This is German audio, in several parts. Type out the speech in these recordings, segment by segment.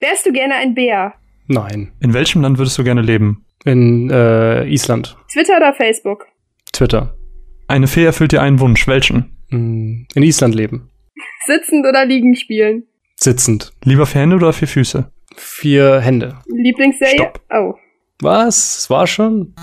Wärst du gerne ein Bär? Nein. In welchem Land würdest du gerne leben? In äh, Island. Twitter oder Facebook? Twitter. Eine Fee erfüllt dir einen Wunsch. Welchen? Mm, In Island leben. Sitzend oder liegend spielen? Sitzend. Lieber vier Hände oder vier Füße? Vier Hände. Lieblingsserie? Stopp. Oh. Was? Das war schon?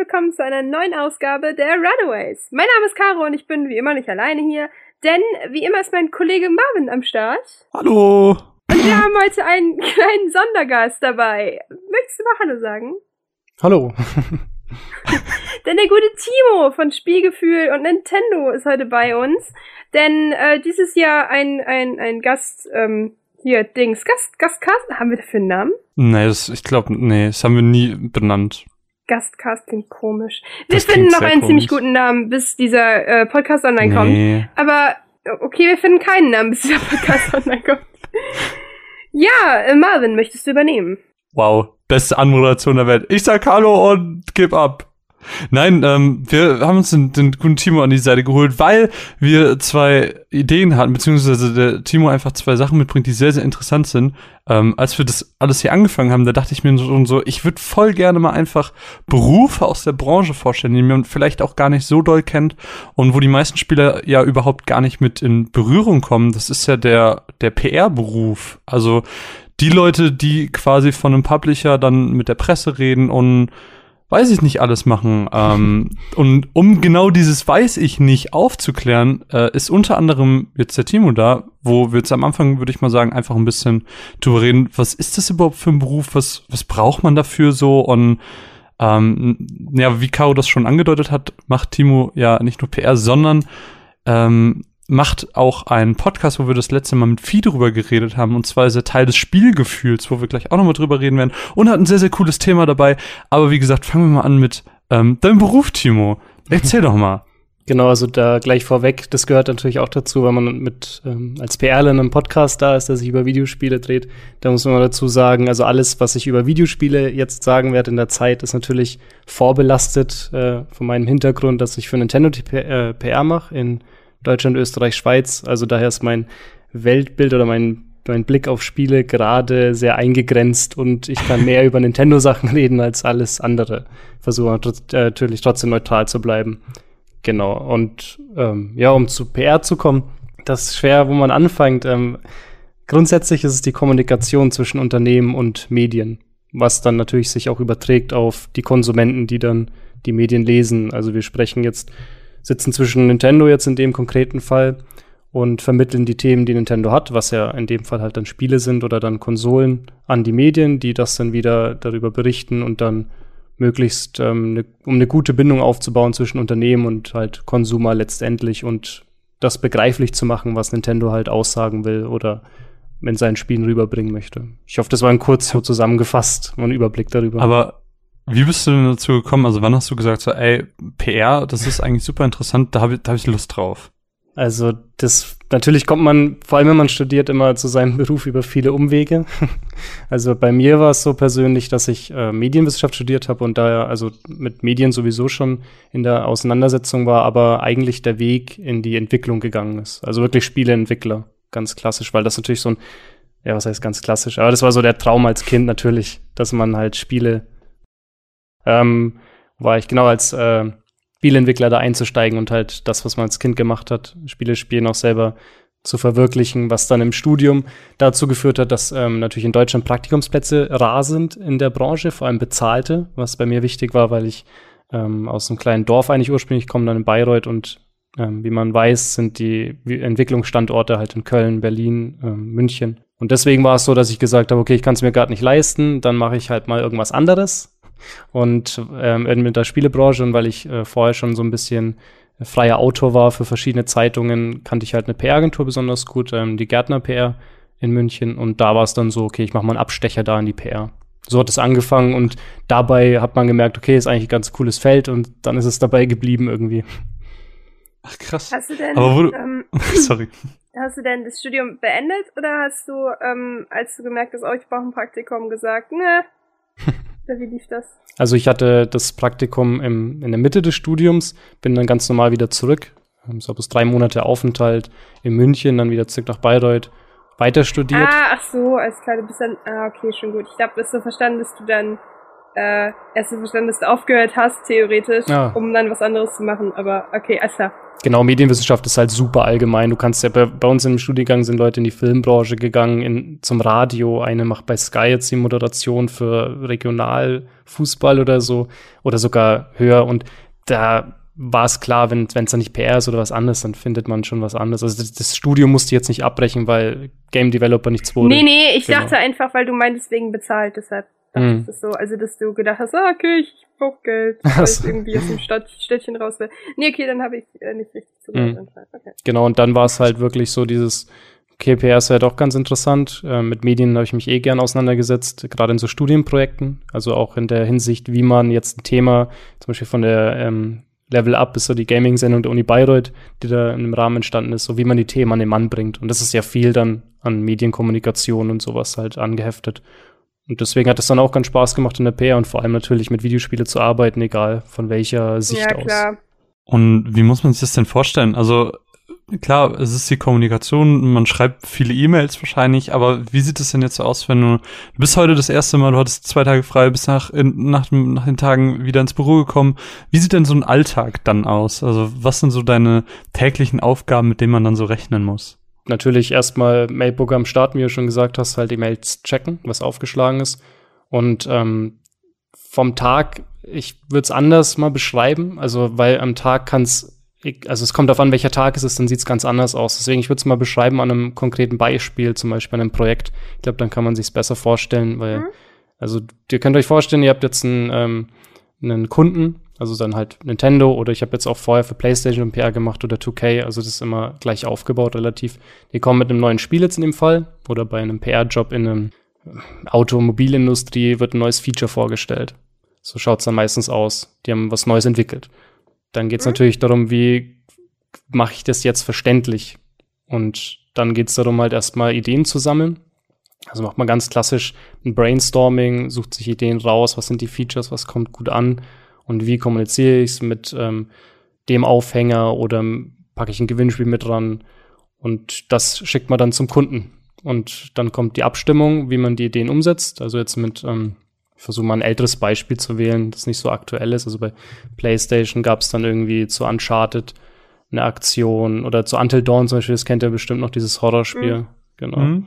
Willkommen zu einer neuen Ausgabe der Runaways. Mein Name ist Caro und ich bin wie immer nicht alleine hier, denn wie immer ist mein Kollege Marvin am Start. Hallo. Und wir haben heute einen kleinen Sondergast dabei. Möchtest du mal Hallo sagen? Hallo. Denn der gute Timo von Spielgefühl und Nintendo ist heute bei uns. Denn äh, dieses Jahr ein, ein, ein Gast, ähm, hier, Dings, Gast, Gastcast, haben wir dafür einen Namen? Nee, das, ich glaube, nee, das haben wir nie benannt. Gastcast klingt komisch. Wir Das finden noch einen ziemlich komisch. guten Namen, bis dieser äh, Podcast online kommt. Nee. Aber okay, wir finden keinen Namen, bis dieser Podcast online kommt. Ja, äh, Marvin, möchtest du übernehmen? Wow, beste Anmoderation der Welt. Ich sag Hallo und gib ab. Nein, ähm, wir haben uns den, den guten Timo an die Seite geholt, weil wir zwei Ideen hatten, beziehungsweise der Timo einfach zwei Sachen mitbringt, die sehr, sehr interessant sind. Ähm, als wir das alles hier angefangen haben, da dachte ich mir schon so, ich würde voll gerne mal einfach Berufe aus der Branche vorstellen, die man vielleicht auch gar nicht so doll kennt und wo die meisten Spieler ja überhaupt gar nicht mit in Berührung kommen. Das ist ja der, der PR-Beruf. Also die Leute, die quasi von einem Publisher dann mit der Presse reden und weiß ich nicht alles machen. Ähm, und um genau dieses weiß ich nicht aufzuklären, äh, ist unter anderem jetzt der Timo da, wo wir jetzt am Anfang, würde ich mal sagen, einfach ein bisschen drüber reden, was ist das überhaupt für ein Beruf, was, was braucht man dafür so und ähm, ja, wie Caro das schon angedeutet hat, macht Timo ja nicht nur PR, sondern ähm, macht auch einen Podcast, wo wir das letzte Mal mit Vieh drüber geredet haben. Und zwar ist er Teil des Spielgefühls, wo wir gleich auch nochmal drüber reden werden. Und hat ein sehr, sehr cooles Thema dabei. Aber wie gesagt, fangen wir mal an mit ähm, deinem Beruf, Timo. Erzähl doch mal. Genau, also da gleich vorweg, das gehört natürlich auch dazu, wenn man mit ähm, als PRler in einem Podcast da ist, der sich über Videospiele dreht. Da muss man mal dazu sagen, also alles, was ich über Videospiele jetzt sagen werde in der Zeit, ist natürlich vorbelastet äh, von meinem Hintergrund, dass ich für Nintendo die P äh, PR mache in Deutschland, Österreich, Schweiz. Also daher ist mein Weltbild oder mein mein Blick auf Spiele gerade sehr eingegrenzt und ich kann mehr über Nintendo-Sachen reden als alles andere. Versuche äh, natürlich trotzdem neutral zu bleiben. Genau. Und ähm, ja, um zu PR zu kommen, das ist schwer, wo man anfängt. Ähm, grundsätzlich ist es die Kommunikation zwischen Unternehmen und Medien, was dann natürlich sich auch überträgt auf die Konsumenten, die dann die Medien lesen. Also wir sprechen jetzt, sitzen zwischen Nintendo jetzt in dem konkreten Fall und vermitteln die Themen, die Nintendo hat, was ja in dem Fall halt dann Spiele sind oder dann Konsolen an die Medien, die das dann wieder darüber berichten und dann möglichst, ähm, ne, um eine gute Bindung aufzubauen zwischen Unternehmen und halt Konsumer letztendlich und das begreiflich zu machen, was Nintendo halt aussagen will oder in seinen Spielen rüberbringen möchte. Ich hoffe, das war ein kurz so zusammengefasst, ein Überblick darüber. Aber wie bist du denn dazu gekommen? Also wann hast du gesagt, so, ey, PR, das ist eigentlich super interessant, da habe ich, da hab ich Lust drauf. Also das natürlich kommt man, vor allem wenn man studiert, immer zu seinem Beruf über viele Umwege. Also bei mir war es so persönlich, dass ich äh, Medienwissenschaft studiert habe und da also mit Medien sowieso schon in der Auseinandersetzung war, aber eigentlich der Weg in die Entwicklung gegangen ist. Also wirklich Spieleentwickler, ganz klassisch, weil das natürlich so ein, ja, was heißt ganz klassisch, aber das war so der Traum als Kind natürlich, dass man halt Spiele, ähm, war ich genau als äh, Spieleentwickler da einzusteigen und halt das, was man als Kind gemacht hat, Spiele spielen auch selber zu verwirklichen, was dann im Studium dazu geführt hat, dass ähm, natürlich in Deutschland Praktikumsplätze rar sind in der Branche, vor allem bezahlte, was bei mir wichtig war, weil ich ähm, aus einem kleinen Dorf eigentlich ursprünglich komme, dann in Bayreuth und ähm, wie man weiß, sind die Entwicklungsstandorte halt in Köln, Berlin, ähm, München. Und deswegen war es so, dass ich gesagt habe, okay, ich kann es mir gerade nicht leisten, dann mache ich halt mal irgendwas anderes und ähm, mit der Spielebranche und weil ich äh, vorher schon so ein bisschen freier Autor war für verschiedene Zeitungen, kannte ich halt eine PR-Agentur besonders gut, ähm, die Gärtner PR in München und da war es dann so, okay, ich mache mal einen Abstecher da in die PR. So hat es angefangen und dabei hat man gemerkt, okay, ist eigentlich ein ganz cooles Feld und dann ist es dabei geblieben irgendwie. Ach krass. Hast du denn, Aber wo du- ähm, Sorry. hast du denn das Studium beendet oder hast du, ähm, als du gemerkt hast, oh, ich brauche ein Praktikum, gesagt, ne? Wie lief das? Also ich hatte das Praktikum im, in der Mitte des Studiums, bin dann ganz normal wieder zurück. Ähm, So bis drei Monate Aufenthalt in München, dann wieder zurück nach Bayreuth, weiter studiert. Ah, ach so, alles klar, du bist dann, ah, okay, schon gut. Ich habe das so verstanden, dass du dann, äh, erst so verstanden, dass du aufgehört hast, theoretisch, Ja. um dann was anderes zu machen, aber okay, alles klar. Genau, Medienwissenschaft ist halt super allgemein. Du kannst ja bei, bei uns im Studiengang sind Leute in die Filmbranche gegangen, in, zum Radio. Eine macht bei Sky jetzt die Moderation für Regionalfußball oder so oder sogar höher. Und da war es klar, wenn es dann nicht PR ist oder was anderes, dann findet man schon was anderes. Also das, das Studium musste jetzt nicht abbrechen, weil Game Developer nichts wurde. Nee, nee, ich Genau. dachte einfach, weil du meintest wegen bezahlt, deshalb dachte Hm. ich das so. Also, dass du gedacht hast, ah, okay, ich brauch Geld, weil ich irgendwie aus dem Stadt, Städtchen raus will. Nee, okay, dann habe ich äh, nicht richtig zugehört. Hm. anscheinend. Okay. Genau, und dann war es halt wirklich so dieses, okay, PR ist ja doch ganz interessant. Äh, mit Medien habe ich mich eh gern auseinandergesetzt, gerade in so Studienprojekten. Also auch in der Hinsicht, wie man jetzt ein Thema, zum Beispiel von der ähm, Level Up ist so die Gaming-Sendung der Uni Bayreuth, die da in dem Rahmen entstanden ist, so wie man die Themen an den Mann bringt. Und das ist ja viel dann an Medienkommunikation und sowas halt angeheftet. Und deswegen hat es dann auch ganz Spaß gemacht in der PR und vor allem natürlich mit Videospiele zu arbeiten, egal von welcher Sicht Ja, aus. klar. Und wie muss man sich das denn vorstellen? Also klar, es ist die Kommunikation, man schreibt viele E-Mails wahrscheinlich, aber wie sieht es denn jetzt so aus, wenn du, du bist heute das erste Mal, du hattest zwei Tage frei, bist nach, in, nach, nach den Tagen wieder ins Büro gekommen. Wie sieht denn so ein Alltag dann aus? Also was sind so deine täglichen Aufgaben, mit denen man dann so rechnen muss? Natürlich erstmal Mailprogramm starten, wie du schon gesagt hast, halt die Mails checken, was aufgeschlagen ist. Und ähm, vom Tag, ich würde es anders mal beschreiben, also weil am Tag kann es, also es kommt darauf an, welcher Tag es ist, dann sieht es ganz anders aus. Deswegen, ich würde es mal beschreiben an einem konkreten Beispiel, zum Beispiel an einem Projekt. Ich glaube, dann kann man sich besser vorstellen, weil, Mhm. also ihr könnt euch vorstellen, ihr habt jetzt einen, ähm, einen Kunden, also dann halt Nintendo oder ich habe jetzt auch vorher für PlayStation und PR gemacht oder 2K, also das ist immer gleich aufgebaut relativ. Die kommen mit einem neuen Spiel jetzt in dem Fall oder bei einem PR-Job in einem Automobilindustrie wird ein neues Feature vorgestellt. So schaut's dann meistens aus. Die haben was Neues entwickelt. Dann geht's Mhm. natürlich darum, wie mache ich das jetzt verständlich? Und dann geht's darum, halt erstmal Ideen zu sammeln. Also macht man ganz klassisch ein Brainstorming, sucht sich Ideen raus, was sind die Features, was kommt gut an und wie kommuniziere ich es mit ähm, dem Aufhänger oder packe ich ein Gewinnspiel mit dran und das schickt man dann zum Kunden. Und dann kommt die Abstimmung, wie man die Ideen umsetzt. Also jetzt mit, ähm, ich versuche mal ein älteres Beispiel zu wählen, das nicht so aktuell ist. Also bei PlayStation gab es dann irgendwie zu Uncharted eine Aktion oder zu Until Dawn zum Beispiel, das kennt ihr bestimmt noch, dieses Horrorspiel. Mhm. Genau. Mhm.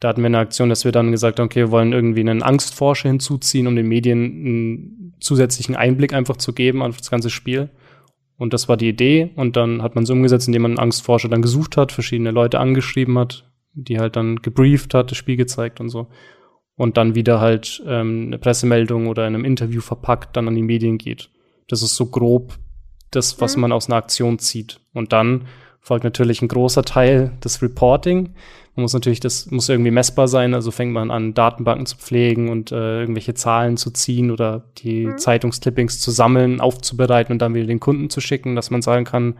Da hatten wir eine Aktion, dass wir dann gesagt haben, okay, wir wollen irgendwie einen Angstforscher hinzuziehen, um den Medien einen zusätzlichen Einblick einfach zu geben auf das ganze Spiel. Und das war die Idee. Und dann hat man es umgesetzt, indem man einen Angstforscher dann gesucht hat, verschiedene Leute angeschrieben hat, die halt dann gebrieft hat, das Spiel gezeigt und so. Und dann wieder halt ähm, eine Pressemeldung oder in einem Interview verpackt dann an die Medien geht. Das ist so grob das, was Mhm. man aus einer Aktion zieht. Und dann folgt natürlich ein großer Teil des Reporting. Man muss natürlich, das muss irgendwie messbar sein, also fängt man an, Datenbanken zu pflegen und äh, irgendwelche Zahlen zu ziehen oder die Mhm. Zeitungsclippings zu sammeln, aufzubereiten und dann wieder den Kunden zu schicken, dass man sagen kann,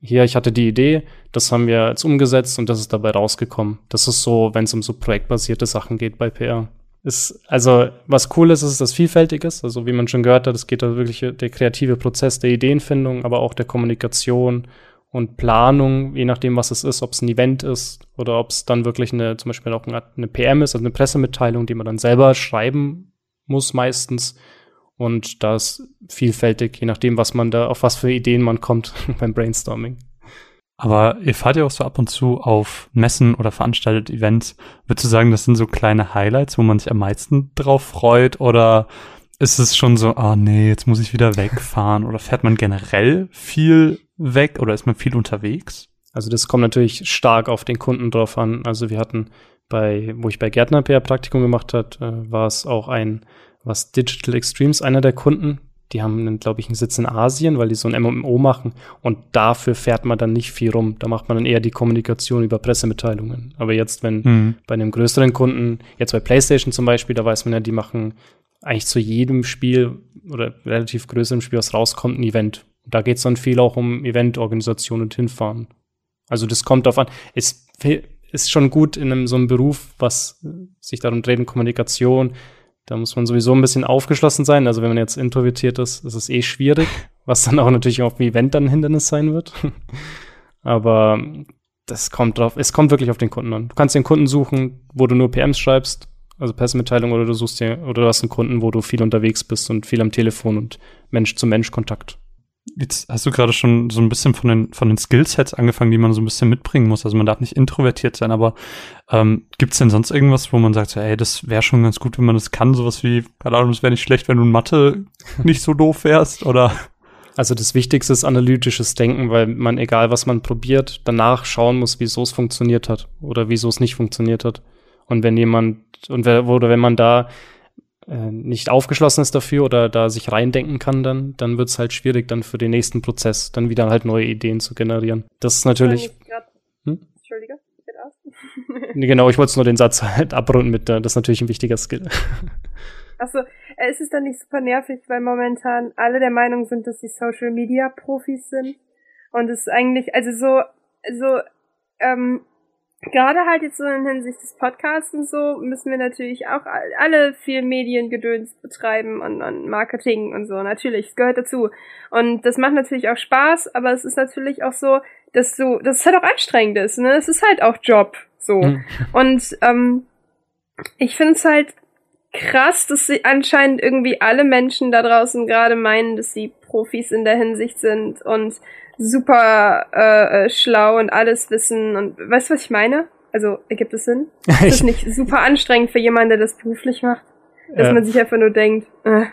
hier, ich hatte die Idee, das haben wir jetzt umgesetzt und das ist dabei rausgekommen. Das ist so, wenn es um so projektbasierte Sachen geht bei PR. Ist, also, was cool ist, ist, dass vielfältig ist. Also, wie man schon gehört hat, es geht da wirklich der kreative Prozess der Ideenfindung, aber auch der Kommunikation und Planung, je nachdem, was es ist, ob es ein Event ist oder ob es dann wirklich eine, zum Beispiel auch eine, PM ist, also eine Pressemitteilung, die man dann selber schreiben muss meistens. Und das vielfältig, je nachdem, was man da, auf was für Ideen man kommt beim Brainstorming. Aber ihr fahrt ja auch so ab und zu auf Messen oder veranstaltet Events. Würdest du sagen, das sind so kleine Highlights, wo man sich am meisten drauf freut? Oder ist es schon so, ah nee, jetzt muss ich wieder wegfahren? Oder fährt man generell viel weg oder ist man viel unterwegs? Also das kommt natürlich stark auf den Kunden drauf an. Also wir hatten bei, wo ich bei Gärtner PR Praktikum gemacht hat, äh, war es auch ein, was Digital Extremes, einer der Kunden. Die haben, glaube ich, einen Sitz in Asien, weil die so ein MMO machen. Und dafür fährt man dann nicht viel rum. Da macht man dann eher die Kommunikation über Pressemitteilungen. Aber jetzt, wenn Hm. bei einem größeren Kunden, jetzt bei PlayStation zum Beispiel, da weiß man ja, die machen eigentlich zu jedem Spiel oder relativ größerem Spiel, was rauskommt, ein Event. Da geht es dann viel auch um Eventorganisation und hinfahren. Also das kommt auf an. Es ist schon gut in einem so einem Beruf, was sich darum dreht, in Kommunikation. Da muss man sowieso ein bisschen aufgeschlossen sein. Also wenn man jetzt introvertiert ist, ist es eh schwierig, was dann auch natürlich auf dem Event dann ein Hindernis sein wird. Aber das kommt drauf, es kommt wirklich auf den Kunden an. Du kannst den Kunden suchen, wo du nur PMs schreibst, also Pressemitteilung, oder du suchst dir, oder du hast einen Kunden, wo du viel unterwegs bist und viel am Telefon und Mensch-zu-Mensch-Kontakt. Jetzt hast du gerade schon so ein bisschen von den, von den Skillsets angefangen, die man so ein bisschen mitbringen muss. Also man darf nicht introvertiert sein, aber ähm, gibt es denn sonst irgendwas, wo man sagt, so, ey, das wäre schon ganz gut, wenn man das kann? Sowas wie, keine Ahnung, es wäre nicht schlecht, wenn du in Mathe nicht so doof wärst, oder? Also das Wichtigste ist analytisches Denken, weil man, egal was man probiert, danach schauen muss, wieso es funktioniert hat oder wieso es nicht funktioniert hat. Und wenn jemand, und oder wenn man da äh, nicht aufgeschlossen ist dafür oder da sich reindenken kann, dann, dann wird es halt schwierig, dann für den nächsten Prozess dann wieder halt neue Ideen zu generieren. Das ist natürlich. Hm? Entschuldige, nee, genau, ich wollte nur den Satz halt abrunden mit, das ist natürlich ein wichtiger Skill. Achso, äh, ist es dann nicht super nervig, weil momentan alle der Meinung sind, dass die Social Media Profis sind. Und es ist eigentlich, also so, so, ähm, gerade halt jetzt so in Hinsicht des Podcasts und so, müssen wir natürlich auch alle viel Mediengedöns betreiben und, und Marketing und so. Natürlich, es gehört dazu. Und das macht natürlich auch Spaß, aber es ist natürlich auch so, dass du, dass es halt auch anstrengend ist, ne? Es ist halt auch Job, so. Mhm. Und, ähm, ich finde es halt krass, dass sie anscheinend irgendwie alle Menschen da draußen gerade meinen, dass sie Profis in der Hinsicht sind und super äh, äh, schlau und alles wissen und weißt du, was ich meine? Also ergibt es Sinn? Ist das nicht super anstrengend für jemanden, der das beruflich macht? Dass äh, man sich einfach nur denkt. Äh.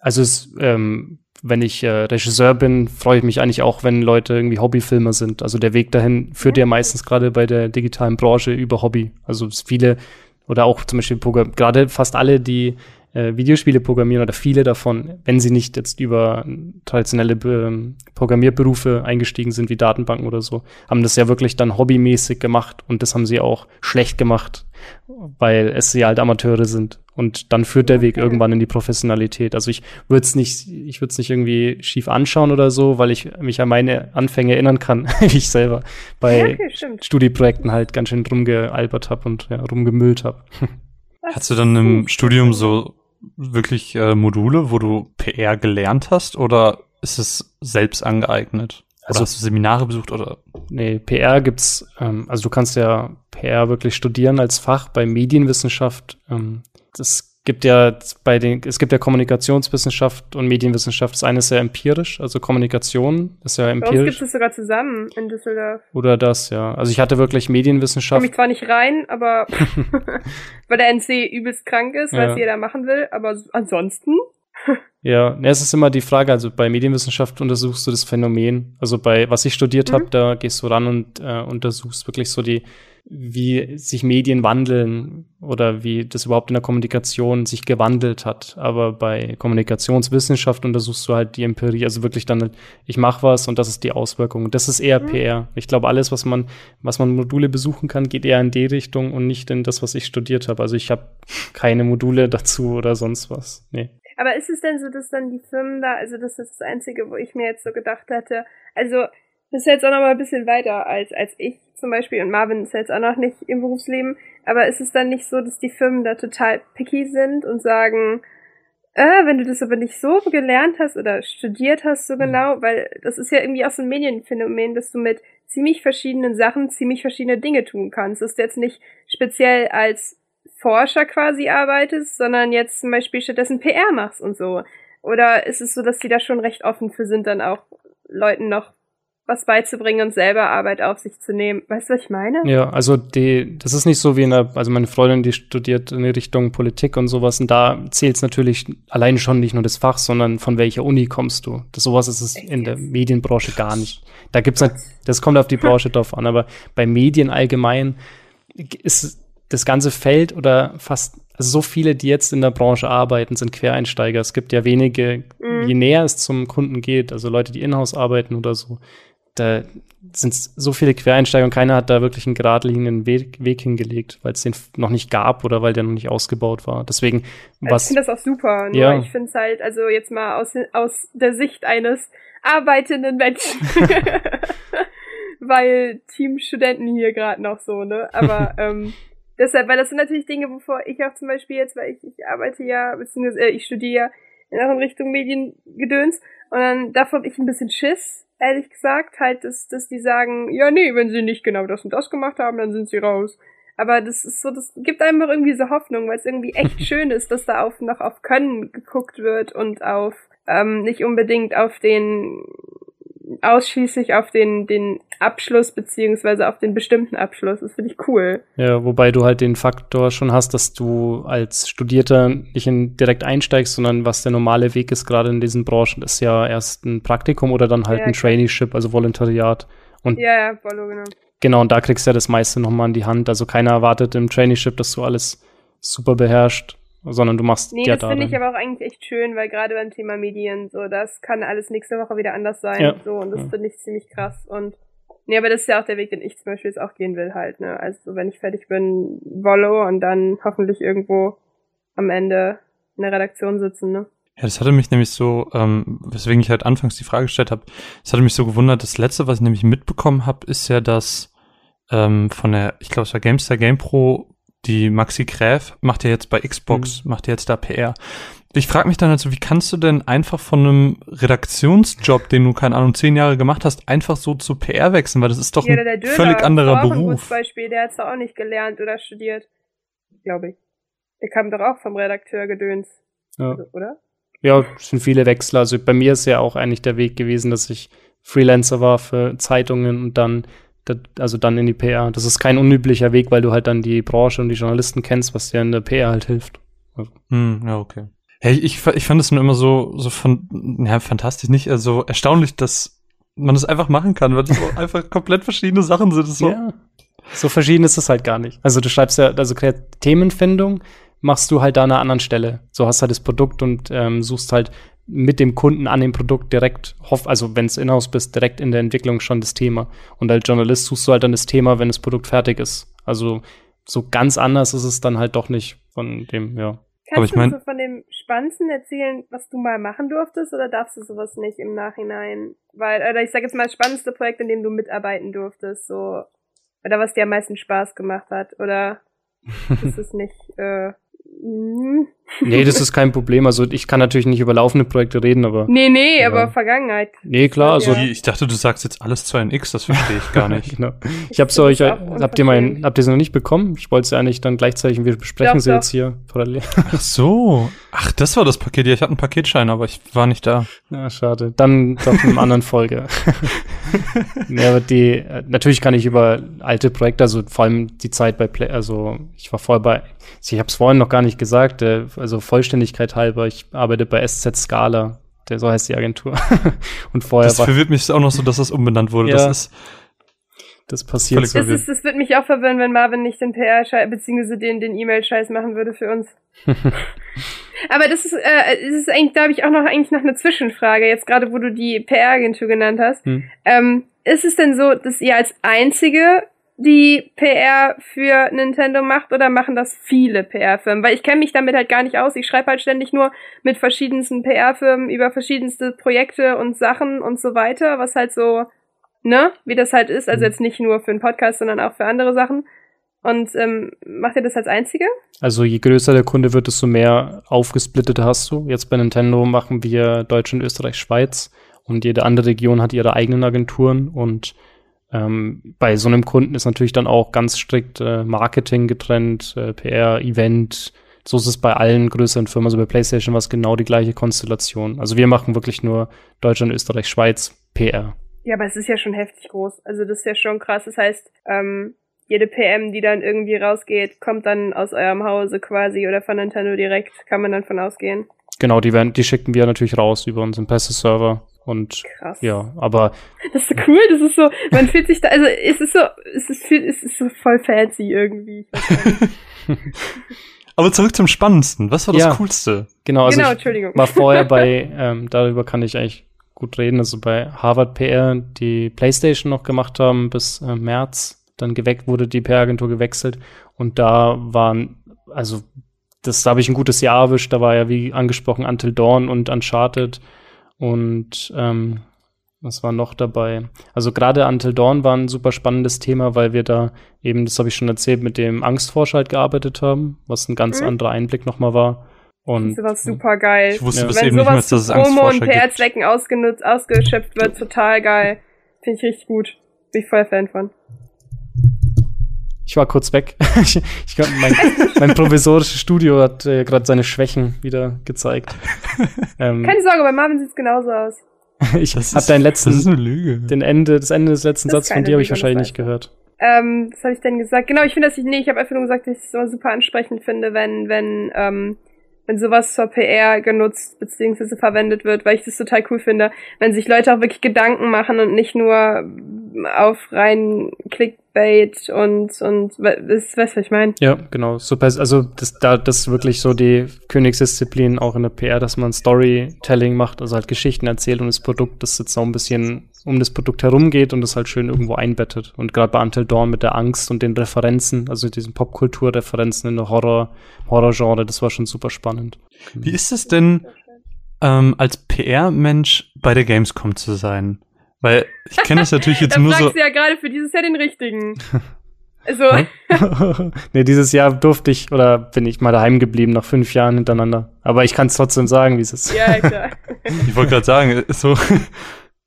Also es, ähm, wenn ich äh, Regisseur bin, freue ich mich eigentlich auch, wenn Leute irgendwie Hobbyfilmer sind. Also der Weg dahin führt ja meistens gerade bei der digitalen Branche über Hobby. Also viele oder auch zum Beispiel gerade fast alle, die äh, Videospiele programmieren oder viele davon, wenn sie nicht jetzt über traditionelle Be Programmierberufe eingestiegen sind, wie Datenbanken oder so, haben das ja wirklich dann hobbymäßig gemacht und das haben sie auch schlecht gemacht, weil es sie halt Amateure sind. Und dann führt der Weg irgendwann in die Professionalität. Also ich würde es nicht, ich würde es nicht irgendwie schief anschauen oder so, weil ich mich an meine Anfänge erinnern kann, wie ich selber bei ja, okay, Studieprojekten halt ganz schön rumgealbert habe und ja, rumgemüllt habe. Hast du dann im Studium so wirklich äh, Module, wo du PR gelernt hast oder ist es selbst angeeignet? Also hast du Seminare besucht oder? Nee, PR gibt's, ähm, also du kannst ja PR wirklich studieren als Fach bei Medienwissenschaft. Ähm, das gibt ja bei den, es gibt ja Kommunikationswissenschaft und Medienwissenschaft. Das eine ist ja empirisch, also Kommunikation ist ja empirisch. Bei uns gibt es sogar zusammen in Düsseldorf. Oder das, ja. Also ich hatte wirklich Medienwissenschaft. Ich komme zwar nicht rein, aber weil der NC übelst krank ist, weil es jeder machen will, aber ansonsten. Ja, es ist immer die Frage, also bei Medienwissenschaft untersuchst du das Phänomen. Also bei was ich studiert mhm. habe, da gehst du ran und äh, untersuchst wirklich so die wie sich Medien wandeln oder wie das überhaupt in der Kommunikation sich gewandelt hat. Aber bei Kommunikationswissenschaft untersuchst du halt die Empirie, also wirklich dann, ich mache was und das ist die Auswirkung. Das ist eher mhm. PR. Ich glaube, alles, was man, was man Module besuchen kann, geht eher in die Richtung und nicht in das, was ich studiert habe. Also ich habe keine Module dazu oder sonst was. Nee. Aber ist es denn so, dass dann die Firmen da, also das ist das Einzige, wo ich mir jetzt so gedacht hätte, also das ist jetzt auch noch mal ein bisschen weiter als, als ich zum Beispiel und Marvin ist jetzt auch noch nicht im Berufsleben. Aber ist es dann nicht so, dass die Firmen da total picky sind und sagen, äh, wenn du das aber nicht so gelernt hast oder studiert hast so mhm. genau, weil das ist ja irgendwie auch so ein Medienphänomen, dass du mit ziemlich verschiedenen Sachen ziemlich verschiedene Dinge tun kannst. Dass du jetzt nicht speziell als Forscher quasi arbeitest, sondern jetzt zum Beispiel stattdessen PR machst und so. Oder ist es so, dass die da schon recht offen für sind, dann auch Leuten noch was beizubringen und selber Arbeit auf sich zu nehmen. Weißt du, was ich meine? Ja, also die, das ist nicht so wie in der, also meine Freundin, die studiert in die Richtung Politik und sowas und da zählt es natürlich alleine schon nicht nur das Fach, sondern von welcher Uni kommst du. Das sowas ist es in der Medienbranche gar nicht. Da gibt's halt, das kommt auf die Branche drauf an, aber bei Medien allgemein ist das ganze Feld oder fast so viele, die jetzt in der Branche arbeiten, sind Quereinsteiger. Es gibt ja wenige, mhm. je näher es zum Kunden geht, also Leute, die in-house arbeiten oder so, da sind so viele Quereinsteiger und keiner hat da wirklich einen geradlinigen Weg, Weg hingelegt, weil es den noch nicht gab oder weil der noch nicht ausgebaut war. Deswegen Also was ich finde das auch super. Nur Ja. ich finde es halt, also jetzt mal aus, aus der Sicht eines arbeitenden Menschen. weil Team Studenten hier gerade noch so, ne? Aber ähm, deshalb, weil das sind natürlich Dinge, wovor ich auch zum Beispiel jetzt, weil ich, ich arbeite ja, beziehungsweise äh, ich studiere ja auch in Richtung Mediengedöns und dann davor habe ich ein bisschen Schiss, ehrlich gesagt, halt, dass, dass die sagen, ja, nee, wenn sie nicht genau das und das gemacht haben, dann sind sie raus. Aber das ist so, das gibt einfach irgendwie so Hoffnung, weil es irgendwie echt schön ist, dass da auf noch auf Können geguckt wird und auf ähm, nicht unbedingt auf den ausschließlich auf den den Abschluss beziehungsweise auf den bestimmten Abschluss. Das finde ich cool. Ja, wobei du halt den Faktor schon hast, dass du als Studierter nicht in, direkt einsteigst, sondern was der normale Weg ist, gerade in diesen Branchen, ist ja erst ein Praktikum oder dann halt Ja, ein. Traineeship, also Volontariat. Und Ja, ja, Follow, genau. genau, und da kriegst du ja das meiste nochmal in die Hand. Also keiner erwartet im Traineeship, dass du alles super beherrscht, sondern du machst Nee, ja das da finde ich aber auch eigentlich echt schön, weil gerade beim Thema Medien, so, das kann alles nächste Woche wieder anders sein. Ja. So, und das Ja. finde ich ziemlich krass. Und nee, aber das ist ja auch der Weg, den ich zum Beispiel jetzt auch gehen will, halt, ne? Also wenn ich fertig bin, Vollo und dann hoffentlich irgendwo am Ende in der Redaktion sitzen, ne? Ja, das hatte mich nämlich so, ähm, weswegen ich halt anfangs die Frage gestellt habe, das hatte mich so gewundert, das letzte, was ich nämlich mitbekommen habe, ist ja, dass ähm, von der, ich glaube, es war GameStar GamePro, die Maxi Gräf macht ja jetzt bei Xbox, macht ja jetzt da PR. Ich frage mich dann also, wie kannst du denn einfach von einem Redaktionsjob, den du, keine Ahnung, zehn Jahre gemacht hast, einfach so zu PR wechseln, weil das ist doch Ja, ein der Döner völlig anderer auch ein Beruf. Beispiel, der hat's doch auch nicht gelernt oder studiert. Glaube ich. Der kam doch auch vom Redakteur gedöns, Ja. oder? Ja, es sind viele Wechsel. Also bei mir ist ja auch eigentlich der Weg gewesen, dass ich Freelancer war für Zeitungen und dann, da- also dann in die PR. Das ist kein unüblicher Weg, weil du halt dann die Branche und die Journalisten kennst, was dir in der PR halt hilft. Hm, ja, okay. Hey, ich, ich fand es nur immer so, so von, ja, fantastisch, nicht, also erstaunlich, dass man das einfach machen kann, weil das so einfach komplett verschiedene Sachen sind. So, Ja. So verschieden ist es halt gar nicht. Also du schreibst ja, also Themenfindung machst du halt da an einer anderen Stelle. So hast halt das Produkt und ähm, suchst halt mit dem Kunden an dem Produkt direkt, hoff, also wenn es in-house bist, direkt in der Entwicklung schon das Thema. Und als Journalist suchst du halt dann das Thema, wenn das Produkt fertig ist. Also so ganz anders ist es dann halt doch nicht von dem, ja. Kannst Aber ich mein- du so von dem Spannendsten erzählen, was du mal machen durftest, oder darfst du sowas nicht im Nachhinein? Weil, oder ich sag jetzt mal, das spannendste Projekt, in dem du mitarbeiten durftest, so, oder was dir am meisten Spaß gemacht hat, oder ist es nicht, äh, mm? Nee, das ist kein Problem. Also ich kann natürlich nicht über laufende Projekte reden, aber Nee, nee, Ja. aber Vergangenheit. nee, klar, also Ja. Ich dachte, du sagst jetzt alles 2NX, das verstehe ich gar nicht. Genau. Ich hab's euch, habt ihr mein, unverschämt. habt ihr sie noch nicht bekommen? Ich wollte sie eigentlich dann gleichzeitig, wir besprechen Doch, sie doch. jetzt hier parallel. Ach so. Ach, das war das Paket. Ja, ich hatte einen Paketschein, aber ich war nicht da. Ja, schade. Dann doch in einer anderen Folge. nee, aber die, natürlich kann ich über alte Projekte, also vor allem die Zeit bei Play, also ich war vorher bei, ich habe es vorhin noch gar nicht gesagt, äh, also Vollständigkeit halber, ich arbeite bei SZ Scala, der, so heißt die Agentur. Und vorher Das war, verwirrt mich auch noch so, dass das umbenannt wurde. Ja. Das ist, das passiert. Das, ist, das wird mich auch verwirren, wenn Marvin nicht den PR-Scheiß, beziehungsweise den, den E-Mail-Scheiß machen würde für uns. Aber das ist, äh, das ist eigentlich, da habe ich auch noch eigentlich noch eine Zwischenfrage, jetzt gerade wo du die PR-Agentur genannt hast. Hm. Ähm, ist es denn so, dass ihr als einzige die PR für Nintendo macht oder machen das viele PR-Firmen? Weil ich kenne mich damit halt gar nicht aus. Ich schreibe halt ständig nur mit verschiedensten PR-Firmen über verschiedenste Projekte und Sachen und so weiter, was halt so, ne, wie das halt ist. Also Mhm. jetzt nicht nur für einen Podcast, sondern auch für andere Sachen. Und ähm, macht ihr das als einzige? Also je größer der Kunde wird, desto mehr aufgesplittete hast du. Jetzt bei Nintendo machen wir Deutschland, Österreich, Schweiz und jede andere Region hat ihre eigenen Agenturen und ähm, bei so einem Kunden ist natürlich dann auch ganz strikt äh, Marketing getrennt, äh, PR, Event. So ist es bei allen größeren Firmen. Also bei PlayStation war es genau die gleiche Konstellation. Also wir machen wirklich nur Deutschland, Österreich, Schweiz, PR. Ja, aber es ist ja schon heftig groß. Also das ist ja schon krass. Das heißt, ähm, jede PM, die dann irgendwie rausgeht, kommt dann aus eurem Hause quasi oder von Nintendo direkt, kann man dann von ausgehen. Genau, die, werden, die schicken wir natürlich raus über unseren Presse-Server. Und Krass. ja, aber Das ist so cool, das ist so, man fühlt sich da, also es ist so, es ist, viel- es ist so voll fancy irgendwie. Aber zurück zum Spannendsten. Was war das Ja. Coolste? genau, also genau, Entschuldigung. war vorher bei, ähm, darüber kann ich eigentlich gut reden. Also bei Harvard PR, die PlayStation noch gemacht haben bis äh, März, dann geweckt wurde die PR-Agentur gewechselt und da waren, also das da habe ich ein gutes Jahr erwischt. Da war ja wie angesprochen Until Dawn und Uncharted und ähm, was war noch dabei? Also gerade Until Dawn war ein super spannendes Thema, weil wir da eben, das habe ich schon erzählt, mit dem Angstforscher halt gearbeitet haben, was ein ganz mhm. anderer Einblick nochmal war. Und das war super geil. Ich wusste ja. bis eben nicht mehr, dass es Angstforscher und PR-Zwecken ausgenutzt, ausgeschöpft wird, total geil. Finde ich richtig gut. Bin ich voll Fan von. Ich war kurz weg. ich, ich, mein, mein provisorisches Studio hat äh, gerade seine Schwächen wieder gezeigt. ähm, Keine Sorge, bei Marvin sieht es genauso aus. ich habe deinen letzten, das ist eine Lüge. den Ende, das Ende des letzten Satzes von dir habe ich wahrscheinlich nicht gehört. Ähm, was habe ich denn gesagt? Genau, ich finde, dass ich nee, ich habe einfach nur gesagt, dass ich es immer super ansprechend finde, wenn wenn ähm, wenn sowas zur PR genutzt bzw. verwendet wird, weil ich das total cool finde, wenn sich Leute auch wirklich Gedanken machen und nicht nur auf rein Clickbait und und weißt du, was ich meine? Ja, genau. Super. Also das da das ist wirklich so die Königsdisziplin auch in der PR, dass man Storytelling macht, also halt Geschichten erzählt und das Produkt, das jetzt auch ein bisschen um das Produkt herumgeht und das halt schön irgendwo einbettet. Und gerade bei Until Dawn mit der Angst und den Referenzen, also diesen Popkulturreferenzen in der Horror Horrorgenre, das war schon super spannend. Wie ist es denn ähm, als PR-Mensch bei der Gamescom zu sein? Weil ich kenne das natürlich jetzt da nur so. Du ja gerade für dieses Jahr den richtigen. Also. nee, dieses Jahr durfte ich oder bin ich mal daheim geblieben nach fünf Jahren hintereinander. Aber ich kann es trotzdem sagen, wie es ist. Ja, klar. ich wollte gerade sagen, so.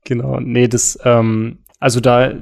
genau, nee, das, ähm, also da,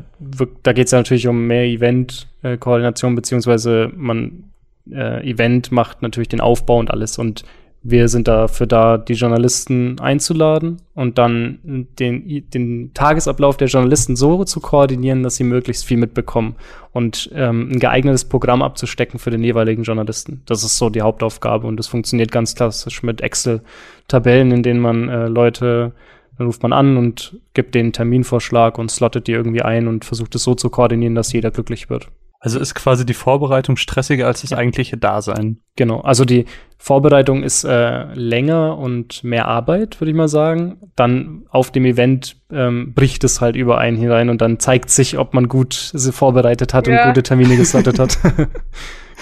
da geht es ja natürlich um mehr Event-Koordination, beziehungsweise man äh, Event macht natürlich den Aufbau und alles und wir sind dafür da, die Journalisten einzuladen und dann den, den Tagesablauf der Journalisten so zu koordinieren, dass sie möglichst viel mitbekommen und ähm, ein geeignetes Programm abzustecken für den jeweiligen Journalisten. Das ist so die Hauptaufgabe und das funktioniert ganz klassisch mit Excel-Tabellen, in denen man äh, Leute dann ruft man an und gibt den Terminvorschlag und slottet die irgendwie ein und versucht es so zu koordinieren, dass jeder glücklich wird. Also ist quasi die Vorbereitung stressiger als das ja. eigentliche Dasein. Genau, also die Vorbereitung ist äh, länger und mehr Arbeit, würde ich mal sagen. Dann auf dem Event ähm, bricht es halt überall hinein und dann zeigt sich, ob man gut sie vorbereitet hat ja. und gute Termine geslottet hat.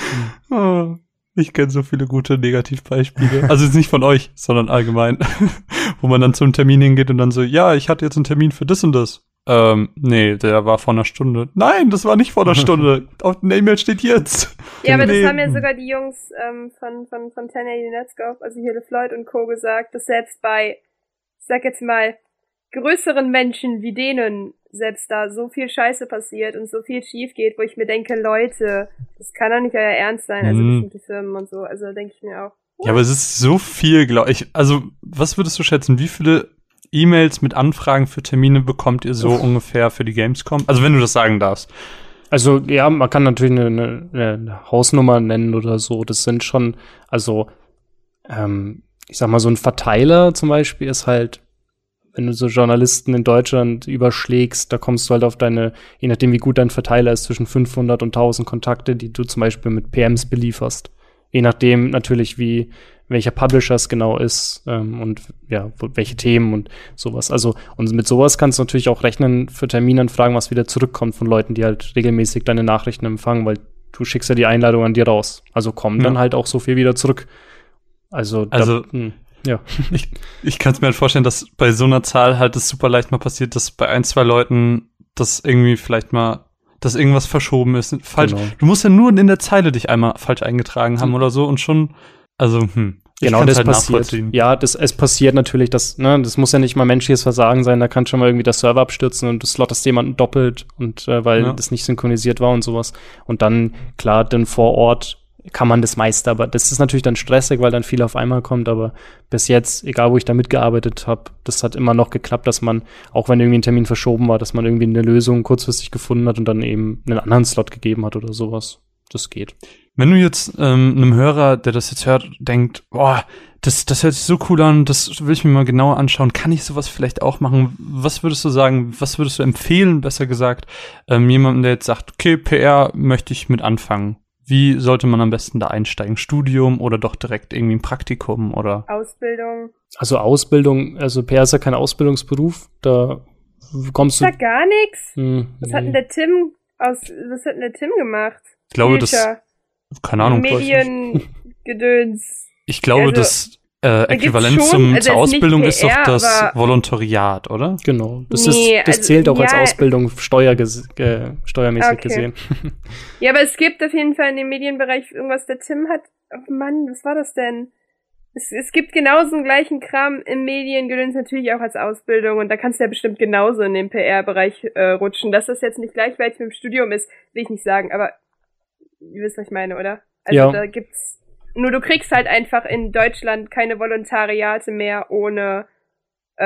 oh, ich kenne so viele gute Negativbeispiele. Also jetzt nicht von euch, sondern allgemein. Wo man dann zum Termin hingeht und dann so, ja, ich hatte jetzt einen Termin für das und das. Ähm, nee, der war vor einer Stunde. Nein, das war nicht vor einer Stunde. Auf der E-Mail steht jetzt. Ja, aber nee. das haben ja sogar die Jungs ähm, von, von, von Tanya Unesco, also hier Floyd und Co. gesagt, dass selbst bei, ich sag jetzt mal, größeren Menschen wie denen selbst da so viel Scheiße passiert und so viel schief geht, wo ich mir denke, Leute, das kann doch nicht euer Ernst sein, also mhm. bestimmte Firmen und so, also denke ich mir auch. Ja, aber es ist so viel, glaube ich. Also, was würdest du schätzen? Wie viele E-Mails mit Anfragen für Termine bekommt ihr so Uff. ungefähr für die Gamescom? Also wenn du das sagen darfst. Also ja, man kann natürlich eine, eine, eine Hausnummer nennen oder so. Das sind schon, also ähm, ich sag mal, so ein Verteiler zum Beispiel ist halt, wenn du so Journalisten in Deutschland überschlägst, da kommst du halt auf deine, je nachdem wie gut dein Verteiler ist, zwischen 500 und 1000 Kontakte, die du zum Beispiel mit PMs belieferst. Je nachdem natürlich, wie welcher Publisher es genau ist ähm, und ja, welche Themen und sowas. Also, und mit sowas kannst du natürlich auch rechnen für Terminanfragen, was wieder zurückkommt von Leuten, die halt regelmäßig deine Nachrichten empfangen, weil du schickst ja die Einladung an dir raus. Also kommen ja. dann halt auch so viel wieder zurück. Also, also da, hm, ja. Ich, ich kann es mir halt vorstellen, dass bei so einer Zahl halt es super leicht mal passiert, dass bei ein, zwei Leuten das irgendwie vielleicht mal dass irgendwas verschoben ist. Falsch. Genau. Du musst ja nur in der Zeile dich einmal falsch eingetragen haben mhm. oder so und schon also, hm. Genau, das halt passiert. Ja, das, es passiert natürlich, dass, ne, das muss ja nicht mal menschliches Versagen sein, da kann schon mal irgendwie der Server abstürzen und du slottest jemanden doppelt und äh, weil ja. das nicht synchronisiert war und sowas. Und dann, klar, dann vor Ort kann man das meiste, aber das ist natürlich dann stressig, weil dann viel auf einmal kommt, aber bis jetzt, egal wo ich da mitgearbeitet habe, das hat immer noch geklappt, dass man, auch wenn irgendwie ein Termin verschoben war, dass man irgendwie eine Lösung kurzfristig gefunden hat und dann eben einen anderen Slot gegeben hat oder sowas. Das geht. Wenn du jetzt ähm, einem Hörer, der das jetzt hört, denkt, boah, das, das hört sich so cool an, das will ich mir mal genauer anschauen, kann ich sowas vielleicht auch machen? Was würdest du sagen, was würdest du empfehlen, besser gesagt, ähm, jemandem, der jetzt sagt, okay, PR möchte ich mit anfangen? wie sollte man am besten da einsteigen? Studium oder doch direkt irgendwie ein Praktikum oder? Ausbildung. Also Ausbildung, also PR ist ja kein Ausbildungsberuf, da kommst du. Ist da gar nichts? Hm, Was nee. hat denn der Tim aus, was hat denn der Tim gemacht? Ich glaube, das, Future. Keine Ahnung. Mediengedöns. Ich glaube, Also, das äh, Äquivalent schon, zum, also zur Ausbildung ist doch PR, das Volontariat, oder? Genau. Das, Nee, ist, das also, zählt auch als ja. Ausbildung steuerges äh, steuermäßig Okay. gesehen. Ja, aber es gibt auf jeden Fall in dem Medienbereich irgendwas, der Tim hat, oh Mann, was war das denn? Es, es gibt genauso den gleichen Kram im Mediengedöns natürlich auch als Ausbildung und da kannst du ja bestimmt genauso in den PR-Bereich äh, rutschen. Dass das jetzt nicht gleichwertig mit dem Studium ist, will ich nicht sagen, aber ihr wisst, was ich meine, oder? Also Ja. da gibt's nur du kriegst halt einfach in Deutschland keine Volontariate mehr ohne äh,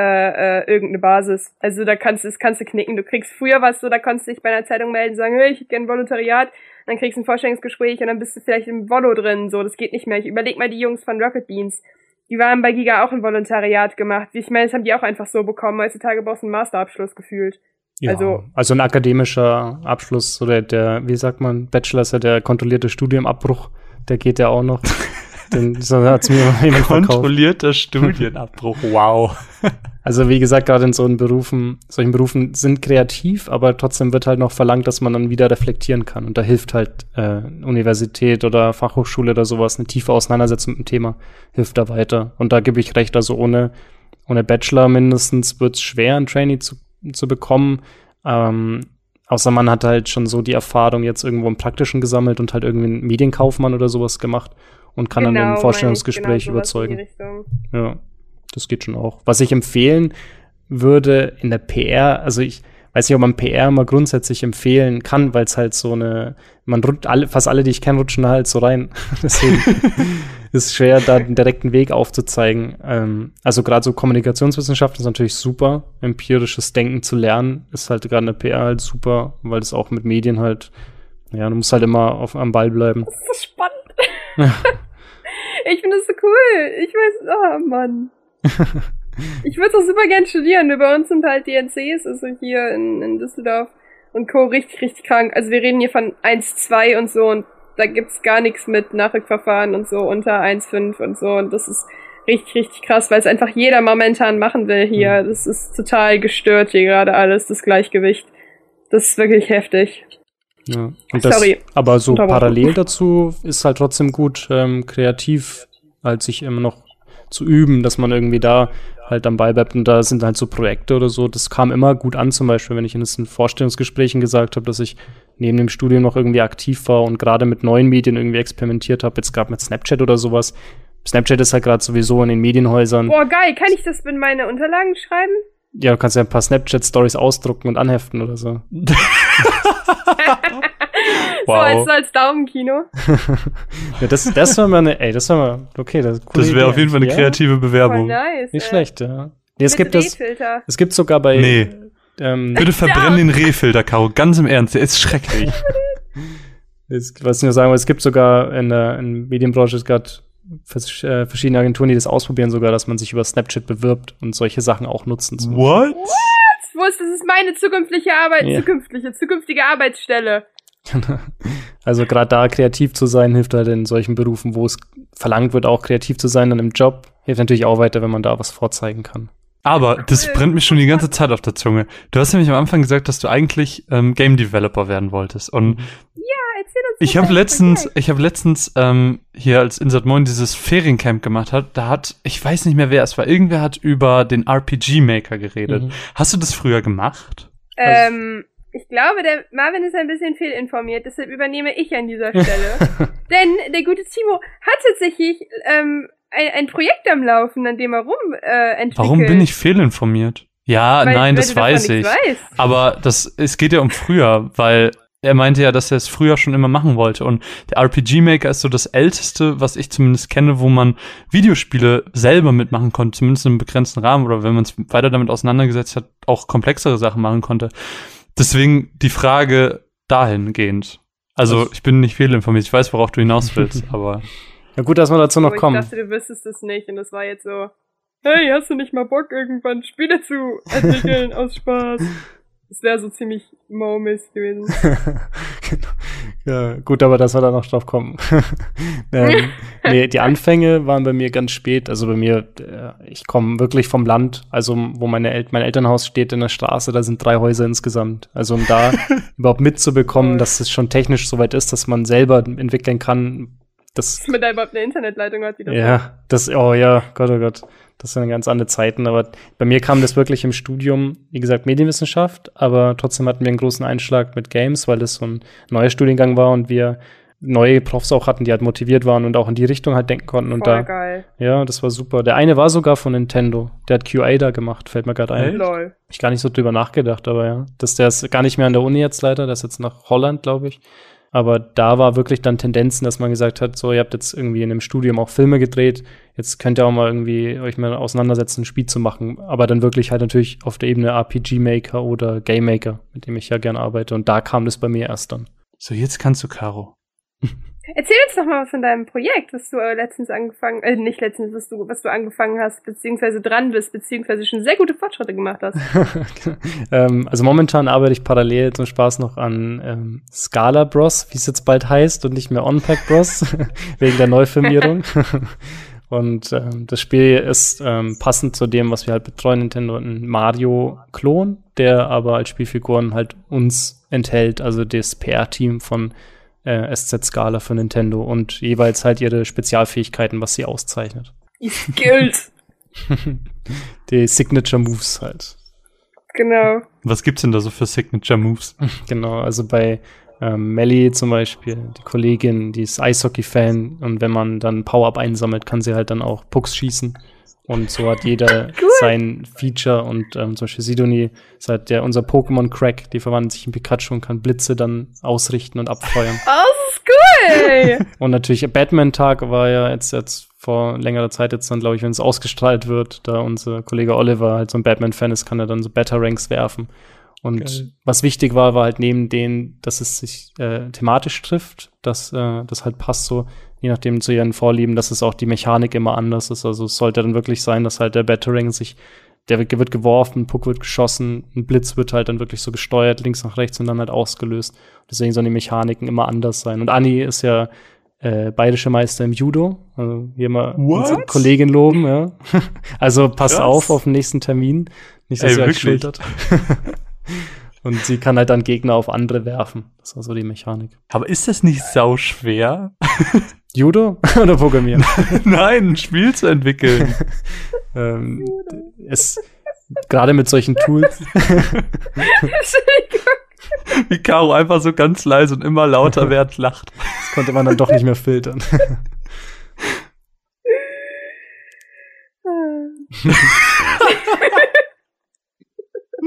äh, irgendeine Basis. Also da kannst du, das kannst du knicken. Du kriegst früher was so, da konntest du dich bei einer Zeitung melden, sagen, hey, ich hätte gerne ein Volontariat, dann kriegst du ein Vorstellungsgespräch und dann bist du vielleicht im Volo drin. So, das geht nicht mehr. Ich überleg mal die Jungs von Rocket Beans. Die waren bei Giga auch ein Volontariat gemacht. Ich meine, das haben die auch einfach so bekommen. Heutzutage brauchst du einen Masterabschluss gefühlt. Ja, Also- also, ein akademischer Abschluss oder der, wie sagt man, Bachelor ist ja der kontrollierte Studienabbruch, der geht ja auch noch. Den, so hat's mir jemand. Kontrollierter Studienabbruch, wow. Also wie gesagt, gerade in solchen Berufen, solchen Berufen sind kreativ, aber trotzdem wird halt noch verlangt, dass man dann wieder reflektieren kann. Und da hilft halt äh, Universität oder Fachhochschule oder sowas, eine tiefe Auseinandersetzung mit dem Thema, hilft da weiter. Und da gebe ich recht, also ohne, ohne Bachelor mindestens wird es schwer, ein Trainee zu, zu bekommen. Ähm, außer man hat halt schon so die Erfahrung jetzt irgendwo im Praktischen gesammelt und halt irgendwie einen Medienkaufmann oder sowas gemacht und kann dann Genau, im meine ich, Vorstellungsgespräch genau überzeugen. Ja, das geht schon auch. Was ich empfehlen würde in der PR, also ich weiß nicht, ob man PR mal grundsätzlich empfehlen kann, weil es halt so eine, man rutscht alle, fast alle, die ich kenne, rutschen da halt so rein. Deswegen ist es schwer, da den direkten Weg aufzuzeigen. Ähm, also gerade so Kommunikationswissenschaften ist natürlich super. Empirisches Denken zu lernen ist halt gerade in der PR halt super, weil das auch mit Medien halt, ja, du musst halt immer auf, am Ball bleiben. Das ist so spannend. ich finde das so cool. Ich weiß, oh Mann. Ich würde auch super gern studieren. Nur bei uns sind halt die NCs, also hier in, in Düsseldorf und Co. richtig, richtig krank. Also wir reden hier von 1,2 und so und da gibt's gar nichts mit Nachrückverfahren und so unter 1,5 und so und das ist richtig, richtig krass, weil es einfach jeder momentan machen will hier. Das ist total gestört hier gerade alles, das Gleichgewicht. Das ist wirklich heftig. Ja. Und das, Sorry. Aber so parallel dazu ist halt trotzdem gut, ähm, kreativ halt sich immer noch zu üben, dass man irgendwie da halt am Ball bleibt. Und da sind halt so Projekte oder so. Das kam immer gut an, zum Beispiel, wenn ich in diesen Vorstellungsgesprächen gesagt habe, dass ich neben dem Studium noch irgendwie aktiv war und gerade mit neuen Medien irgendwie experimentiert habe. Jetzt gerade mit Snapchat oder sowas. Snapchat ist halt gerade sowieso in den Medienhäusern. Boah, geil, kann ich das in meine Unterlagen schreiben? Ja, du kannst ja ein paar Snapchat-Stories ausdrucken und anheften oder so. So als, als Daumenkino. Ja, das, das war mal eine, ey, das war mal, okay, das, ist coole Das wäre auf jeden Fall eine Ja, kreative Voll Bewerbung. nice. Nicht ey. schlecht, ja. Nee, es gibt das, Rehfilter. es gibt sogar bei, Nee. ähm, Bitte verbrenn den Rehfilter, Caro. Ganz im Ernst, der ist schrecklich. es, was ich nur sagen will, es gibt sogar in der in der Medienbranche es gerade vers äh, verschiedene Agenturen, die das ausprobieren sogar, dass man sich über Snapchat bewirbt und solche Sachen auch nutzen. zum What? Ich wusste, das ist meine zukünftige Arbeit, Ja. zukünftige, zukünftige Arbeitsstelle. Also gerade da kreativ zu sein, hilft halt in solchen Berufen, wo es verlangt wird, auch kreativ zu sein, dann im Job. Hilft natürlich auch weiter, wenn man da was vorzeigen kann. Aber das brennt mir schon die ganze Zeit auf der Zunge. Du hast nämlich am Anfang gesagt, dass du eigentlich ähm, Game Developer werden wolltest. Und Ja, erzähl uns ich habe letztens, ich habe letztens ähm, hier als Insert Moin dieses Feriencamp gemacht hat. Da hat, ich weiß nicht mehr wer es war, irgendwer hat über den RPG Maker geredet. Mhm. Hast du das früher gemacht? Ähm, ich glaube, der Marvin ist ein bisschen fehlinformiert, deshalb übernehme ich an dieser Stelle. Denn der gute Timo hat tatsächlich ähm, ein, ein Projekt am Laufen, an dem er rum äh, entwickelt. Warum bin ich fehlinformiert? Ja, Weil- nein, weil das weiß ich. weißt. Aber das, es geht ja um früher, weil er meinte ja, dass er es früher schon immer machen wollte. Und der RPG Maker ist so das älteste, was ich zumindest kenne, wo man Videospiele selber mitmachen konnte, zumindest in einem begrenzten Rahmen oder wenn man es weiter damit auseinandergesetzt hat, auch komplexere Sachen machen konnte. Deswegen die Frage dahingehend. Also ich bin nicht fehlinformiert, ich weiß, worauf du hinaus willst, aber Ja, gut, dass wir dazu noch Oh, ich kommen. dachte, du wüsstest es nicht und das war jetzt so, hey, hast du nicht mal Bock, irgendwann Spiele zu entwickeln aus Spaß? Das wäre so ziemlich Momis gewesen. genau. Ja, gut, aber dass wir da noch drauf kommen. ähm, nee, die Anfänge waren bei mir ganz spät. Also bei mir, äh, ich komme wirklich vom Land, also wo meine El mein Elternhaus steht in der Straße, da sind drei Häuser insgesamt. Also um da überhaupt mitzubekommen, dass es schon technisch soweit ist, dass man selber entwickeln kann. Das, Dass man da überhaupt eine Internetleitung hat, die das ja, das, oh ja, Gott, oh Gott. Das sind ganz andere Zeiten. Aber bei mir kam das wirklich im Studium, wie gesagt, Medienwissenschaft, aber trotzdem hatten wir einen großen Einschlag mit Games, weil das so ein neuer Studiengang war und wir neue Profs auch hatten, die halt motiviert waren und auch in die Richtung halt denken konnten. Und Voll da, geil. ja, das war super. Der eine war sogar von Nintendo. Der hat QA da gemacht, fällt mir gerade ein. Lol. Ich gar nicht so drüber nachgedacht, aber ja. Das, der ist gar nicht mehr an der Uni jetzt leider, der ist jetzt nach Holland, glaube ich. Aber da war wirklich dann Tendenzen, dass man gesagt hat, so, ihr habt jetzt irgendwie in einem Studium auch Filme gedreht, jetzt könnt ihr auch mal irgendwie euch mal auseinandersetzen, ein Spiel zu machen. Aber dann wirklich halt natürlich auf der Ebene RPG-Maker oder Game Maker, mit dem ich ja gerne arbeite. Und da kam das bei mir erst dann. So, jetzt kannst du, Caro. Erzähl uns doch mal von deinem Projekt, was du äh, letztens angefangen, äh, nicht letztens, was du, was du angefangen hast, beziehungsweise dran bist, beziehungsweise schon sehr gute Fortschritte gemacht hast. ähm, also momentan arbeite ich parallel zum Spaß noch an ähm, Scala Bros, wie es jetzt bald heißt, und nicht mehr OnPack Bros, wegen der Neufirmierung. und ähm, das Spiel ist ähm, passend zu dem, was wir halt betreuen, Nintendo, ein Mario-Klon, der aber als Spielfiguren halt uns enthält, also das PR-Team von äh, SZ Scala für Nintendo und jeweils halt ihre Spezialfähigkeiten, was sie auszeichnet. Die Skills. Die Signature Moves halt. genau. Was gibt's denn da so für Signature Moves? Genau, also bei ähm, Melly zum Beispiel, die Kollegin, die ist Eishockey-Fan und wenn man dann Power-Up einsammelt, kann sie halt dann auch Pucks schießen. Und so hat jeder Cool. sein Feature und ähm, zum Beispiel Sidonie ist halt der, unser Pokémon-Crack, die verwandelt sich in Pikachu und kann Blitze dann ausrichten und abfeuern. Oh, das ist cool. und natürlich Batman-Tag war ja jetzt, jetzt vor längerer Zeit jetzt dann, glaube ich, wenn es ausgestrahlt wird, da unser Kollege Oliver halt so ein Batman-Fan ist, kann er dann so Beta-Ranks werfen. Und Geil. was wichtig war, war halt neben denen, dass es sich äh, thematisch trifft, dass äh, das halt passt so, je nachdem zu ihren Vorlieben, dass es auch die Mechanik immer anders ist. Also es sollte dann wirklich sein, dass halt der Batarang sich, der wird, geworfen, ein Puck wird geschossen, ein Blitz wird halt dann wirklich so gesteuert, links nach rechts und dann halt ausgelöst. Deswegen sollen die Mechaniken immer anders sein. Und Anni ist ja äh, bayerische Meister im Judo. Also hier mal What? unsere Kollegin loben, ja. also passt Krass. auf auf den nächsten Termin. Nicht, dass Ey, sie euch schultert. Und sie kann halt dann Gegner auf andere werfen. Das war so die Mechanik. Aber ist das nicht sau schwer? Judo oder Programmieren? Nein, ein Spiel zu entwickeln. ähm, es gerade mit solchen Tools. Wie Caro einfach so ganz leise und immer lauter während lacht. Das konnte man dann doch nicht mehr filtern.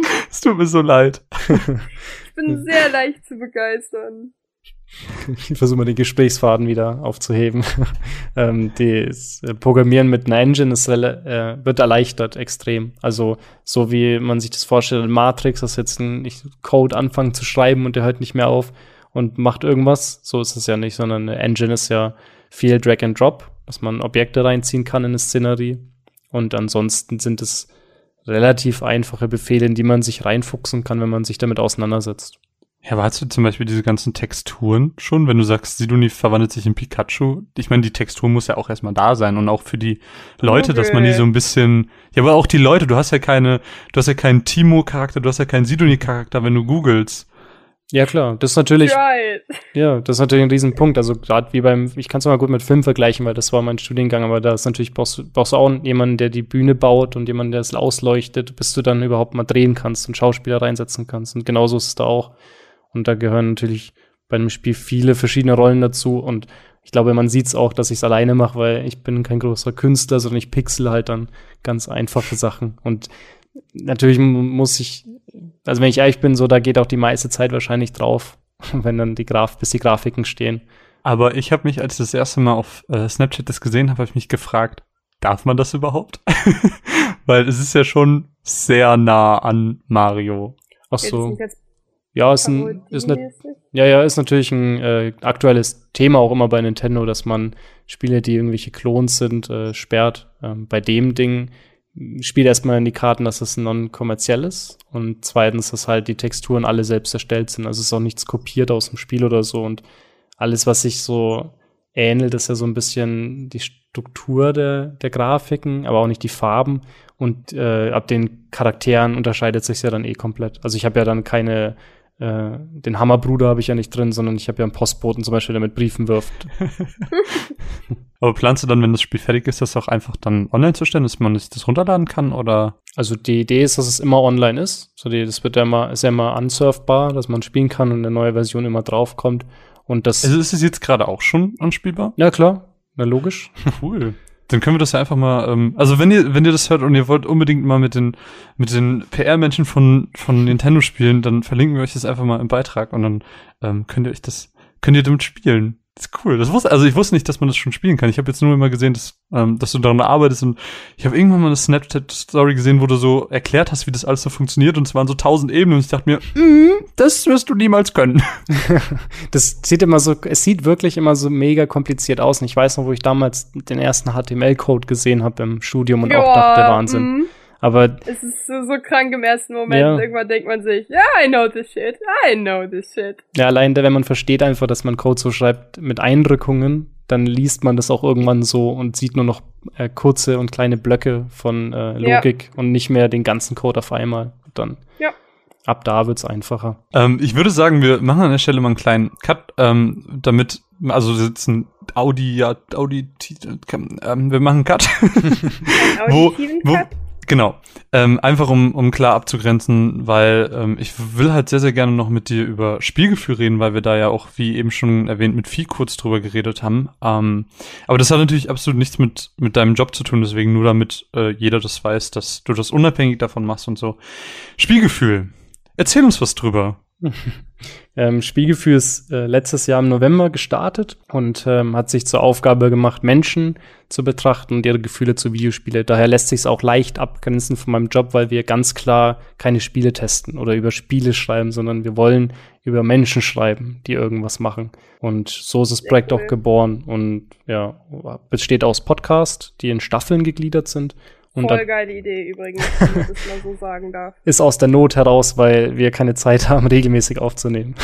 Es tut mir so leid. Ich bin sehr leicht zu begeistern. Ich versuche mal den Gesprächsfaden wieder aufzuheben. ähm, das äh, Programmieren mit einer Engine ist, äh, wird erleichtert extrem. Also so wie man sich das vorstellt in Matrix, dass jetzt ein Code anfangen zu schreiben und der hört nicht mehr auf und macht irgendwas. So ist es ja nicht, sondern eine Engine ist ja viel Drag and Drop, dass man Objekte reinziehen kann in eine Szenerie. Und ansonsten sind es relativ einfache Befehle, in die man sich reinfuchsen kann, wenn man sich damit auseinandersetzt. Ja, aber hast du zum Beispiel diese ganzen Texturen schon, wenn du sagst, Sidoni verwandelt sich in Pikachu? Ich meine, die Textur muss ja auch erstmal da sein und auch für die Leute, dass man die so ein bisschen, ja, aber auch die Leute, du hast ja keine, du hast ja keinen Timo-Charakter, du hast ja keinen Sidoni-Charakter, wenn du googelst. Ja, klar. Das ist natürlich, Right. Ja, das ist natürlich ein Riesenpunkt. Also gerade wie beim, ich kann es mal gut mit Film vergleichen, weil das war mein Studiengang, aber da ist natürlich, brauchst, du- brauchst du auch jemanden, der die Bühne baut und jemanden, der es ausleuchtet, bis du dann überhaupt mal drehen kannst und Schauspieler reinsetzen kannst. Und genauso ist es da auch. Und da gehören natürlich bei einem Spiel viele verschiedene Rollen dazu. Und ich glaube, man sieht es auch, dass ich es alleine mache, weil ich bin kein großer Künstler, sondern ich pixel halt dann ganz einfache Sachen. Und natürlich mu- muss ich, also wenn ich ehrlich bin, so da geht auch die meiste Zeit wahrscheinlich drauf, wenn dann die Graf, bis die Grafiken stehen. Aber ich habe mich, als ich das erste Mal auf äh, Snapchat das gesehen habe, habe ich mich gefragt, darf man das überhaupt? Weil es ist ja schon sehr nah an Mario. Ach so. Ja, ist, ein, ist, ne, ja, ja, ist natürlich ein äh, aktuelles Thema auch immer bei Nintendo, dass man Spiele, die irgendwelche Klons sind, äh, sperrt. Ähm, bei dem Ding spielt erstmal in die Karten, dass es non-kommerziell ist und zweitens, dass halt die Texturen alle selbst erstellt sind. Also es ist auch nichts kopiert aus dem Spiel oder so und alles, was sich so ähnelt, ist ja so ein bisschen die Struktur der, der Grafiken, aber auch nicht die Farben. Und äh, ab den Charakteren unterscheidet sich ja dann eh komplett. Also ich habe ja dann keine äh, den Hammerbruder habe ich ja nicht drin, sondern ich habe ja einen Postboten zum Beispiel, der mit Briefen wirft. Aber planst du dann, wenn das Spiel fertig ist, das auch einfach dann online zu stellen, dass man sich das runterladen kann oder? Also die Idee ist, dass es immer online ist. So die, das wird ja immer, ist ja immer unsurfbar, dass man spielen kann und eine neue Version immer draufkommt. Und das. Also ist es jetzt gerade auch schon anspielbar? Ja, klar. Na, logisch. Cool. Dann können wir das ja einfach mal, ähm, also wenn ihr, wenn ihr das hört und ihr wollt unbedingt mal mit den, mit den PR-Menschen von, von Nintendo spielen, dann verlinken wir euch das einfach mal im Beitrag und dann ähm, könnt ihr euch das, könnt ihr damit spielen. Das ist cool. Das wusste, also ich wusste nicht, dass man das schon spielen kann. Ich habe jetzt nur immer gesehen, dass, ähm, dass du daran arbeitest und ich habe irgendwann mal eine Snapchat-Story gesehen, wo du so erklärt hast, wie das alles so funktioniert und es waren so tausend Ebenen und ich dachte mir, mm, das wirst du niemals können. das sieht immer so, es sieht wirklich immer so mega kompliziert aus. Und ich weiß noch, wo ich damals den ersten HTML-Code gesehen habe im Studium und Ja, auch dachte, Wahnsinn. mhm. Aber Es ist so, so krank im ersten Moment. Ja. Irgendwann denkt man sich, ja, I know this shit. I know this shit. ja, allein da, wenn man versteht einfach, dass man Code so schreibt mit Eindrückungen, dann liest man das auch irgendwann so und sieht nur noch äh, kurze und kleine Blöcke von äh, Ja. Logik und nicht mehr den ganzen Code auf einmal. Und dann Ja. ab da wird's einfacher. ähm, ich würde sagen, wir machen an der Stelle mal einen kleinen Cut, ähm, damit, also sitzen Audi, ja, Audi, ähm, wir machen einen Cut. Wo- wo- Cut? Genau. Ähm, einfach um, um klar abzugrenzen, weil ähm, ich will halt sehr, sehr gerne noch mit dir über Spielgefühl reden, weil wir da ja auch, wie eben schon erwähnt, mit Vieh kurz drüber geredet haben. Ähm, aber das hat natürlich absolut nichts mit, mit deinem Job zu tun, deswegen nur damit äh, jeder das weiß, dass du das unabhängig davon machst und so. Spielgefühl. Erzähl uns was drüber. Ähm, Spielgefühl ist äh, letztes Jahr im November gestartet und ähm, hat sich zur Aufgabe gemacht, Menschen zu betrachten und ihre Gefühle zu Videospiele. Daher lässt sich es auch leicht abgrenzen von meinem Job, weil wir ganz klar keine Spiele testen oder über Spiele schreiben, sondern wir wollen über Menschen schreiben, die irgendwas machen. Und so ist das Projekt auch geboren und ja, besteht aus Podcasts, die in Staffeln gegliedert sind. Und Voll geile Idee übrigens, wenn man das mal so sagen darf. ist aus der Not heraus, weil wir keine Zeit haben, regelmäßig aufzunehmen.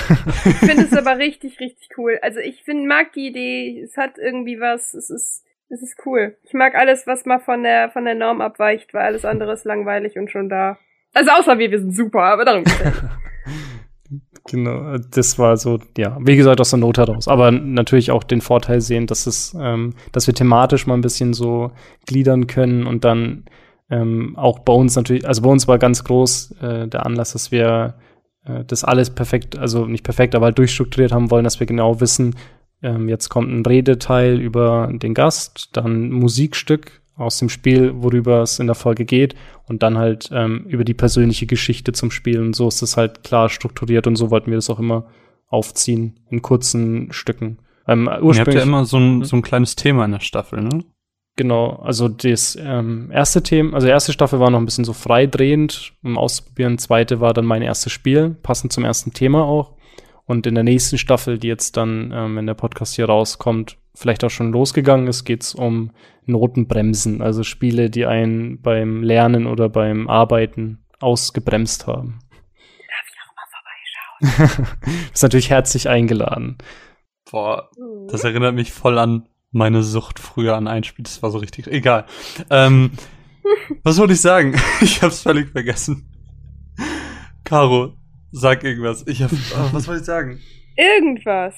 Ich finde es aber richtig, richtig cool. Also ich find, mag die Idee, es hat irgendwie was, es ist, es ist cool. Ich mag alles, was mal von der, von der Norm abweicht, weil alles andere ist langweilig und schon da. Also außer wir, wir sind super, aber darum geht's. Genau, das war so, ja, wie gesagt, aus der Not heraus. Aber natürlich auch den Vorteil sehen, dass es, ähm, dass wir thematisch mal ein bisschen so gliedern können und dann ähm, auch bei uns natürlich, also bei uns war ganz groß äh, der Anlass, dass wir äh, das alles perfekt, also nicht perfekt, aber halt durchstrukturiert haben wollen, dass wir genau wissen, ähm, jetzt kommt ein Redeteil über den Gast, dann Musikstück aus dem Spiel, worüber es in der Folge geht und dann halt ähm, über die persönliche Geschichte zum Spiel. Und so ist es halt klar strukturiert und so wollten wir das auch immer aufziehen in kurzen Stücken. Ähm, Ihr habt ursprünglich, ja immer so ein, so ein kleines Thema in der Staffel, ne? genau, also das ähm, erste Thema, also die erste Staffel war noch ein bisschen so freidrehend, um auszuprobieren. Zweite war dann mein erstes Spiel, passend zum ersten Thema auch. Und in der nächsten Staffel, die jetzt dann, ähm, wenn der Podcast hier rauskommt, vielleicht auch schon losgegangen ist, geht's um Notenbremsen, also Spiele, die einen beim Lernen oder beim Arbeiten ausgebremst haben. Darf ich auch mal vorbeischauen? Ist natürlich herzlich eingeladen. Boah, Mhm. Das erinnert mich voll an meine Sucht früher an ein Spiel. Das war so richtig. Egal. Ähm, was wollte ich sagen? Ich hab's völlig vergessen. Caro, sag irgendwas. Ich hab. ah, was wollte ich sagen? Irgendwas.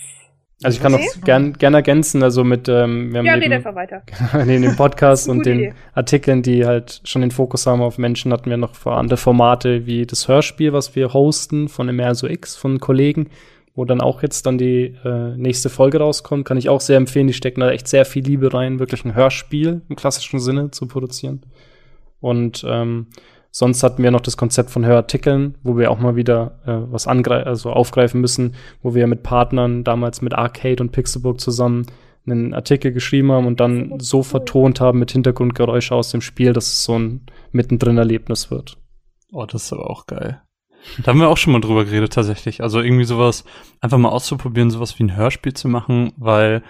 Also ich kann Okay. das gern, gern ergänzen, also mit, ähm, wir haben Ja, eben- einfach weiter. in den Podcasts und Gute den Idee. Artikeln, die halt schon den Fokus haben auf Menschen, hatten wir noch vor andere Formate wie das Hörspiel, was wir hosten von Immerso X, von Kollegen, wo dann auch jetzt dann die äh, nächste Folge rauskommt. Kann ich auch sehr empfehlen. Die stecken da echt sehr viel Liebe rein, wirklich ein Hörspiel im klassischen Sinne zu produzieren. Und ähm, sonst hatten wir noch das Konzept von Hörartikeln, wo wir auch mal wieder äh, was angreifen, also aufgreifen müssen, wo wir mit Partnern damals mit Arcade und Pixelburg zusammen einen Artikel geschrieben haben und dann so vertont haben mit Hintergrundgeräusche aus dem Spiel, dass es so ein mittendrin Erlebnis wird. Oh, das ist aber auch geil. Da haben wir auch schon mal drüber geredet, tatsächlich. Also irgendwie sowas, einfach mal auszuprobieren, sowas wie ein Hörspiel zu machen, weil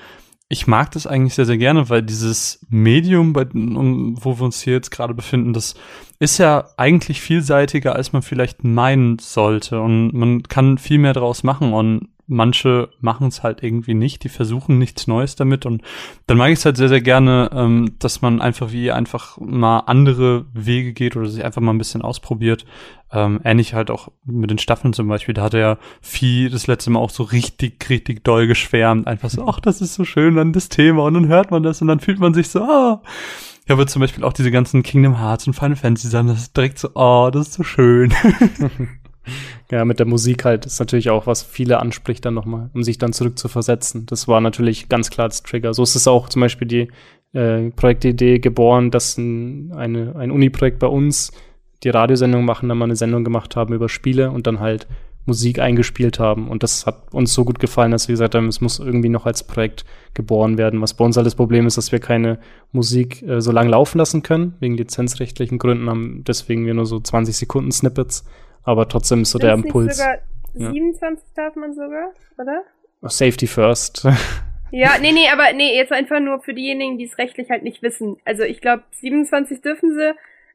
ich mag das eigentlich sehr, sehr gerne, weil dieses Medium, bei, um, wo wir uns hier jetzt gerade befinden, das ist ja eigentlich vielseitiger, als man vielleicht meinen sollte. Und man kann viel mehr draus machen. Und manche machen es halt irgendwie nicht, die versuchen nichts Neues damit und dann mag ich es halt sehr, sehr gerne, ähm, dass man einfach wie einfach mal andere Wege geht oder sich einfach mal ein bisschen ausprobiert. Ähm, ähnlich halt auch mit den Staffeln zum Beispiel, da hat er ja Vieh das letzte Mal auch so richtig, richtig doll geschwärmt, einfach so, ach, das ist so schön, dann das Thema und dann hört man das und dann fühlt man sich so, ah. Ich habe zum Beispiel auch diese ganzen Kingdom Hearts und Final Fantasy Sachen, das ist direkt so, oh, das ist so schön. Ja, mit der Musik halt ist natürlich auch, was viele anspricht dann nochmal, um sich dann zurück zu versetzen. Das war natürlich ganz klar das Trigger. So ist es auch zum Beispiel die äh, Projektidee geboren, dass ein, eine, ein Uni-Projekt bei uns die Radiosendung machen, dann mal eine Sendung gemacht haben über Spiele und dann halt Musik eingespielt haben. Und das hat uns so gut gefallen, dass wir gesagt haben, es muss irgendwie noch als Projekt geboren werden. Was bei uns halt das Problem ist, dass wir keine Musik äh, so lange laufen lassen können, wegen lizenzrechtlichen Gründen haben deswegen wir nur so 20 Sekunden Snippets aber trotzdem ist so der Impuls. Sogar 27 ja. darf man sogar, oder? Safety first. ja, nee, nee, aber nee, jetzt einfach nur für diejenigen, die es rechtlich halt nicht wissen. Also ich glaube, 27 dürfen sie,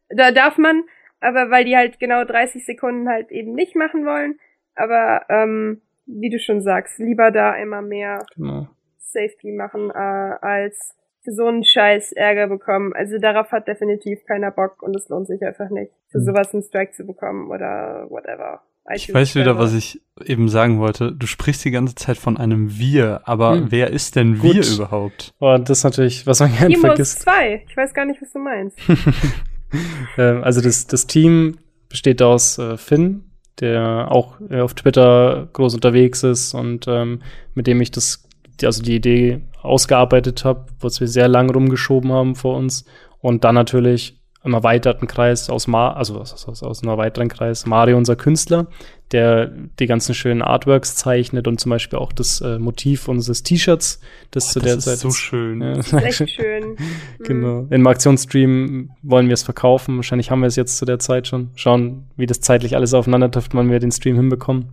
da darf man, aber weil die halt genau 30 Sekunden halt eben nicht machen wollen. Aber ähm, wie du schon sagst, lieber da immer mehr genau. Safety machen, äh, als für so einen Scheiß Ärger bekommen. Also darauf hat definitiv keiner Bock und es lohnt sich einfach nicht, für hm. sowas einen Strike zu bekommen oder whatever. Ich weiß wieder, was ich eben sagen wollte. Du sprichst die ganze Zeit von einem Wir, aber hm. wer ist denn Gut. Wir überhaupt? Oh, das ist natürlich, was man gerne vergisst. zwei. Ich weiß gar nicht, was du meinst. Ähm, also das, das Team besteht aus äh, Finn, der auch äh, auf Twitter groß unterwegs ist und ähm, mit dem ich das also die Idee ausgearbeitet habe, was wir sehr lange rumgeschoben haben vor uns. Und dann natürlich im erweiterten Kreis aus Ma also aus, aus, aus einem weiteren Kreis, Mario, unser Künstler, der die ganzen schönen Artworks zeichnet und zum Beispiel auch das äh, Motiv unseres T-Shirts, das oh, zu das der Zeit. so schön. Ja. Das ist echt schön. genau. Im Aktionsstream wollen wir es verkaufen. Wahrscheinlich haben wir es jetzt zu der Zeit schon. Schauen, wie das zeitlich alles aufeinander trifft, wann wir den Stream hinbekommen.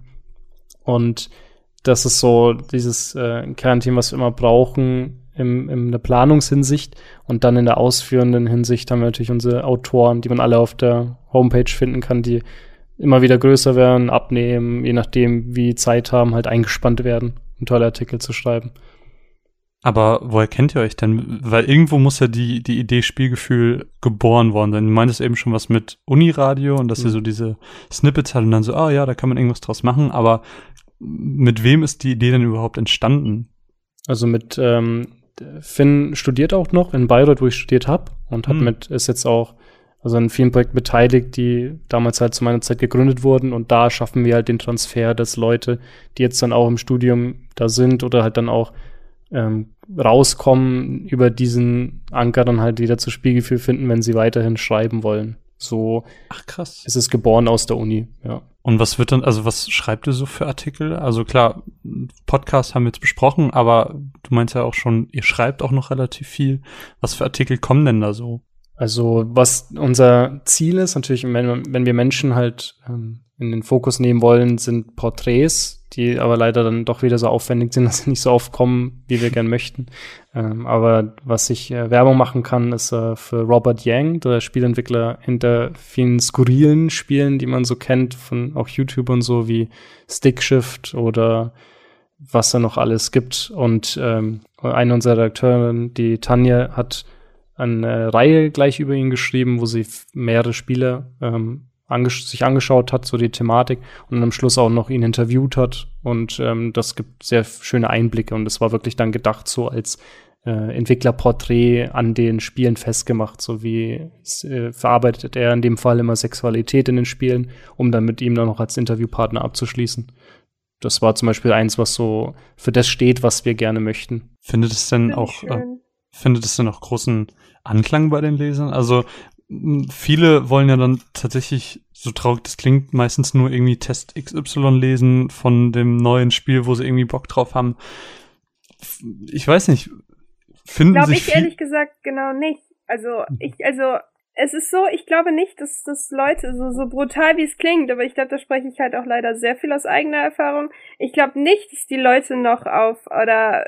Und das ist so dieses äh, Kernteam, was wir immer brauchen im, in der Planungshinsicht und dann in der ausführenden Hinsicht haben wir natürlich unsere Autoren, die man alle auf der Homepage finden kann, die immer wieder größer werden, abnehmen, je nachdem, wie Zeit haben, halt eingespannt werden, um tolle Artikel zu schreiben. Aber woher kennt ihr euch denn? Weil irgendwo muss ja die, die Idee Spielgefühl geboren worden sein. Du meintest eben schon was mit Uniradio und dass mhm. ihr so diese Snippets hat und dann so, ah ja, da kann man irgendwas draus machen. Aber mit wem ist die Idee denn überhaupt entstanden? Also mit ähm, Finn studiert auch noch in Bayreuth, wo ich studiert habe und hat hm. mit ist jetzt auch also an vielen Projekten beteiligt, die damals halt zu meiner Zeit gegründet wurden und da schaffen wir halt den Transfer, dass Leute, die jetzt dann auch im Studium da sind oder halt dann auch ähm, rauskommen, über diesen Anker dann halt wieder zu Spielgefühl finden, wenn sie weiterhin schreiben wollen. So Ach, krass. ist es geboren aus der Uni, ja. Und was wird dann, also was schreibt ihr so für Artikel? Also klar, Podcast haben wir jetzt besprochen, aber du meinst ja auch schon, ihr schreibt auch noch relativ viel. Was für Artikel kommen denn da so? Also was unser Ziel ist, natürlich, wenn, wenn wir Menschen halt ähm, in den Fokus nehmen wollen, sind Porträts, die aber leider dann doch wieder so aufwendig sind, dass sie nicht so oft kommen, wie wir gern möchten. Ähm, aber was ich äh, Werbung machen kann, ist äh, für Robert Yang, der Spielentwickler hinter vielen skurrilen Spielen, die man so kennt, von auch YouTube und so, wie Stickshift oder was da noch alles gibt. Und ähm, eine unserer Redakteuren, die Tanja, hat eine Reihe gleich über ihn geschrieben, wo sie mehrere Spiele ähm, angesch sich angeschaut hat, so die Thematik und am Schluss auch noch ihn interviewt hat. Und ähm, das gibt sehr schöne Einblicke und es war wirklich dann gedacht so als äh, Entwicklerporträt an den Spielen festgemacht, so wie äh, verarbeitet er in dem Fall immer Sexualität in den Spielen, um dann mit ihm dann noch als Interviewpartner abzuschließen. Das war zum Beispiel eins, was so für das steht, was wir gerne möchten. Findet es denn auch, äh, findet es denn auch großen Anklang bei den Lesern? Also viele wollen ja dann tatsächlich, so traurig das klingt, meistens nur irgendwie Test XY lesen von dem neuen Spiel, wo sie irgendwie Bock drauf haben. Ich weiß nicht, finden Glaube ich ehrlich gesagt genau nicht. Also ich, also es ist so, ich glaube nicht, dass das Leute, so, so brutal wie es klingt, aber ich glaube, da spreche ich halt auch leider sehr viel aus eigener Erfahrung. Ich glaube nicht, dass die Leute noch auf oder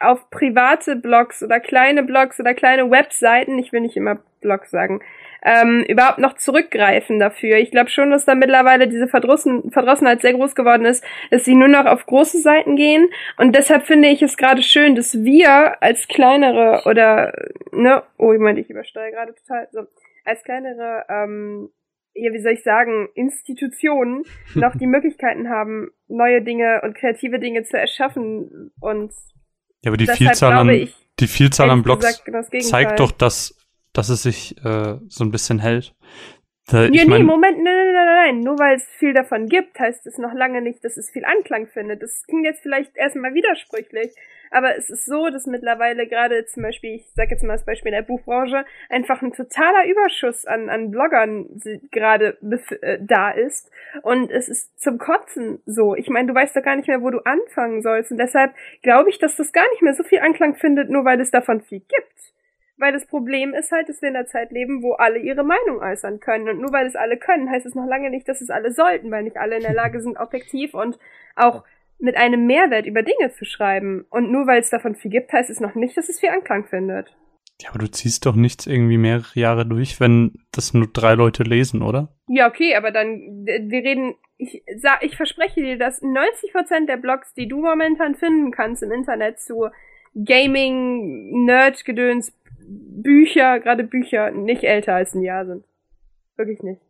auf private Blogs oder kleine Blogs oder kleine Webseiten, ich will nicht immer Blogs sagen, ähm, überhaupt noch zurückgreifen dafür. Ich glaube schon, dass da mittlerweile diese Verdrossen, Verdrossenheit sehr groß geworden ist, dass sie nur noch auf große Seiten gehen. Und deshalb finde ich es gerade schön, dass wir als kleinere oder, ne, oh, ich meine, ich übersteuere gerade total, so, als kleinere, ähm, ja, wie soll ich sagen, Institutionen noch die Möglichkeiten haben, neue Dinge und kreative Dinge zu erschaffen und ja, aber die Vielzahl an, ich, die Vielzahl an Blogs genau zeigt doch, dass, dass es sich äh, so ein bisschen hält. Da, Ja, ich nee, mein, Moment, nein, nein, nein, nein, nein. Nur weil es viel davon gibt, heißt es noch lange nicht, dass es viel Anklang findet. Das klingt jetzt vielleicht erstmal widersprüchlich, aber es ist so, dass mittlerweile gerade zum Beispiel, ich sag jetzt mal als Beispiel in der Buchbranche, einfach ein totaler Überschuss an, an Bloggern gerade äh, da ist. Und es ist zum Kotzen so. Ich meine, du weißt doch gar nicht mehr, wo du anfangen sollst. Und deshalb glaube ich, dass das gar nicht mehr so viel Anklang findet, nur weil es davon viel gibt. Weil das Problem ist halt, dass wir in einer Zeit leben, wo alle ihre Meinung äußern können. Und nur weil es alle können, heißt es noch lange nicht, dass es alle sollten, weil nicht alle in der Lage sind, objektiv und auch mit einem Mehrwert über Dinge zu schreiben. Und nur weil es davon viel gibt, heißt es noch nicht, dass es viel Anklang findet. ja, aber du ziehst doch nichts irgendwie mehrere Jahre durch, wenn das nur drei Leute lesen, oder? Ja, okay, aber dann, wir reden, ich sag, ich verspreche dir, dass 90% der Blogs, die du momentan finden kannst im Internet zu Gaming, Nerd-Gedöns, Bücher, gerade Bücher, nicht älter als ein Jahr sind. Wirklich nicht.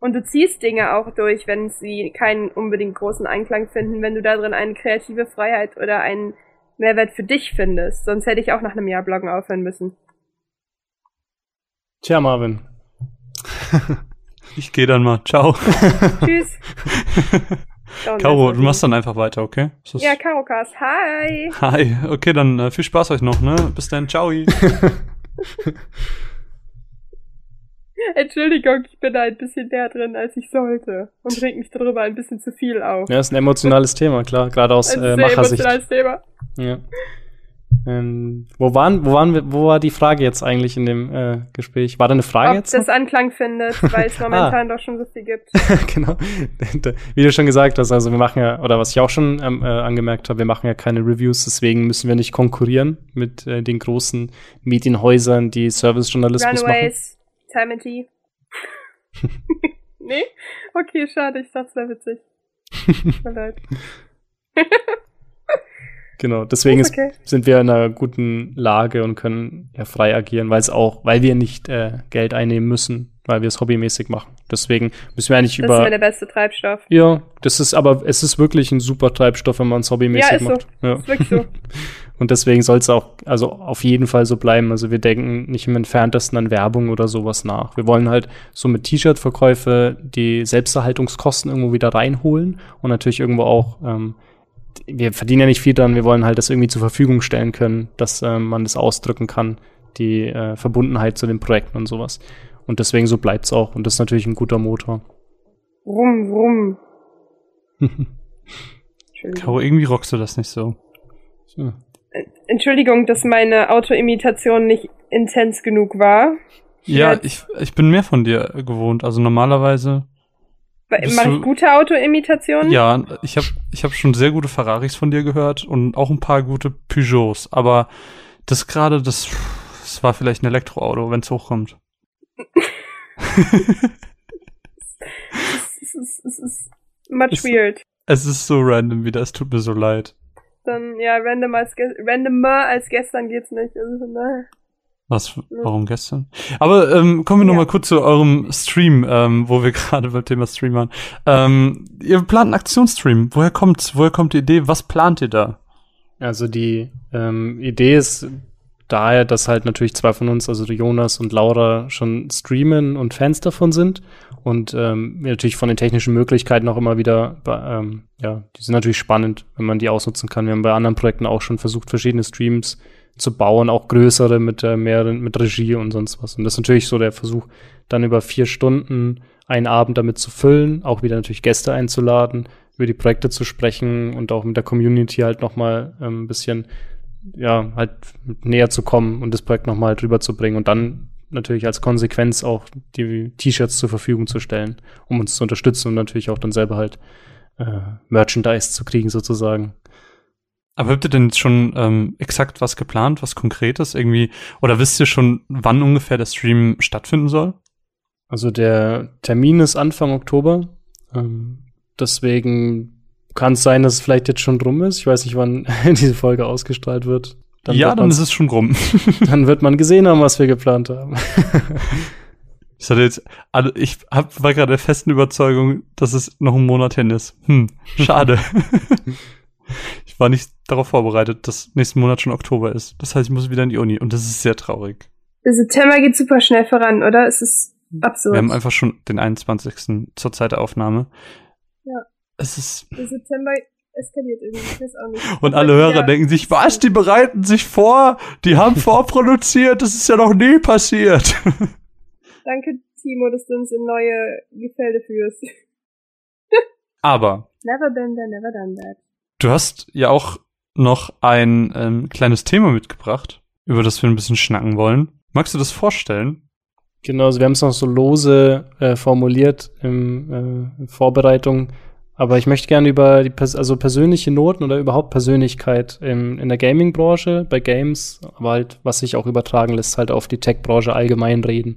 Und du ziehst Dinge auch durch, wenn sie keinen unbedingt großen Einklang finden, wenn du da drin eine kreative Freiheit oder einen Mehrwert für dich findest. Sonst hätte ich auch nach einem Jahr Bloggen aufhören müssen. Tja, Marvin. Ich gehe dann mal. Ciao. Tschüss. Caro, du machst dann einfach weiter, okay? Ist das- Ja, Karocast, hi. Hi. Okay, dann äh, viel Spaß euch noch, ne? Bis dann. Ciao. Entschuldigung, ich bin da ein bisschen näher drin, als ich sollte. Und reg mich darüber ein bisschen zu viel auf. Ja, ist ein emotionales Thema, klar, gerade aus ein äh, sehr Machersicht. emotionales Thema. Ja. Ähm, wo waren, wo waren wir, wo war die Frage jetzt eigentlich in dem äh, Gespräch? War da eine Frage Ob jetzt? das noch? Anklang findet, weil es momentan doch schon so viel gibt. genau. Wie du schon gesagt hast, also wir machen ja, oder was ich auch schon ähm, äh, angemerkt habe, wir machen ja keine Reviews, deswegen müssen wir nicht konkurrieren mit äh, den großen Medienhäusern, die Servicejournalismus machen. Runaways, Time and Tea. nee? Okay, schade, ich dachte, es wäre witzig. Tut mir leid. Genau, deswegen ist, Okay. sind wir in einer guten Lage und können ja frei agieren, weil es auch, weil wir nicht äh, Geld einnehmen müssen, weil wir es hobbymäßig machen. Deswegen müssen wir eigentlich Das ist über. mir der beste Treibstoff. ja, das ist aber es ist wirklich ein super Treibstoff, wenn man es hobbymäßig Ja, ist so. macht. Ja. Ist wirklich so. Und deswegen soll es auch, also auf jeden Fall so bleiben. Also wir denken nicht im entferntesten an Werbung oder sowas nach. Wir wollen halt so mit T-Shirt-Verkäufe die Selbsterhaltungskosten irgendwo wieder reinholen und natürlich irgendwo auch, ähm, wir verdienen ja nicht viel dran, wir wollen halt das irgendwie zur Verfügung stellen können, dass ähm, man das ausdrücken kann, die äh, Verbundenheit zu den Projekten und sowas. Und deswegen so bleibt es auch. Und das ist natürlich ein guter Motor. Rum, rum. Caro, irgendwie rockst du das nicht so. So. Entschuldigung, dass meine Autoimitation nicht intens genug war. Ja, Jetzt- ich, ich bin mehr von dir gewohnt. Also normalerweise, Mache ich gute Autoimitationen? ja, ich habe ich hab schon sehr gute Ferraris von dir gehört und auch ein paar gute Peugeots. Aber das gerade, das, das war vielleicht ein Elektroauto, wenn es hochkommt. Es ist, es ist much Es- weird. Es ist so random wieder, es tut mir so leid. Dann, ja, random als randomer als gestern geht's nicht. Also, ne. Was, warum gestern? Aber ähm, kommen wir noch Ja. mal kurz zu eurem Stream, ähm, wo wir gerade beim Thema Stream waren. Ähm, ihr plant einen Aktionsstream. Woher kommt's? Woher kommt die Idee? Was plant ihr da? Also die ähm, Idee ist daher, dass halt natürlich zwei von uns, also Jonas und Laura, schon streamen und Fans davon sind. Und ähm, natürlich von den technischen Möglichkeiten auch immer wieder, ähm, ja, die sind natürlich spannend, wenn man die ausnutzen kann. Wir haben bei anderen Projekten auch schon versucht, verschiedene Streams zu bauen, auch größere mit äh, mehreren, mit Regie und sonst was. Und das ist natürlich so der Versuch, dann über vier Stunden einen Abend damit zu füllen, auch wieder natürlich Gäste einzuladen, über die Projekte zu sprechen und auch mit der Community halt nochmal ähm, ein bisschen, ja, halt näher zu kommen und das Projekt nochmal halt rüberzubringen und dann natürlich als Konsequenz auch die T-Shirts zur Verfügung zu stellen, um uns zu unterstützen und natürlich auch dann selber halt äh, Merchandise zu kriegen sozusagen. Aber habt ihr denn jetzt schon ähm, exakt was geplant, was Konkretes irgendwie? Oder wisst ihr schon, wann ungefähr der Stream stattfinden soll? Also der Termin ist Anfang Oktober. Ähm, deswegen kann es sein, dass es vielleicht jetzt schon rum ist. Ich weiß nicht, wann diese Folge ausgestrahlt wird. Dann ja, wird dann ist es schon rum. dann wird man gesehen haben, was wir geplant haben. Ich hatte jetzt, also ich hab, war gerade der festen Überzeugung, dass es noch ein Monat hin ist. Hm, schade. Ich war nicht darauf vorbereitet, dass nächsten Monat schon Oktober ist. Das heißt, ich muss wieder in die Uni und das ist sehr traurig. Der September geht super schnell voran, oder? Es ist absurd. Wir haben einfach schon den 21. zur Zeit der Aufnahme. Ja. Es ist. Der September eskaliert irgendwie. Ich weiß auch nicht. Und alle Hörer denken sich, was, die bereiten sich vor, die haben vorproduziert, das ist ja noch nie passiert. Danke, Timo, dass du uns in neue Gefilde führst. Aber. Never been there, never done that. Du hast ja auch noch ein ähm, kleines Thema mitgebracht, über das wir ein bisschen schnacken wollen. Magst du das vorstellen? Genau, also wir haben es noch so lose äh, formuliert im äh, Vorbereitung. Aber ich möchte gerne über die Pers also persönliche Noten oder überhaupt Persönlichkeit im, in der Gaming-Branche, bei Games, aber halt, was sich auch übertragen lässt, halt auf die Tech-Branche allgemein reden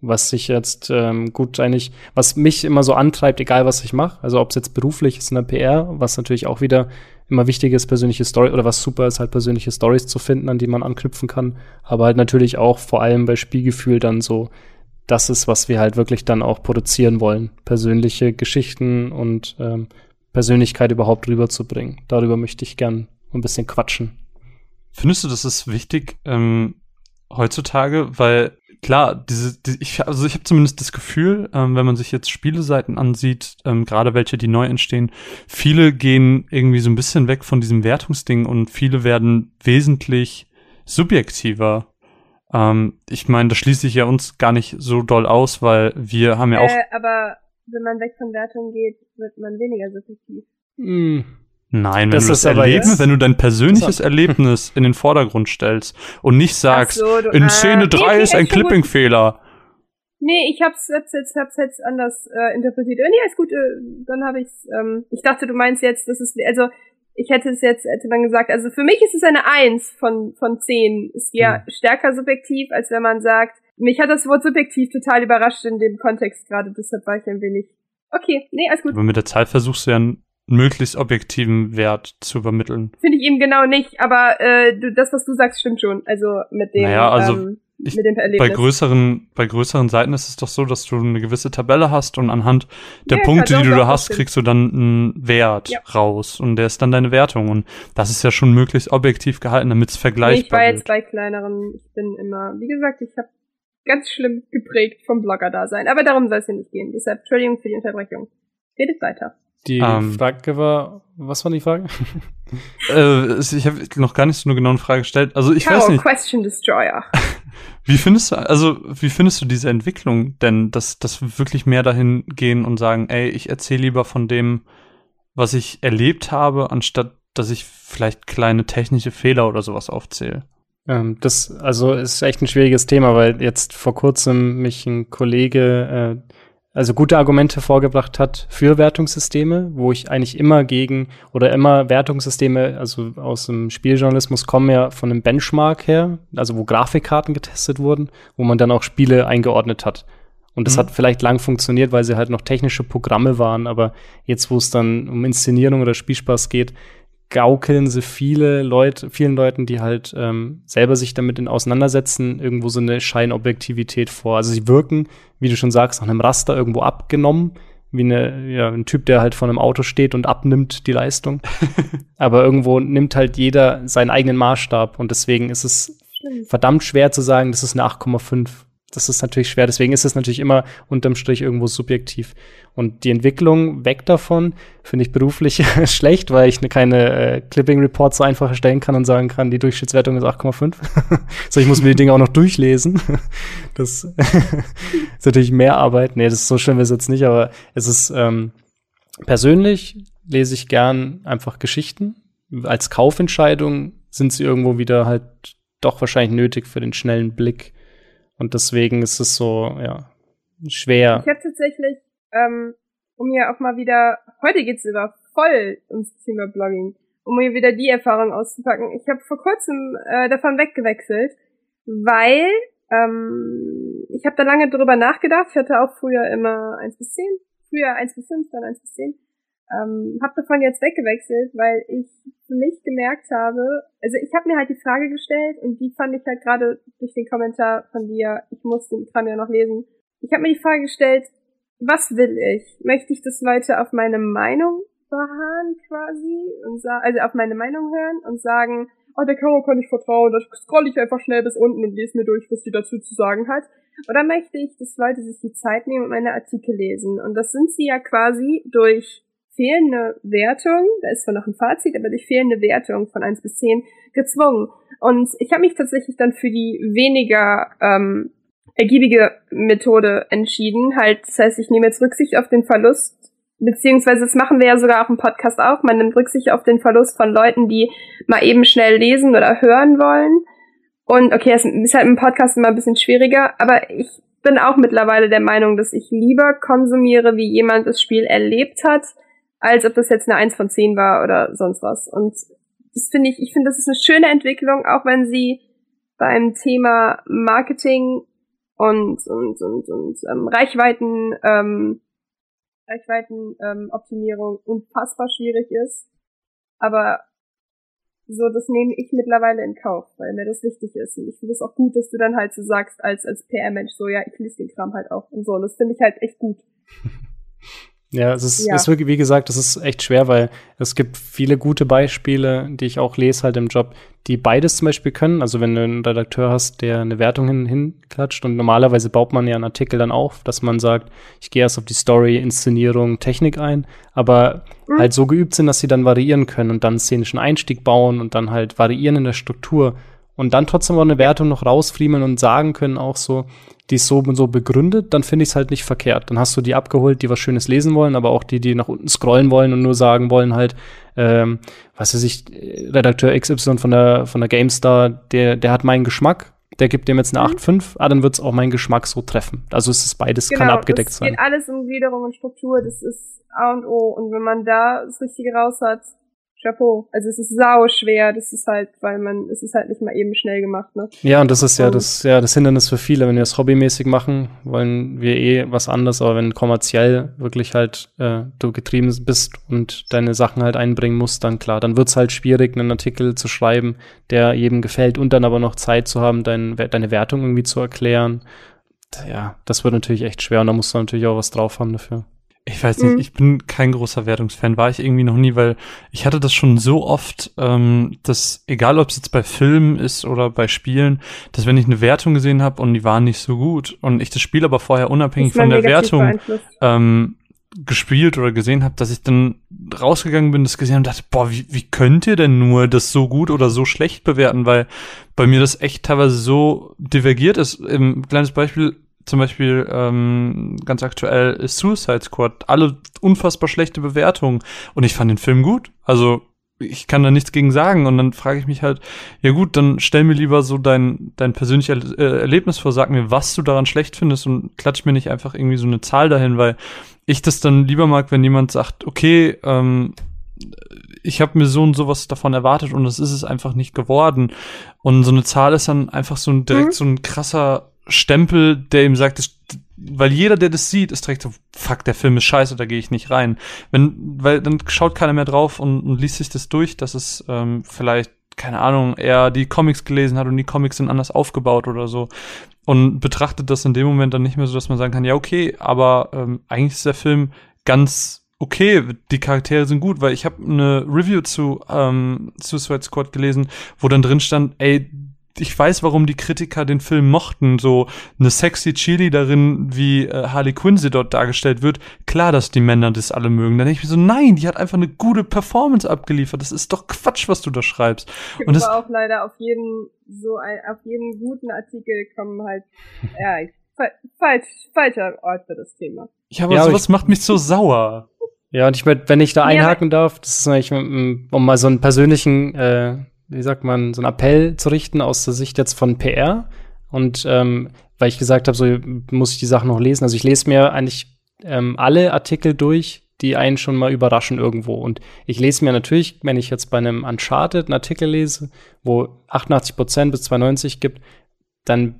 was sich jetzt ähm, gut eigentlich, was mich immer so antreibt, egal was ich mache, also ob es jetzt beruflich ist in der PR, was natürlich auch wieder immer wichtig ist, persönliche Story oder was super ist, halt persönliche Stories zu finden, an die man anknüpfen kann, aber halt natürlich auch vor allem bei Spielgefühl dann so, das ist, was wir halt wirklich dann auch produzieren wollen, persönliche Geschichten und ähm, Persönlichkeit überhaupt rüberzubringen. Darüber möchte ich gern ein bisschen quatschen. Findest du, das ist wichtig ähm, heutzutage, weil klar, diese, die, ich, also ich habe zumindest das Gefühl, ähm, wenn man sich jetzt Spieleseiten ansieht, ähm, gerade welche, die neu entstehen, viele gehen irgendwie so ein bisschen weg von diesem Wertungsding und viele werden wesentlich subjektiver. Ähm, ich meine, das schließt sich ja uns gar nicht so doll aus, weil wir haben ja auch. Äh, aber wenn man weg von Wertung geht, wird man weniger subjektiv. Mm. Nein, wenn das du das Erleben, jetzt? wenn du dein persönliches Erlebnis in den Vordergrund stellst und nicht sagst, so, du, in äh, Szene 3 nee, ist ein Clipping-Fehler. Nee, ich hab's, hab's jetzt, hab's jetzt anders äh, interpretiert. Äh, nee, ist gut, äh, dann habe ich's, ähm, ich dachte, du meinst jetzt, das ist, also, ich hätte es jetzt, hätte man gesagt, also für mich ist es eine Eins von, von zehn. Ist ja hm. stärker subjektiv, als wenn man sagt, mich hat das Wort subjektiv total überrascht in dem Kontext gerade, deshalb war ich ein wenig, okay, nee, alles gut. Aber mit der Zeit versuchst du ja möglichst objektiven Wert zu übermitteln. Finde ich eben genau nicht, aber äh, du, das, was du sagst, stimmt schon. Also mit dem, naja, also ähm, ich, mit dem Erlebnis. Bei größeren, bei größeren Seiten ist es doch so, dass du eine gewisse Tabelle hast und anhand der ja, Punkte, klar, die du da hast, kriegst du dann einen Wert ja. raus und der ist dann deine Wertung und das ist ja schon möglichst objektiv gehalten, damit es vergleichbar nee, ich war jetzt bei kleineren, ich bin immer, wie gesagt, ich habe ganz schlimm geprägt vom Blogger-Dasein, aber darum soll es ja nicht gehen. Deshalb Entschuldigung für die Unterbrechung. Redet weiter. Die ähm, Frage war, was war die Frage? äh, ich habe noch gar nicht so eine genaue Frage gestellt. Also ich Caro, weiß nicht. Question Destroyer. Wie findest du, also wie findest du diese Entwicklung denn, dass, dass wirklich mehr dahin gehen und sagen, ey, ich erzähle lieber von dem, was ich erlebt habe, anstatt dass ich vielleicht kleine technische Fehler oder sowas aufzähle? Ähm, das also ist echt ein schwieriges Thema, weil jetzt vor kurzem mich ein Kollege äh, also gute Argumente vorgebracht hat für Wertungssysteme, wo ich eigentlich immer gegen oder immer Wertungssysteme, also aus dem Spieljournalismus kommen ja von einem Benchmark her, also wo Grafikkarten getestet wurden, wo man dann auch Spiele eingeordnet hat. Und das mhm. hat vielleicht lang funktioniert, weil sie halt noch technische Programme waren, aber jetzt, wo es dann um Inszenierung oder Spielspaß geht, gaukeln sie viele Leute, vielen Leuten, die halt ähm, selber sich damit in auseinandersetzen, irgendwo so eine Scheinobjektivität vor. Also sie wirken, wie du schon sagst, nach einem Raster irgendwo abgenommen, wie eine, ja, ein Typ, der halt vor einem Auto steht und abnimmt die Leistung. Aber irgendwo nimmt halt jeder seinen eigenen Maßstab und deswegen ist es verdammt schwer zu sagen, das ist eine 8,5 das ist natürlich schwer. Deswegen ist es natürlich immer unterm Strich irgendwo subjektiv. Und die Entwicklung weg davon finde ich beruflich schlecht, weil ich ne, keine äh, Clipping Reports so einfach erstellen kann und sagen kann, die Durchschnittswertung ist 8,5. so, ich muss mir die Dinge auch noch durchlesen. das ist natürlich mehr Arbeit. Nee, das ist so schlimm ist jetzt nicht, aber es ist ähm, persönlich lese ich gern einfach Geschichten. Als Kaufentscheidung sind sie irgendwo wieder halt doch wahrscheinlich nötig für den schnellen Blick und deswegen ist es so, ja, schwer. Ich habe tatsächlich, ähm, um hier auch mal wieder, heute geht's über voll ums Thema Blogging. um mir wieder die Erfahrung auszupacken. Ich habe vor kurzem äh, davon weggewechselt, weil ähm, ich habe da lange drüber nachgedacht. Ich hatte auch früher immer 1 bis 10, früher 1 bis 5, dann 1 bis 10. Ähm, habe davon jetzt weggewechselt, weil ich für mich gemerkt habe, also ich habe mir halt die Frage gestellt und die fand ich halt gerade durch den Kommentar von dir, ich muss den Kram ja noch lesen. Ich habe mir die Frage gestellt, was will ich? Möchte ich, dass Leute auf meine Meinung beharren quasi und also auf meine Meinung hören und sagen, oh, der Karo kann ich vertrauen, da scroll ich einfach schnell bis unten und lese mir durch, was die dazu zu sagen hat. Oder möchte ich, dass Leute sich die Zeit nehmen und meine Artikel lesen? Und das sind sie ja quasi durch fehlende Wertung, da ist zwar noch ein Fazit, aber durch fehlende Wertung von 1 bis 10 gezwungen. Und ich habe mich tatsächlich dann für die weniger ähm, ergiebige Methode entschieden. Halt, das heißt, ich nehme jetzt Rücksicht auf den Verlust, beziehungsweise das machen wir ja sogar auch im Podcast auch. Man nimmt Rücksicht auf den Verlust von Leuten, die mal eben schnell lesen oder hören wollen. Und okay, es ist halt im Podcast immer ein bisschen schwieriger, aber ich bin auch mittlerweile der Meinung, dass ich lieber konsumiere, wie jemand das Spiel erlebt hat, als ob das jetzt eine 1 von 10 war oder sonst was. Und das finde ich, ich finde, das ist eine schöne Entwicklung, auch wenn sie beim Thema Marketing und, und, und, und ähm, Reichweiten, ähm, Reichweitenoptimierung ähm, unfassbar schwierig ist. Aber so, das nehme ich mittlerweile in Kauf, weil mir das wichtig ist. Und ich finde es auch gut, dass du dann halt so sagst, als, als PR-Mensch, so, ja, ich lese den Kram halt auch und so. Und das finde ich halt echt gut. Ja, es ist, ja. ist wirklich, wie gesagt, es ist echt schwer, weil es gibt viele gute Beispiele, die ich auch lese halt im Job, die beides zum Beispiel können. Also wenn du einen Redakteur hast, der eine Wertung hin, hinklatscht und normalerweise baut man ja einen Artikel dann auf, dass man sagt, ich gehe erst auf die Story, Inszenierung, Technik ein, aber mhm. halt so geübt sind, dass sie dann variieren können und dann szenischen Einstieg bauen und dann halt variieren in der Struktur und dann trotzdem auch eine Wertung noch rausfriemeln und sagen können auch so, die ist so und so begründet, dann finde ich es halt nicht verkehrt. Dann hast du die abgeholt, die was Schönes lesen wollen, aber auch die, die nach unten scrollen wollen und nur sagen wollen halt, ähm, was weiß ich, Redakteur XY von der, von der GameStar, der, der hat meinen Geschmack, der gibt dem jetzt eine mhm. 8,5, ah, dann wird es auch meinen Geschmack so treffen. Also es ist beides, genau, kann abgedeckt sein. Es geht alles um Gliederung und Struktur, das ist A und O. Und wenn man da das Richtige raus hat, Chapeau. Also es ist sau schwer, das ist halt, weil man, es ist halt nicht mal eben schnell gemacht, ne? Ja, und das ist ja das, ja das Hindernis für viele. Wenn wir das hobbymäßig machen, wollen wir eh was anderes, aber wenn kommerziell wirklich halt äh, du getrieben bist und deine Sachen halt einbringen musst, dann klar, dann wird's halt schwierig, einen Artikel zu schreiben, der jedem gefällt und dann aber noch Zeit zu haben, dein, deine Wertung irgendwie zu erklären. Ja, das wird natürlich echt schwer und da musst du natürlich auch was drauf haben dafür. Ich weiß nicht, mhm. ich bin kein großer Wertungsfan, war ich irgendwie noch nie, weil ich hatte das schon so oft, ähm, dass egal ob es jetzt bei Filmen ist oder bei Spielen, dass wenn ich eine Wertung gesehen habe und die waren nicht so gut und ich das Spiel aber vorher unabhängig von der Wertung ähm, gespielt oder gesehen habe, dass ich dann rausgegangen bin, das gesehen und dachte, boah, wie, wie könnt ihr denn nur das so gut oder so schlecht bewerten, weil bei mir das echt teilweise so divergiert ist. Im kleines Beispiel, zum Beispiel ähm, ganz aktuell ist Suicide Squad. Alle unfassbar schlechte Bewertungen. Und ich fand den Film gut. Also ich kann da nichts gegen sagen. Und dann frage ich mich halt, ja gut, dann stell mir lieber so dein, dein persönliches äh, Erlebnis vor, sag mir, was du daran schlecht findest und klatsch mir nicht einfach irgendwie so eine Zahl dahin, weil ich das dann lieber mag, wenn jemand sagt, okay, ähm, ich habe mir so und sowas davon erwartet und das ist es einfach nicht geworden. Und so eine Zahl ist dann einfach so ein direkt mhm. so ein krasser Stempel, der ihm sagt, das, weil jeder, der das sieht, ist direkt so, fuck, der Film ist scheiße, da gehe ich nicht rein. Wenn, weil dann schaut keiner mehr drauf und, und liest sich das durch, dass es ähm, vielleicht, keine Ahnung, er die Comics gelesen hat und die Comics sind anders aufgebaut oder so. Und betrachtet das in dem Moment dann nicht mehr so, dass man sagen kann, ja, okay, aber ähm, eigentlich ist der Film ganz okay, die Charaktere sind gut, weil ich habe eine Review zu ähm, Suicide Squad gelesen, wo dann drin stand, ey, ich weiß, warum die Kritiker den Film mochten. So eine sexy Chili darin, wie äh, Harley Quinn sie dort dargestellt wird. Klar, dass die Männer das alle mögen. Dann denke ich mir so, nein, die hat einfach eine gute Performance abgeliefert. Das ist doch Quatsch, was du da schreibst. Und das auch leider auf jeden so ein, auf jeden guten Artikel kommen halt ja falsch falscher Ort für das Thema. Ja, aber ja, sowas macht mich so sauer. Ja, und ich wenn ich da einhaken ja, darf, das ist eigentlich, um mal so einen persönlichen äh, wie sagt man, so einen Appell zu richten aus der Sicht jetzt von PR. Und ähm, weil ich gesagt habe, so muss ich die Sachen noch lesen. Also ich lese mir eigentlich ähm, alle Artikel durch, die einen schon mal überraschen irgendwo. Und ich lese mir natürlich, wenn ich jetzt bei einem Uncharted einen Artikel lese, wo 88% bis 92 gibt, dann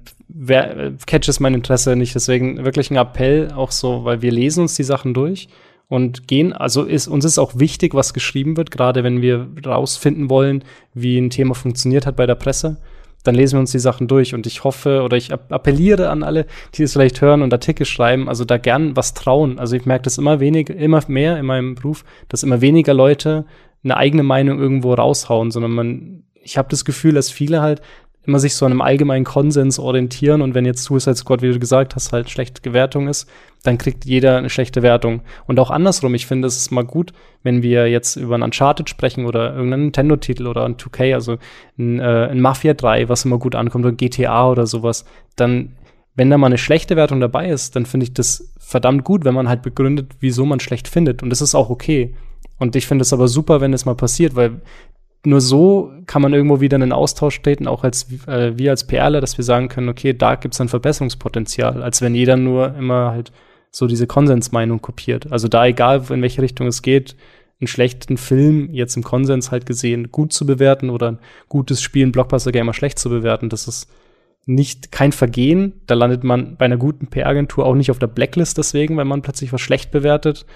catcht es mein Interesse nicht. Deswegen wirklich ein Appell auch so, weil wir lesen uns die Sachen durch und gehen, also ist, uns ist auch wichtig, was geschrieben wird, gerade wenn wir rausfinden wollen, wie ein Thema funktioniert hat bei der Presse dann lesen wir uns die Sachen durch. Und ich hoffe oder ich appelliere an alle, die es vielleicht hören und Artikel schreiben, also da gern was trauen. Also ich merke das immer weniger, immer mehr in meinem Beruf, dass immer weniger Leute eine eigene Meinung irgendwo raushauen, sondern man, ich habe das Gefühl, dass viele halt immer sich so an einem allgemeinen Konsens orientieren und wenn jetzt Suicide Squad, wie du gesagt hast, halt schlechte Wertung ist, dann kriegt jeder eine schlechte Wertung. Und auch andersrum, ich finde, es ist mal gut, wenn wir jetzt über ein Uncharted sprechen oder irgendeinen Nintendo-Titel oder ein 2K, also ein, äh, ein Mafia 3, was immer gut ankommt, oder GTA oder sowas, dann, wenn da mal eine schlechte Wertung dabei ist, dann finde ich das verdammt gut, wenn man halt begründet, wieso man schlecht findet. Und das ist auch okay. Und ich finde es aber super, wenn es mal passiert, weil nur so kann man irgendwo wieder in einen Austausch treten, auch als äh, wir als PRler, dass wir sagen können, okay, da gibt es ein Verbesserungspotenzial, als wenn jeder nur immer halt so diese Konsensmeinung kopiert. Also da egal, in welche Richtung es geht, einen schlechten Film jetzt im Konsens halt gesehen gut zu bewerten oder ein gutes Spiel, ein Blockbuster-Gamer schlecht zu bewerten, das ist nicht kein Vergehen. Da landet man bei einer guten PR-Agentur auch nicht auf der Blacklist deswegen, wenn man plötzlich was schlecht bewertet,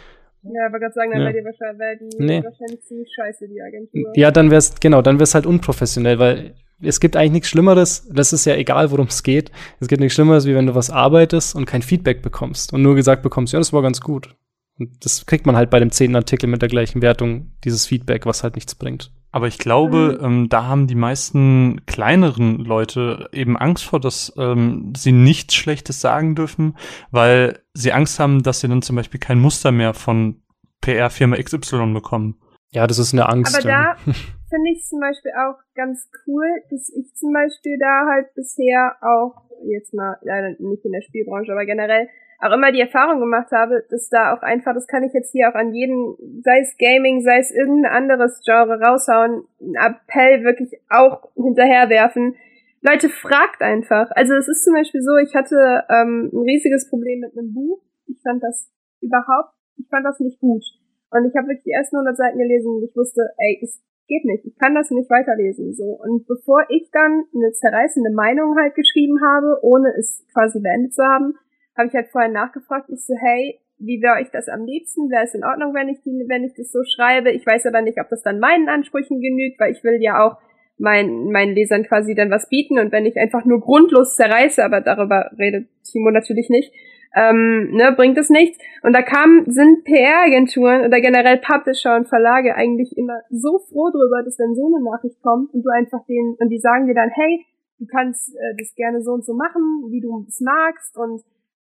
ja, aber gerade sagen, dann ja. wäre die, wär die nee. wahrscheinlich ziemlich scheiße, die Agentur. Ja, dann wär's, genau, dann wär's halt unprofessionell, weil es gibt eigentlich nichts Schlimmeres, das ist ja egal, worum es geht. Es gibt nichts Schlimmeres, wie wenn du was arbeitest und kein Feedback bekommst und nur gesagt bekommst, ja, das war ganz gut. Und das kriegt man halt bei dem zehnten Artikel mit der gleichen Wertung, dieses Feedback, was halt nichts bringt. Aber ich glaube, mhm. ähm, da haben die meisten kleineren Leute eben Angst vor, dass ähm, sie nichts Schlechtes sagen dürfen, weil sie Angst haben, dass sie dann zum Beispiel kein Muster mehr von PR-Firma XY bekommen. Ja, das ist eine Angst. Aber da finde ich zum Beispiel auch ganz cool, dass ich zum Beispiel da halt bisher auch, jetzt mal leider nicht in der Spielbranche, aber generell auch immer die Erfahrung gemacht habe, dass da auch einfach, das kann ich jetzt hier auch an jeden, sei es Gaming, sei es irgendein anderes Genre raushauen, einen Appell wirklich auch hinterherwerfen. Leute, fragt einfach. Also es ist zum Beispiel so, ich hatte ähm, ein riesiges Problem mit einem Buch. Ich fand das überhaupt, ich fand das nicht gut. Und ich habe wirklich die ersten 100 Seiten gelesen und ich wusste, ey, es geht nicht. Ich kann das nicht weiterlesen. So und bevor ich dann eine zerreißende Meinung halt geschrieben habe, ohne es quasi beendet zu haben, habe ich halt vorher nachgefragt. Ich so, hey, wie wäre euch das am liebsten? Wäre es in Ordnung, wenn ich, die, wenn ich das so schreibe? Ich weiß aber nicht, ob das dann meinen Ansprüchen genügt, weil ich will ja auch mein, meinen Lesern quasi dann was bieten und wenn ich einfach nur grundlos zerreiße, aber darüber redet Timo natürlich nicht, ähm, ne, bringt es nichts. Und da kam, sind PR-Agenturen oder generell Publisher und Verlage eigentlich immer so froh drüber, dass wenn so eine Nachricht kommt und du einfach den, und die sagen dir dann, hey, du kannst äh, das gerne so und so machen, wie du es magst und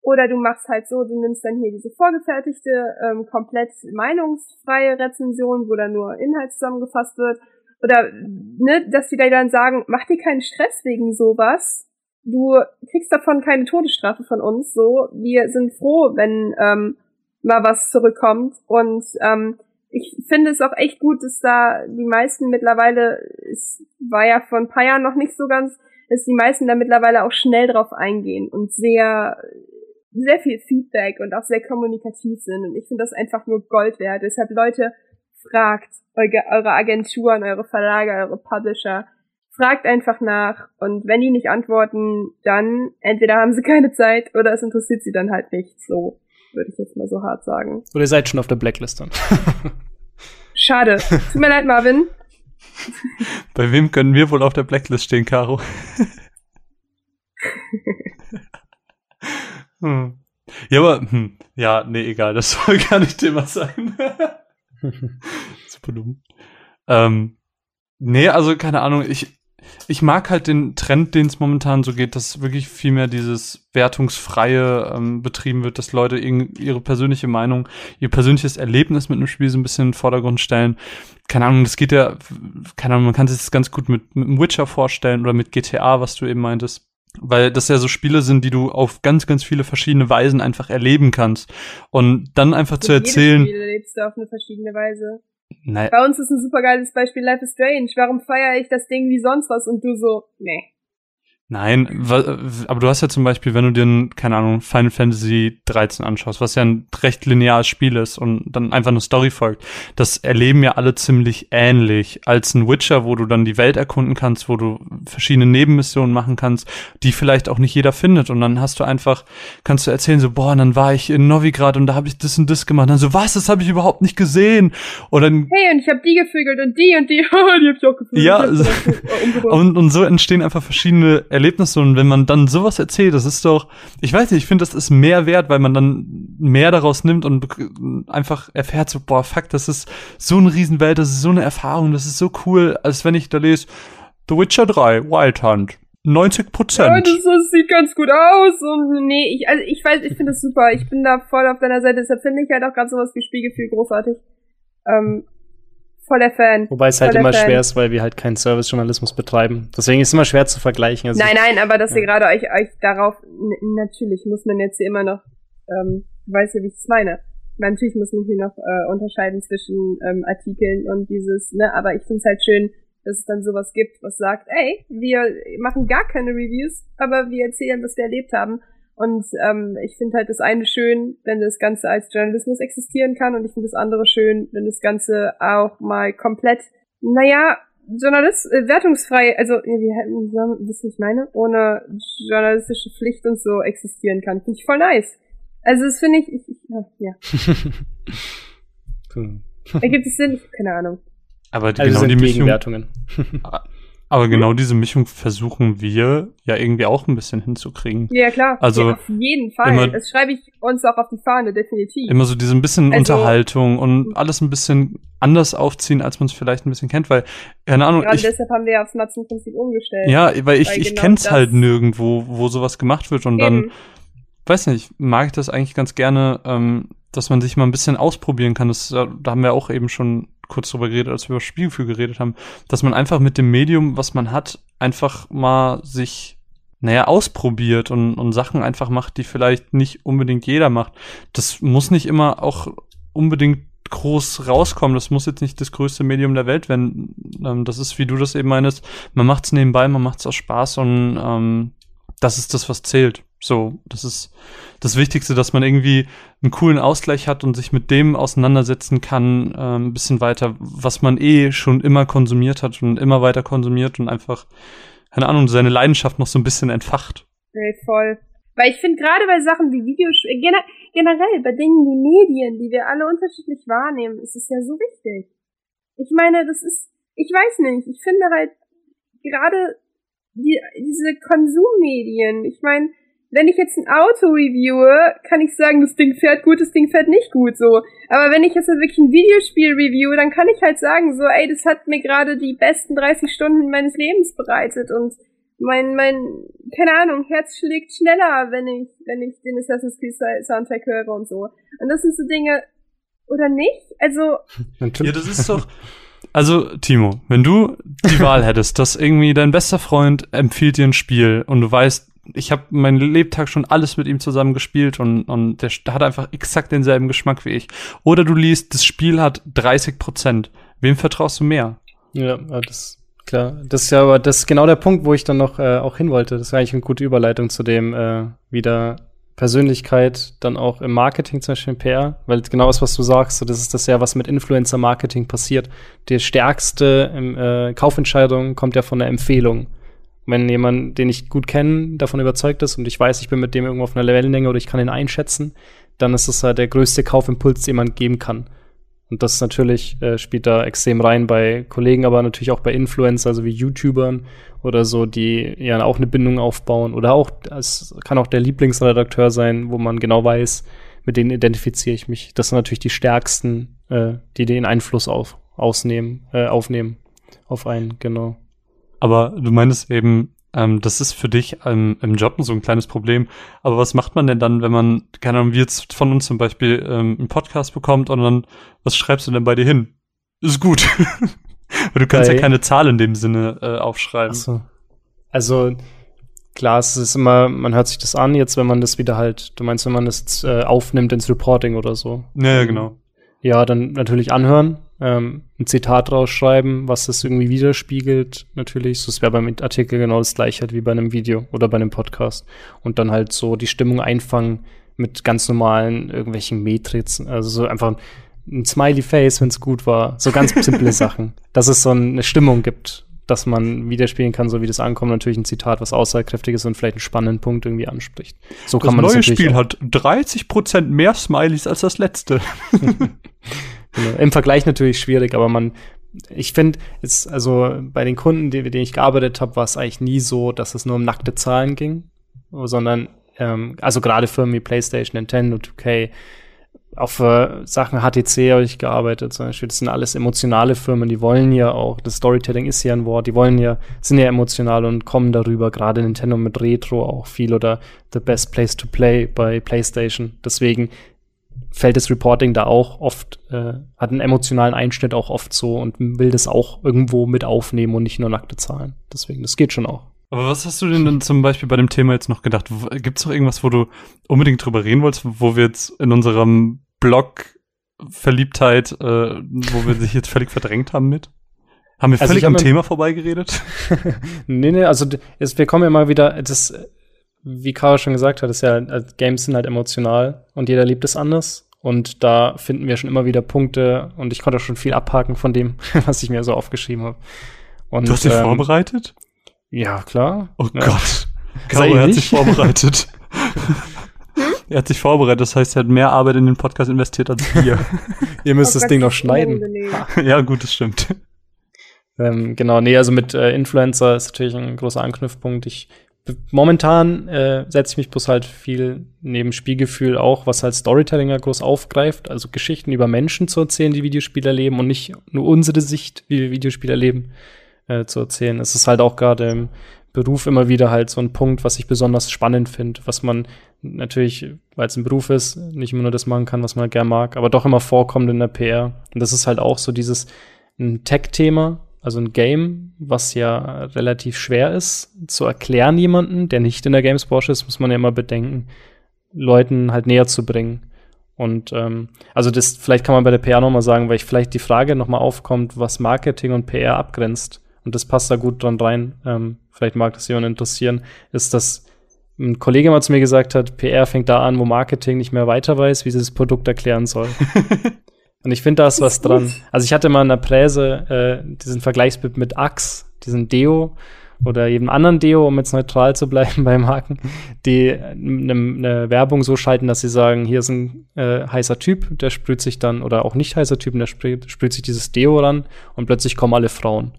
oder du machst halt so, du nimmst dann hier diese vorgefertigte, ähm, komplett meinungsfreie Rezension, wo dann nur Inhalt zusammengefasst wird. Oder, ne, dass die da dann sagen, mach dir keinen Stress wegen sowas. Du kriegst davon keine Todesstrafe von uns, so. Wir sind froh, wenn ähm, mal was zurückkommt. Und ähm, ich finde es auch echt gut, dass da die meisten mittlerweile, es war ja vor ein paar Jahren noch nicht so ganz, dass die meisten da mittlerweile auch schnell drauf eingehen und sehr sehr viel Feedback und auch sehr kommunikativ sind. Und ich finde das einfach nur Gold wert. Deshalb Leute, fragt eure, eure Agenturen, eure Verlage, eure Publisher. Fragt einfach nach und wenn die nicht antworten, dann entweder haben sie keine Zeit oder es interessiert sie dann halt nicht. So würde ich jetzt mal so hart sagen. Oder ihr seid schon auf der Blacklist dann. Schade. Tut mir leid, Marvin. Bei wem können wir wohl auf der Blacklist stehen, Caro? Hm. Ja, aber, hm, ja, nee, egal, das soll gar nicht Thema sein. Super dumm. Ähm, nee, also keine Ahnung, ich, ich mag halt den Trend, den es momentan so geht, dass wirklich viel mehr dieses wertungsfreie ähm, betrieben wird, dass Leute ihre persönliche Meinung, ihr persönliches Erlebnis mit einem Spiel so ein bisschen in den Vordergrund stellen. Keine Ahnung, das geht ja, keine Ahnung, man kann sich das ganz gut mit, mit Witcher vorstellen oder mit GTA, was du eben meintest weil das ja so Spiele sind, die du auf ganz, ganz viele verschiedene Weisen einfach erleben kannst. Und dann einfach zu erzählen. Erlebst du auf eine verschiedene Weise. Nein. Bei uns ist ein super geiles Beispiel Life is Strange. Warum feiere ich das Ding wie sonst was und du so, nee. Nein, aber du hast ja zum Beispiel, wenn du dir, keine Ahnung, Final Fantasy 13 anschaust, was ja ein recht lineares Spiel ist und dann einfach eine Story folgt, das erleben ja alle ziemlich ähnlich. Als ein Witcher, wo du dann die Welt erkunden kannst, wo du verschiedene Nebenmissionen machen kannst, die vielleicht auch nicht jeder findet. Und dann hast du einfach, kannst du erzählen so, boah, dann war ich in Novigrad und da habe ich das und das gemacht, und dann so, was, das habe ich überhaupt nicht gesehen. Und dann Hey, und ich habe die gefügelt und die und die, die habe ich auch gefügelt. Ja, und, und so entstehen einfach verschiedene Erlebnisse und wenn man dann sowas erzählt, das ist doch, ich weiß nicht, ich finde, das ist mehr wert, weil man dann mehr daraus nimmt und einfach erfährt so, boah, fuck, das ist so eine Riesenwelt, das ist so eine Erfahrung, das ist so cool, als wenn ich da lese, The Witcher 3, Wild Hunt. 90 Prozent. Ja, das, das, sieht ganz gut aus und nee, ich, also ich weiß, ich finde das super. Ich bin da voll auf deiner Seite, deshalb finde ich halt auch gerade sowas wie Spiegelgefühl großartig. Ähm, voller Fan. Wobei es halt immer Fan. schwer ist, weil wir halt keinen Service-Journalismus betreiben. Deswegen ist es immer schwer zu vergleichen. Also nein, nein, aber dass ja. ihr gerade euch, euch darauf, natürlich muss man jetzt hier immer noch, ähm, weiß ja, wie ich es meine. Natürlich muss man hier noch äh, unterscheiden zwischen ähm, Artikeln und dieses, ne, aber ich finde es halt schön, dass es dann sowas gibt, was sagt, ey, wir machen gar keine Reviews, aber wir erzählen, was wir erlebt haben. Und ähm, ich finde halt das eine schön, wenn das Ganze als Journalismus existieren kann und ich finde das andere schön, wenn das Ganze auch mal komplett, naja, Journalist, äh, wertungsfrei, also wie, wie wisst ihr, was ich meine? Ohne journalistische Pflicht und so existieren kann. Finde ich voll nice. Also das finde ich, ich, ich, ja. Ergibt es Sinn? Keine Ahnung. Aber die, also genau die Mischung. Aber genau diese Mischung versuchen wir ja irgendwie auch ein bisschen hinzukriegen. Ja, klar. Also ja, auf jeden Fall. Immer, das schreibe ich uns auch auf die Fahne, definitiv. Immer so diese ein bisschen also, Unterhaltung und alles ein bisschen anders aufziehen, als man es vielleicht ein bisschen kennt, weil, keine Ahnung. Gerade ich, deshalb haben wir aufs Matzenprinzip umgestellt. Ja, weil ich, weil ich genau kenn's halt nirgendwo, wo sowas gemacht wird und eben. dann, weiß nicht, mag ich das eigentlich ganz gerne, ähm, dass man sich mal ein bisschen ausprobieren kann. Das, da haben wir auch eben schon kurz drüber geredet, als wir über Spielgefühl geredet haben, dass man einfach mit dem Medium, was man hat, einfach mal sich naja, ausprobiert und, und Sachen einfach macht, die vielleicht nicht unbedingt jeder macht. Das muss nicht immer auch unbedingt groß rauskommen. Das muss jetzt nicht das größte Medium der Welt werden. Ähm, das ist, wie du das eben meinst, man macht es nebenbei, man macht es aus Spaß und ähm, das ist das, was zählt. So, das ist das Wichtigste, dass man irgendwie einen coolen Ausgleich hat und sich mit dem auseinandersetzen kann, äh, ein bisschen weiter, was man eh schon immer konsumiert hat und immer weiter konsumiert und einfach, keine Ahnung, seine Leidenschaft noch so ein bisschen entfacht. Nee, voll. Weil ich finde gerade bei Sachen wie Videos, äh, gener generell bei Dingen wie Medien, die wir alle unterschiedlich wahrnehmen, ist es ja so wichtig. Ich meine, das ist, ich weiß nicht, ich finde halt gerade die, diese Konsummedien, ich meine, wenn ich jetzt ein Auto reviewe, kann ich sagen, das Ding fährt gut, das Ding fährt nicht gut, so. Aber wenn ich jetzt wirklich ein Videospiel reviewe, dann kann ich halt sagen, so, ey, das hat mir gerade die besten 30 Stunden meines Lebens bereitet und mein, mein, keine Ahnung, Herz schlägt schneller, wenn ich, wenn ich den Assassin's Creed Soundtrack höre und so. Und das sind so Dinge, oder nicht? Also. Ja, das ist doch, also, Timo, wenn du die Wahl hättest, dass irgendwie dein bester Freund empfiehlt dir ein Spiel und du weißt, ich habe meinen Lebtag schon alles mit ihm zusammen gespielt und, und der hat einfach exakt denselben Geschmack wie ich. Oder du liest, das Spiel hat 30 Prozent. Wem vertraust du mehr? Ja, das klar. Das ist ja aber das ist genau der Punkt, wo ich dann noch äh, auch hin wollte. Das war eigentlich eine gute Überleitung zu dem äh, wieder Persönlichkeit dann auch im Marketing, zum Beispiel im PR, weil genau das, was du sagst, so, das ist das ja, was mit Influencer-Marketing passiert. Die stärkste äh, Kaufentscheidung kommt ja von der Empfehlung. Wenn jemand, den ich gut kenne, davon überzeugt ist und ich weiß, ich bin mit dem irgendwo auf einer Wellenlänge oder ich kann ihn einschätzen, dann ist das halt der größte Kaufimpuls, den man geben kann. Und das natürlich äh, spielt da extrem rein bei Kollegen, aber natürlich auch bei Influencern, also wie YouTubern oder so, die ja auch eine Bindung aufbauen. Oder auch, es kann auch der Lieblingsredakteur sein, wo man genau weiß, mit denen identifiziere ich mich. Das sind natürlich die stärksten, äh, die den Einfluss auf, ausnehmen, äh, aufnehmen auf einen, genau. Aber du meinst eben, ähm, das ist für dich ähm, im Job so ein kleines Problem. Aber was macht man denn dann, wenn man, keine Ahnung, wie jetzt von uns zum Beispiel ähm, einen Podcast bekommt und dann, was schreibst du denn bei dir hin? Ist gut. Weil du kannst bei ja keine Zahl in dem Sinne äh, aufschreiben. So. Also klar, es ist immer, man hört sich das an, jetzt wenn man das wieder halt, du meinst, wenn man das jetzt, äh, aufnimmt ins Reporting oder so. Ja, ja, genau. Ja, dann natürlich anhören, ähm, ein Zitat rausschreiben, was das irgendwie widerspiegelt, natürlich. So, es wäre beim Artikel genau das gleiche halt wie bei einem Video oder bei einem Podcast. Und dann halt so die Stimmung einfangen mit ganz normalen irgendwelchen Metrizen. Also so einfach ein Smiley Face, wenn es gut war. So ganz simple Sachen. Dass es so eine Stimmung gibt, dass man widerspielen kann, so wie das ankommt. Natürlich ein Zitat, was aussagekräftig ist und vielleicht einen spannenden Punkt irgendwie anspricht. So das kann man neue das Spiel hat 30% mehr Smileys als das letzte. Genau. Im Vergleich natürlich schwierig, aber man, ich finde, es also bei den Kunden, die, mit denen ich gearbeitet habe, war es eigentlich nie so, dass es nur um nackte Zahlen ging, sondern ähm, also gerade Firmen wie PlayStation, Nintendo, 2K, auch für Sachen HTC habe ich gearbeitet zum Beispiel. Das sind alles emotionale Firmen, die wollen ja auch, das Storytelling ist ja ein Wort, die wollen ja, sind ja emotional und kommen darüber, gerade Nintendo mit Retro auch viel oder The Best Place to Play bei PlayStation. Deswegen fällt das Reporting da auch oft, äh, hat einen emotionalen Einschnitt auch oft so und will das auch irgendwo mit aufnehmen und nicht nur nackte Zahlen. Deswegen, das geht schon auch. Aber was hast du denn dann zum Beispiel bei dem Thema jetzt noch gedacht? Gibt es noch irgendwas, wo du unbedingt drüber reden wolltest, wo wir jetzt in unserem Blog Verliebtheit, äh, wo wir sich jetzt völlig verdrängt haben mit? Haben wir Also völlig hab am Thema vorbeigeredet? nee, nee, also es, wir kommen ja mal wieder, das, wie Kara schon gesagt hat, ist ja, äh, Games sind halt emotional und jeder liebt es anders. Und da finden wir schon immer wieder Punkte und ich konnte auch schon viel abhaken von dem, was ich mir so aufgeschrieben habe. Und, Du hast dich ähm, vorbereitet? Ja, klar. Oh ja. Gott. Sei Caro, er hat sich vorbereitet. er hat sich vorbereitet, das heißt, er hat mehr Arbeit in den Podcast investiert als wir. Ihr müsst Oh das Gott, Ding noch schneiden. ja, gut, das stimmt. Ähm, genau, nee, also mit äh, Influencer ist natürlich ein großer Anknüpfpunkt. Ich momentan äh, setze ich mich bloß halt viel neben Spielgefühl auch, was halt Storytelling ja groß aufgreift, also Geschichten über Menschen zu erzählen, die Videospiele erleben und nicht nur unsere Sicht, wie wir Videospiele erleben, äh, zu erzählen. Es ist halt auch gerade im Beruf immer wieder halt so ein Punkt, was ich besonders spannend finde, was man natürlich, weil es ein Beruf ist, nicht immer nur das machen kann, was man gern mag, aber doch immer vorkommt in der PR. Und das ist halt auch so dieses Tech-Thema, also ein Game, was ja relativ schwer ist zu erklären jemanden, der nicht in der Games-Branche ist, muss man ja immer bedenken, Leuten halt näher zu bringen. Und ähm, also das, vielleicht kann man bei der PR nochmal sagen, weil ich vielleicht die Frage nochmal aufkommt, was Marketing und PR abgrenzt. Und das passt da gut dran rein. Ähm, vielleicht mag das jemand interessieren, ist, dass ein Kollege mal zu mir gesagt hat, PR fängt da an, wo Marketing nicht mehr weiter weiß, wie sie das Produkt erklären soll. Und ich finde, da ist was dran. Also ich hatte mal in der Präse äh, diesen Vergleichsbild mit Axe, diesen Deo oder jedem anderen Deo, um jetzt neutral zu bleiben bei Marken, die eine ne Werbung so schalten, dass sie sagen, hier ist ein äh, heißer Typ, der sprüht sich dann, oder auch nicht heißer Typ, der sprüht, sprüht sich dieses Deo ran und plötzlich kommen alle Frauen.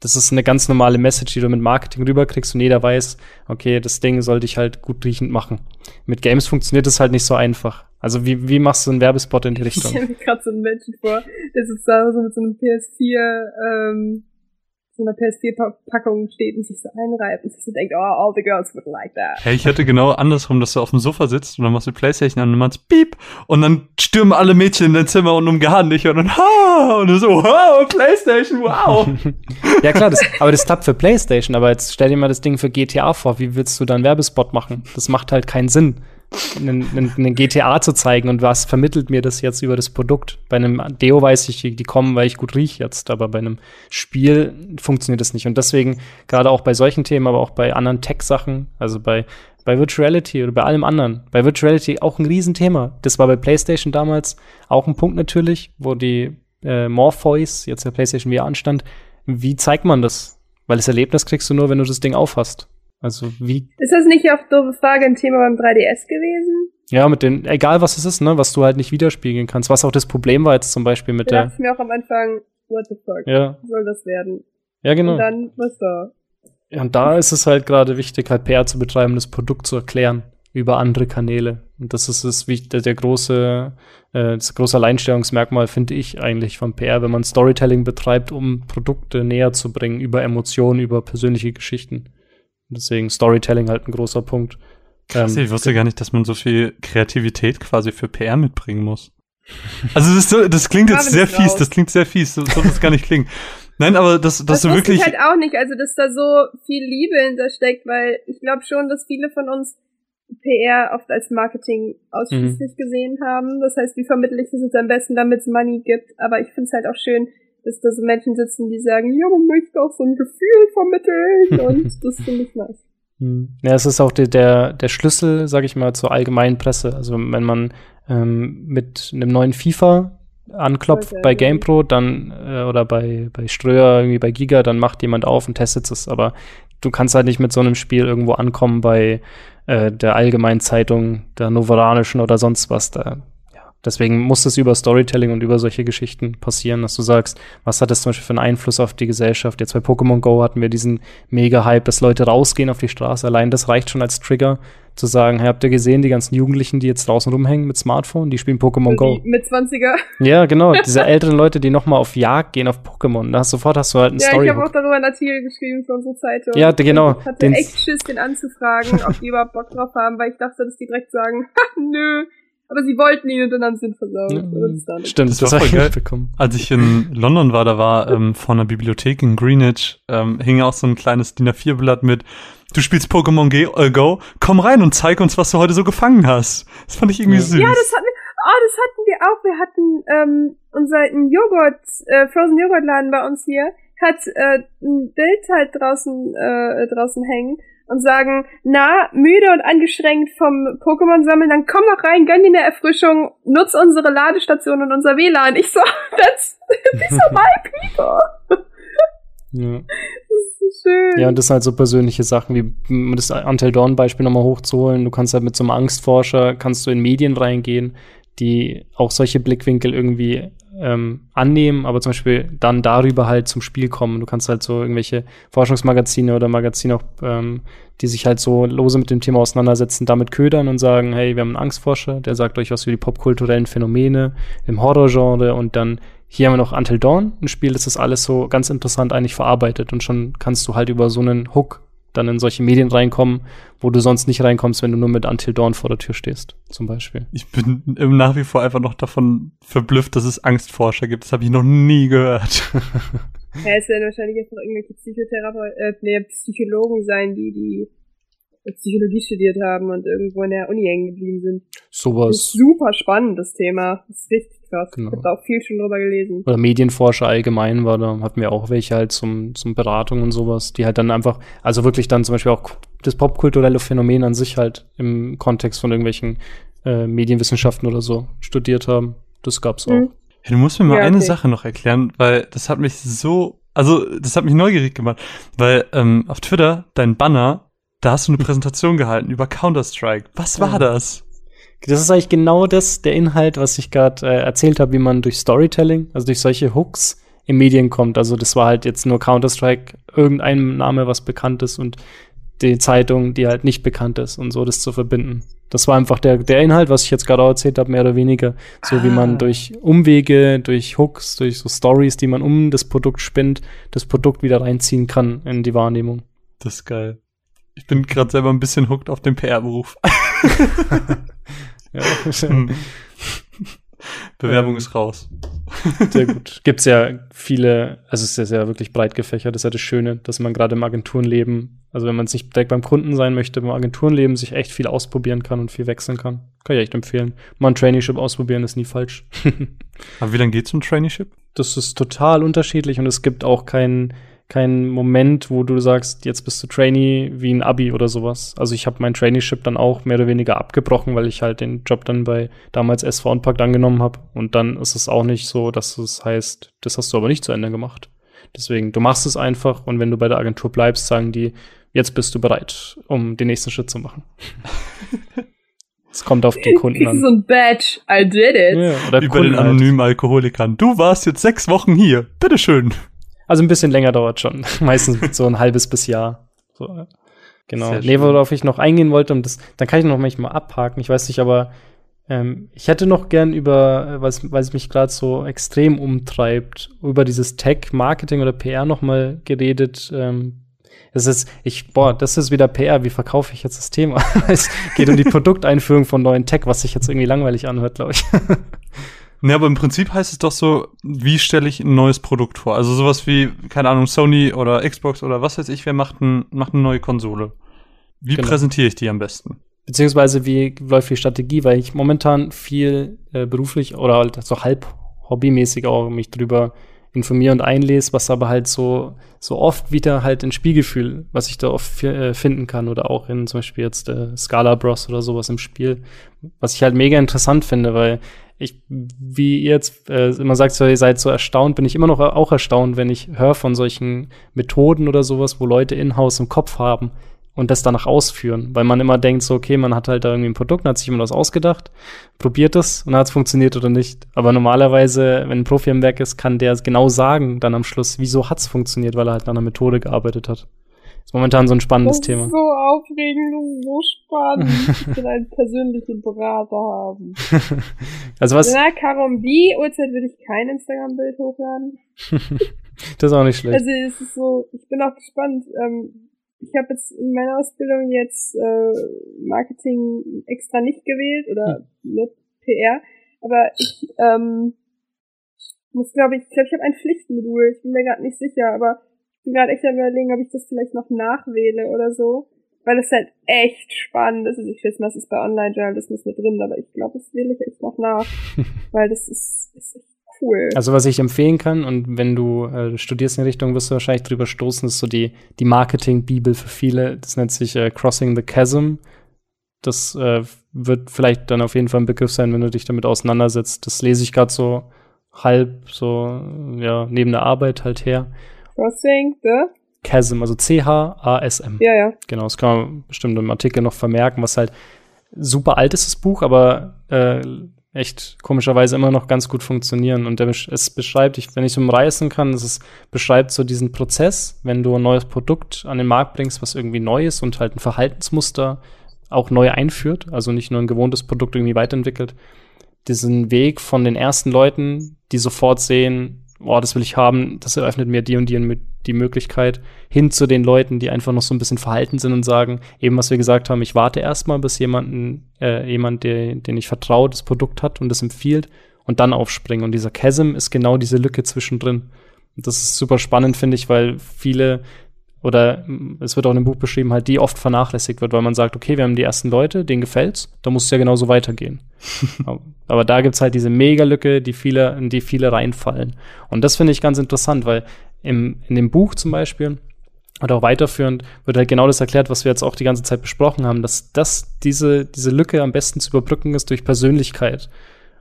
Das ist eine ganz normale Message, die du mit Marketing rüberkriegst und jeder weiß, okay, das Ding sollte ich halt gut riechend machen. Mit Games funktioniert das halt nicht so einfach. Also wie, wie machst du einen Werbespot in die Ich Richtung? stelle mir gerade so einen Menschen vor, der sitzt da so mit so einem PS4, ähm, so einer PS4-Packung steht und sich so einreibt und sich so denkt, oh, all the girls would like that. Hey, ich hätte genau andersrum, dass du auf dem Sofa sitzt und dann machst du Playstation an und machst Piep und dann stürmen alle Mädchen in dein Zimmer und umgarnen dich und dann ha und du so, wow, Playstation, wow. ja klar, das, aber das klappt für PlayStation, aber jetzt stell dir mal das Ding für GTA vor. Wie willst du da einen Werbespot machen? Das macht halt keinen Sinn, einen, einen, einen GTA zu zeigen und was vermittelt mir das jetzt über das Produkt? Bei einem Deo weiß ich, die kommen, weil ich gut rieche jetzt, aber bei einem Spiel funktioniert das nicht. Und deswegen, gerade auch bei solchen Themen, aber auch bei anderen Tech-Sachen, also bei bei Virtuality oder bei allem anderen. Bei Virtuality auch ein Riesenthema. Das war bei PlayStation damals auch ein Punkt natürlich, wo die äh, Morpheus, jetzt der PlayStation VR anstand. Wie zeigt man das? Weil das Erlebnis kriegst du nur, wenn du das Ding aufhast. Also wie, Ist das nicht auf doofe Frage ein Thema beim 3DS gewesen? ja, mit den, egal was es ist, ne, was du halt nicht widerspiegeln kannst. Was auch das Problem war jetzt zum Beispiel mit Da der, ich mir auch am Anfang, what the fuck, ja, soll das werden? ja genau. Und dann, was da? Ja, und da ist es halt gerade wichtig, halt PR zu betreiben, das Produkt zu erklären über andere Kanäle. Und das ist das, wie- der, der große, äh, das große Alleinstellungsmerkmal, finde ich eigentlich von PR, wenn man Storytelling betreibt, um Produkte näher zu bringen, über Emotionen, über persönliche Geschichten. Deswegen Storytelling halt ein großer Punkt. Krass, Ähm, ich wusste gar nicht, dass man so viel Kreativität quasi für PR mitbringen muss. Also das, ist so, das klingt jetzt sehr fies, das klingt sehr fies, so soll das gar nicht klingen. Nein, aber das, dass das du wusste wirklich. ich halt auch nicht, also dass da so viel Liebe hintersteckt, weil ich glaube schon, dass viele von uns PR oft als Marketing ausschließlich mhm. gesehen haben. Das heißt, wie vermittle ich das jetzt am besten, damit es Money gibt? Aber ich finde es halt auch schön, dass da so Menschen sitzen, die sagen, ja, man möchte auch so ein Gefühl vermitteln und das finde ich nice. Hm. Ja, es ist auch der, der, der Schlüssel, sag ich mal, zur allgemeinen Presse. Also wenn man ähm, mit einem neuen FIFA anklopft bei GamePro, dann äh, oder bei, bei Ströer, irgendwie bei Giga, dann macht jemand auf und testet es. Aber du kannst halt nicht mit so einem Spiel irgendwo ankommen bei äh, der Allgemeinen Zeitung, der Novoranischen oder sonst was. Da Deswegen muss es über Storytelling und über solche Geschichten passieren, dass du sagst, was hat das zum Beispiel für einen Einfluss auf die Gesellschaft? Jetzt bei Pokémon Go hatten wir diesen Mega-Hype, dass Leute rausgehen auf die Straße. Allein das reicht schon als Trigger, zu sagen, hey, habt ihr gesehen, die ganzen Jugendlichen, die jetzt draußen rumhängen mit Smartphone, die spielen Pokémon die Go. Mit 20er. Ja, genau. Diese älteren Leute, die nochmal auf Jagd gehen auf Pokémon. Da hast, sofort hast du halt einen ja, Story. Ja, ich habe auch darüber einen Artikel geschrieben für unsere Zeitung. Ja, genau. Ich hatte echt Schiss, den anzufragen, ob die überhaupt Bock drauf haben, weil ich dachte, dass die direkt sagen, nö, aber sie wollten ihn und dann haben sie ihn versaut. Ja, stimmt, das, das war voll geil. Bekommen. Als ich in London war, da war ähm, vor einer Bibliothek in Greenwich, ähm, hing auch so ein kleines DIN A4-Blatt mit Du spielst Pokémon äh, Go, komm rein und zeig uns, was du heute so gefangen hast. Das fand ich irgendwie ja. süß. Ja, das hatten wir, oh, das hatten wir auch. Wir hatten ähm, unser Joghurt, äh, Frozen Joghurt Laden bei uns hier, hat äh, ein Bild halt draußen äh, draußen hängen und sagen, na, müde und angestrengt vom Pokémon sammeln, dann komm doch rein, gönn dir eine Erfrischung, nutz unsere Ladestation und unser WLAN. Ich so, that's, these are my people. Ja. Das ist so schön. Ja, und das sind halt so persönliche Sachen, wie das Until Dawn Beispiel nochmal hochzuholen. Du kannst halt mit so einem Angstforscher, kannst du in Medien reingehen, die auch solche Blickwinkel irgendwie ähm, annehmen, aber zum Beispiel dann darüber halt zum Spiel kommen. Du kannst halt so irgendwelche Forschungsmagazine oder Magazine auch, ähm, die sich halt so lose mit dem Thema auseinandersetzen, damit ködern und sagen, hey, wir haben einen Angstforscher, der sagt euch was über die popkulturellen Phänomene im Horrorgenre und dann hier haben wir noch Until Dawn, ein Spiel, das ist alles so ganz interessant eigentlich verarbeitet und schon kannst du halt über so einen Hook dann in solche Medien reinkommen, wo du sonst nicht reinkommst, wenn du nur mit Until Dawn vor der Tür stehst, zum Beispiel. Ich bin nach wie vor einfach noch davon verblüfft, dass es Angstforscher gibt. Das habe ich noch nie gehört. Ja, es werden wahrscheinlich jetzt noch irgendwelche Psychotherapeuten, äh, nee, Psychologen sein, die die Psychologie studiert haben und irgendwo in der Uni hängen geblieben sind. Sowas. Das ist super spannend, das Thema. Das ist richtig krass. Genau. Ich habe da auch viel schon drüber gelesen. Oder Medienforscher allgemein war da, hatten wir auch welche halt zum, zum Beratung und sowas, die halt dann einfach, also wirklich dann zum Beispiel auch das popkulturelle Phänomen an sich halt im Kontext von irgendwelchen äh, Medienwissenschaften oder so studiert haben. Das gab's auch. Mhm. Ja, du musst mir mal ja, eine Sache noch erklären, weil das hat mich so, also das hat mich neugierig gemacht, weil ähm, auf Twitter dein Banner da hast du eine Präsentation gehalten über Counter-Strike. Was war das? Das ist eigentlich genau das, der Inhalt, was ich gerade äh, erzählt habe, wie man durch Storytelling, also durch solche Hooks in Medien kommt. Also das war halt jetzt nur Counter-Strike, irgendein Name, was bekannt ist und die Zeitung, die halt nicht bekannt ist und so das zu verbinden. Das war einfach der, der Inhalt, was ich jetzt gerade erzählt habe, mehr oder weniger. So ah. wie man ah. durch Umwege, durch Hooks, durch so Stories, die man um das Produkt spinnt, das Produkt wieder reinziehen kann in die Wahrnehmung. Das ist geil. Ich bin gerade selber ein bisschen hooked auf den PR-Beruf. ja, hm. Bewerbung ähm, ist raus. Sehr gut. Gibt's ja viele, also es ist ja wirklich breit gefächert, das ist ja das Schöne, dass man gerade im Agenturenleben, also wenn man es nicht direkt beim Kunden sein möchte, im Agenturenleben sich echt viel ausprobieren kann und viel wechseln kann. Kann ich echt empfehlen. Mal ein Traineeship ausprobieren ist nie falsch. Aber wie lange geht's um Traineeship? Das ist total unterschiedlich und es gibt auch keinen kein Moment, wo du sagst, jetzt bist du Trainee wie ein Abi oder sowas. Also ich habe mein Traineeship dann auch mehr oder weniger abgebrochen, weil ich halt den Job dann bei damals SV Unpackt angenommen habe. Und dann ist es auch nicht so, dass es heißt, das hast du aber nicht zu Ende gemacht. Deswegen, du machst es einfach und wenn du bei der Agentur bleibst, sagen die, jetzt bist du bereit, um den nächsten Schritt zu machen. Es kommt auf die Kunden an. so ein Badge, I did it. Ja, oder Wie Kunden bei den halt. anonymen Alkoholikern. Du warst jetzt sechs Wochen hier. Bitteschön. Also ein bisschen länger dauert schon. Meistens so ein halbes bis Jahr. So, genau. Nee, worauf ich noch eingehen wollte, und das, dann kann ich noch manchmal abhaken. Ich weiß nicht, aber ähm, ich hätte noch gern über, weil es mich gerade so extrem umtreibt, über dieses Tech-Marketing oder PR noch mal geredet. Ähm, das ist, ich, boah, das ist wieder PR. Wie verkaufe ich jetzt das Thema? es geht um die Produkteinführung von neuen Tech, was sich jetzt irgendwie langweilig anhört, glaube ich. Ne, aber im Prinzip heißt es doch so, wie stelle ich ein neues Produkt vor? Also sowas wie, keine Ahnung, Sony oder Xbox oder was weiß ich, wer macht, ein, macht eine neue Konsole? Wie genau. präsentiere ich die am besten? beziehungsweise wie läuft die Strategie, weil ich momentan viel äh, beruflich oder halt so halb hobbymäßig auch mich drüber informiere und einlese, was aber halt so, so oft wieder halt ein Spielgefühl, was ich da oft äh, finden kann oder auch in zum Beispiel jetzt äh, Scala Bros oder sowas im Spiel, was ich halt mega interessant finde, weil ich, wie ihr jetzt äh, immer sagt, ihr seid so erstaunt, bin ich immer noch auch erstaunt, wenn ich höre von solchen Methoden oder sowas, wo Leute in-house im Kopf haben, und das danach ausführen, weil man immer denkt, so, okay, man hat halt da irgendwie ein Produkt, hat sich immer was ausgedacht, probiert es und hat es funktioniert oder nicht. Aber normalerweise, wenn ein Profi am Werk ist, kann der genau sagen dann am Schluss, wieso hat es funktioniert, weil er halt an einer Methode gearbeitet hat. Ist momentan so ein spannendes das Thema. Ist so aufregend, das ist so spannend. ich will einen persönlichen Berater haben. also was? Na, Karom, wie Uhrzeit würde ich kein Instagram-Bild hochladen. das ist auch nicht schlecht. Also es ist so, ich bin auch gespannt. Ähm, ich habe jetzt in meiner Ausbildung jetzt äh, Marketing extra nicht gewählt oder hm. ne, PR, aber ich ähm, muss glaube ich, ich glaube ich habe ein Pflichtmodul, ich bin mir gerade nicht sicher, aber bin gerade echt am überlegen, ob ich das vielleicht noch nachwähle oder so, weil es halt echt spannend ist. Also ich weiß, was ist bei Online-Journalismus mit drin, aber ich glaube, das wähle ich echt noch nach, weil das ist, ist echt cool. Also was ich empfehlen kann, und wenn du äh, studierst in die Richtung, wirst du wahrscheinlich drüber stoßen, ist so die, die Marketing-Bibel für viele. Das nennt sich äh, Crossing the Chasm. Das äh, wird vielleicht dann auf jeden Fall ein Begriff sein, wenn du dich damit auseinandersetzt. Das lese ich gerade so halb, so, ja, neben der Arbeit halt her. Crossing the Chasm, also C-H-A-S-M. Ja, ja. Genau, das kann man bestimmt im Artikel noch vermerken, was halt super alt ist, das Buch, aber äh, echt komischerweise immer noch ganz gut funktionieren. Und der, es beschreibt, ich, wenn ich es umreißen kann, es beschreibt so diesen Prozess, wenn du ein neues Produkt an den Markt bringst, was irgendwie neu ist und halt ein Verhaltensmuster auch neu einführt, also nicht nur ein gewohntes Produkt irgendwie weiterentwickelt, diesen Weg von den ersten Leuten, die sofort sehen, oh, das will ich haben, das eröffnet mir die und die, die Möglichkeit, hin zu den Leuten, die einfach noch so ein bisschen verhalten sind und sagen, eben was wir gesagt haben, ich warte erstmal, bis jemanden, äh, jemand, der, den ich vertraue, das Produkt hat und das empfiehlt und dann aufspringen. Und dieser Chasm ist genau diese Lücke zwischendrin. Und das ist super spannend, finde ich, weil viele oder es wird auch in dem Buch beschrieben, halt, die oft vernachlässigt wird, weil man sagt, okay, wir haben die ersten Leute, denen gefällt's, da muss es ja genauso weitergehen. Aber da gibt's halt diese Mega-Lücke, die viele, in die viele reinfallen. Und das finde ich ganz interessant, weil im, in dem Buch zum Beispiel oder auch weiterführend wird halt genau das erklärt, was wir jetzt auch die ganze Zeit besprochen haben, dass das, diese, diese Lücke am besten zu überbrücken ist durch Persönlichkeit.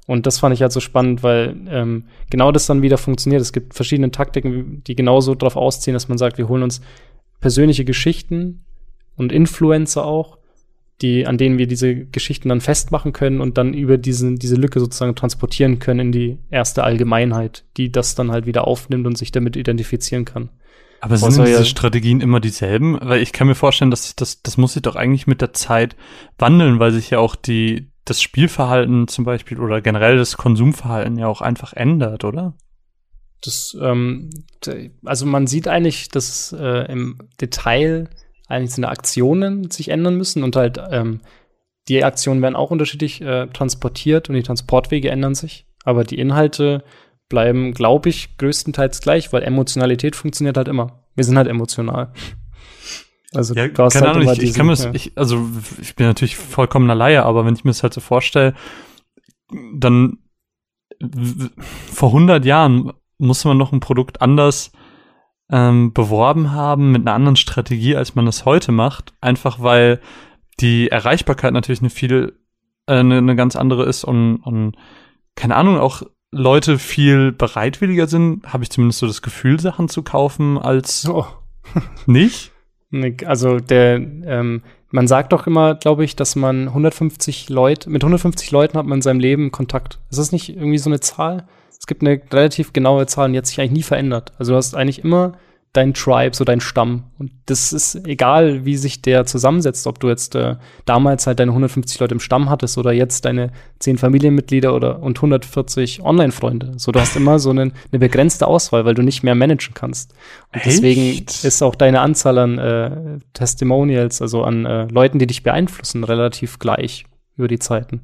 Und das fand ich halt so spannend, weil ähm, genau das dann wieder funktioniert. Es gibt verschiedene Taktiken, die genauso darauf ausziehen, dass man sagt, wir holen uns persönliche Geschichten und Influencer auch, die, an denen wir diese Geschichten dann festmachen können und dann über diese, diese Lücke sozusagen transportieren können in die erste Allgemeinheit, die das dann halt wieder aufnimmt und sich damit identifizieren kann. Aber sind diese ja Strategien immer dieselben? Weil ich kann mir vorstellen, dass das, das muss sich doch eigentlich mit der Zeit wandeln, weil sich ja auch die, das Spielverhalten zum Beispiel oder generell das Konsumverhalten ja auch einfach ändert, oder? Das, ähm, also man sieht eigentlich, dass äh, im Detail eigentlich seine Aktionen sich ändern müssen und halt ähm, die Aktionen werden auch unterschiedlich äh, transportiert und die Transportwege ändern sich, aber die Inhalte bleiben, glaube ich, größtenteils gleich, weil Emotionalität funktioniert halt immer. Wir sind halt emotional. Also ja, keine halt Ahnung, ich, ich kann mir ja. also ich bin natürlich vollkommener Laie, aber wenn ich mir das halt so vorstelle, dann vor 100 Jahren muss man noch ein Produkt anders ähm, beworben haben, mit einer anderen Strategie, als man es heute macht. Einfach weil die Erreichbarkeit natürlich eine viel, äh, eine, eine ganz andere ist und, und keine Ahnung, auch Leute viel bereitwilliger sind, habe ich zumindest so das Gefühl, Sachen zu kaufen, als oh. nicht. Also der, ähm, man sagt doch immer, glaube ich, dass man 150 Leute, mit 150 Leuten hat man in seinem Leben Kontakt. Ist das nicht irgendwie so eine Zahl? Es gibt eine relativ genaue Zahl und die hat sich eigentlich nie verändert. Also du hast eigentlich immer dein Tribe, so dein Stamm. Und das ist egal, wie sich der zusammensetzt, ob du jetzt äh, damals halt deine 150 Leute im Stamm hattest oder jetzt deine 10 Familienmitglieder oder und 140 Online-Freunde. So, du hast immer so eine, eine begrenzte Auswahl, weil du nicht mehr managen kannst. Und Echt? deswegen ist auch deine Anzahl an äh, Testimonials, also an äh, Leuten, die dich beeinflussen, relativ gleich über die Zeiten.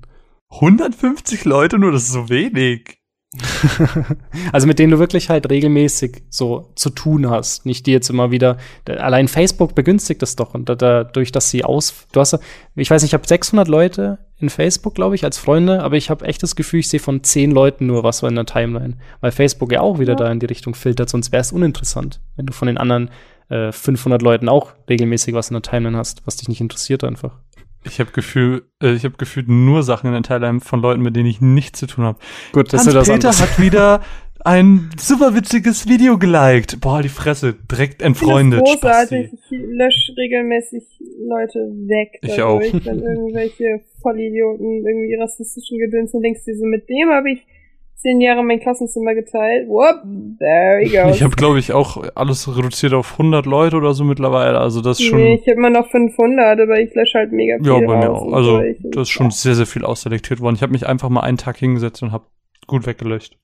150 Leute nur, das ist so wenig. also mit denen du wirklich halt regelmäßig so zu tun hast. Nicht die jetzt immer wieder. Allein Facebook begünstigt das doch und dadurch, dass sie aus. Du hast, ich weiß nicht, ich habe 600 Leute in Facebook, glaube ich, als Freunde, aber ich habe echt das Gefühl, ich sehe von 10 Leuten nur was in der Timeline, weil Facebook ja auch wieder ja. da in die Richtung filtert. Sonst wäre es uninteressant, wenn du von den anderen äh, 500 Leuten auch regelmäßig was in der Timeline hast, was dich nicht interessiert einfach. Ich habe Gefühl, äh, ich habe gefühlt nur Sachen in der Timeline von Leuten, mit denen ich nichts zu tun habe. Gut, das Hans ist das Peter hat wieder ein super witziges Video geliked. Boah, die Fresse, direkt entfreundet. Ist großartig. Ich lösche regelmäßig Leute weg. Ich dadurch, auch. Wenn irgendwelche Vollidioten irgendwie rassistischen Gedöns und denkst, diese mit dem habe ich zehn Jahre mein Klassenzimmer geteilt. Whoop, there we go. Ich habe, glaube ich, auch alles reduziert auf 100 Leute oder so mittlerweile. Also das schon. Nee, ich habe immer noch 500, aber ich lösche halt mega viel. Ja, bei mir auch. Also das ist schon ja. sehr, sehr viel ausselektiert worden. Ich habe mich einfach mal einen Tag hingesetzt und habe gut weggelöscht.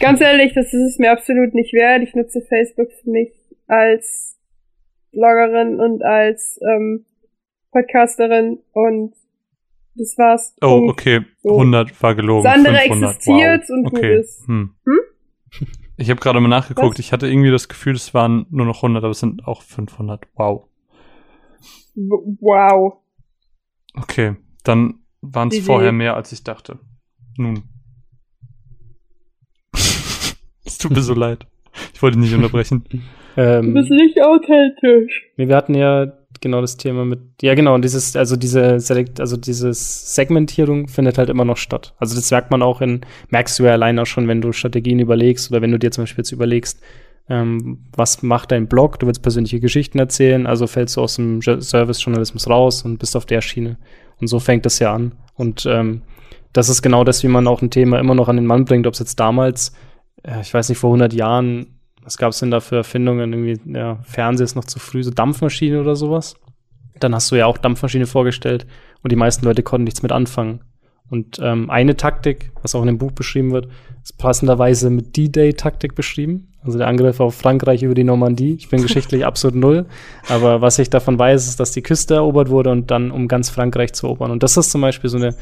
Ganz ehrlich, das ist es mir absolut nicht wert. Ich nutze Facebook für mich als Bloggerin und als ähm, Podcasterin und das war's. Oh, okay. So. 100 war gelogen. Das andere 500. existiert wow. und okay. gut ist. Hm. Hm? Ich habe gerade mal nachgeguckt. Was? Ich hatte irgendwie das Gefühl, es waren nur noch 100, aber es sind auch 500. Wow. Wow. Okay, dann waren es vorher mehr, als ich dachte. Nun. es tut mir so leid. Ich wollte nicht unterbrechen. Ähm, du bist nicht authentisch. Wir hatten ja genau das Thema mit, ja genau, und dieses, also diese Selekt, also dieses Segmentierung findet halt immer noch statt. Also das merkt man auch in, merkst du ja allein auch schon, wenn du Strategien überlegst oder wenn du dir zum Beispiel jetzt überlegst, ähm, was macht dein Blog? Du willst persönliche Geschichten erzählen, also fällst du aus dem Service-Journalismus raus und bist auf der Schiene. Und so fängt das ja an. Und ähm, das ist genau das, wie man auch ein Thema immer noch an den Mann bringt, ob es jetzt damals, äh, ich weiß nicht, vor 100 Jahren was gab es denn da für Erfindungen? Irgendwie, ja, Fernseher ist noch zu früh, so Dampfmaschine oder sowas. Dann hast du ja auch Dampfmaschine vorgestellt und die meisten Leute konnten nichts mit anfangen. Und ähm, eine Taktik, was auch in dem Buch beschrieben wird, ist passenderweise mit D-Day-Taktik beschrieben. Also der Angriff auf Frankreich über die Normandie. Ich bin geschichtlich absolut null. Aber was ich davon weiß, ist, dass die Küste erobert wurde und dann, um ganz Frankreich zu erobern. Und das ist zum Beispiel so eine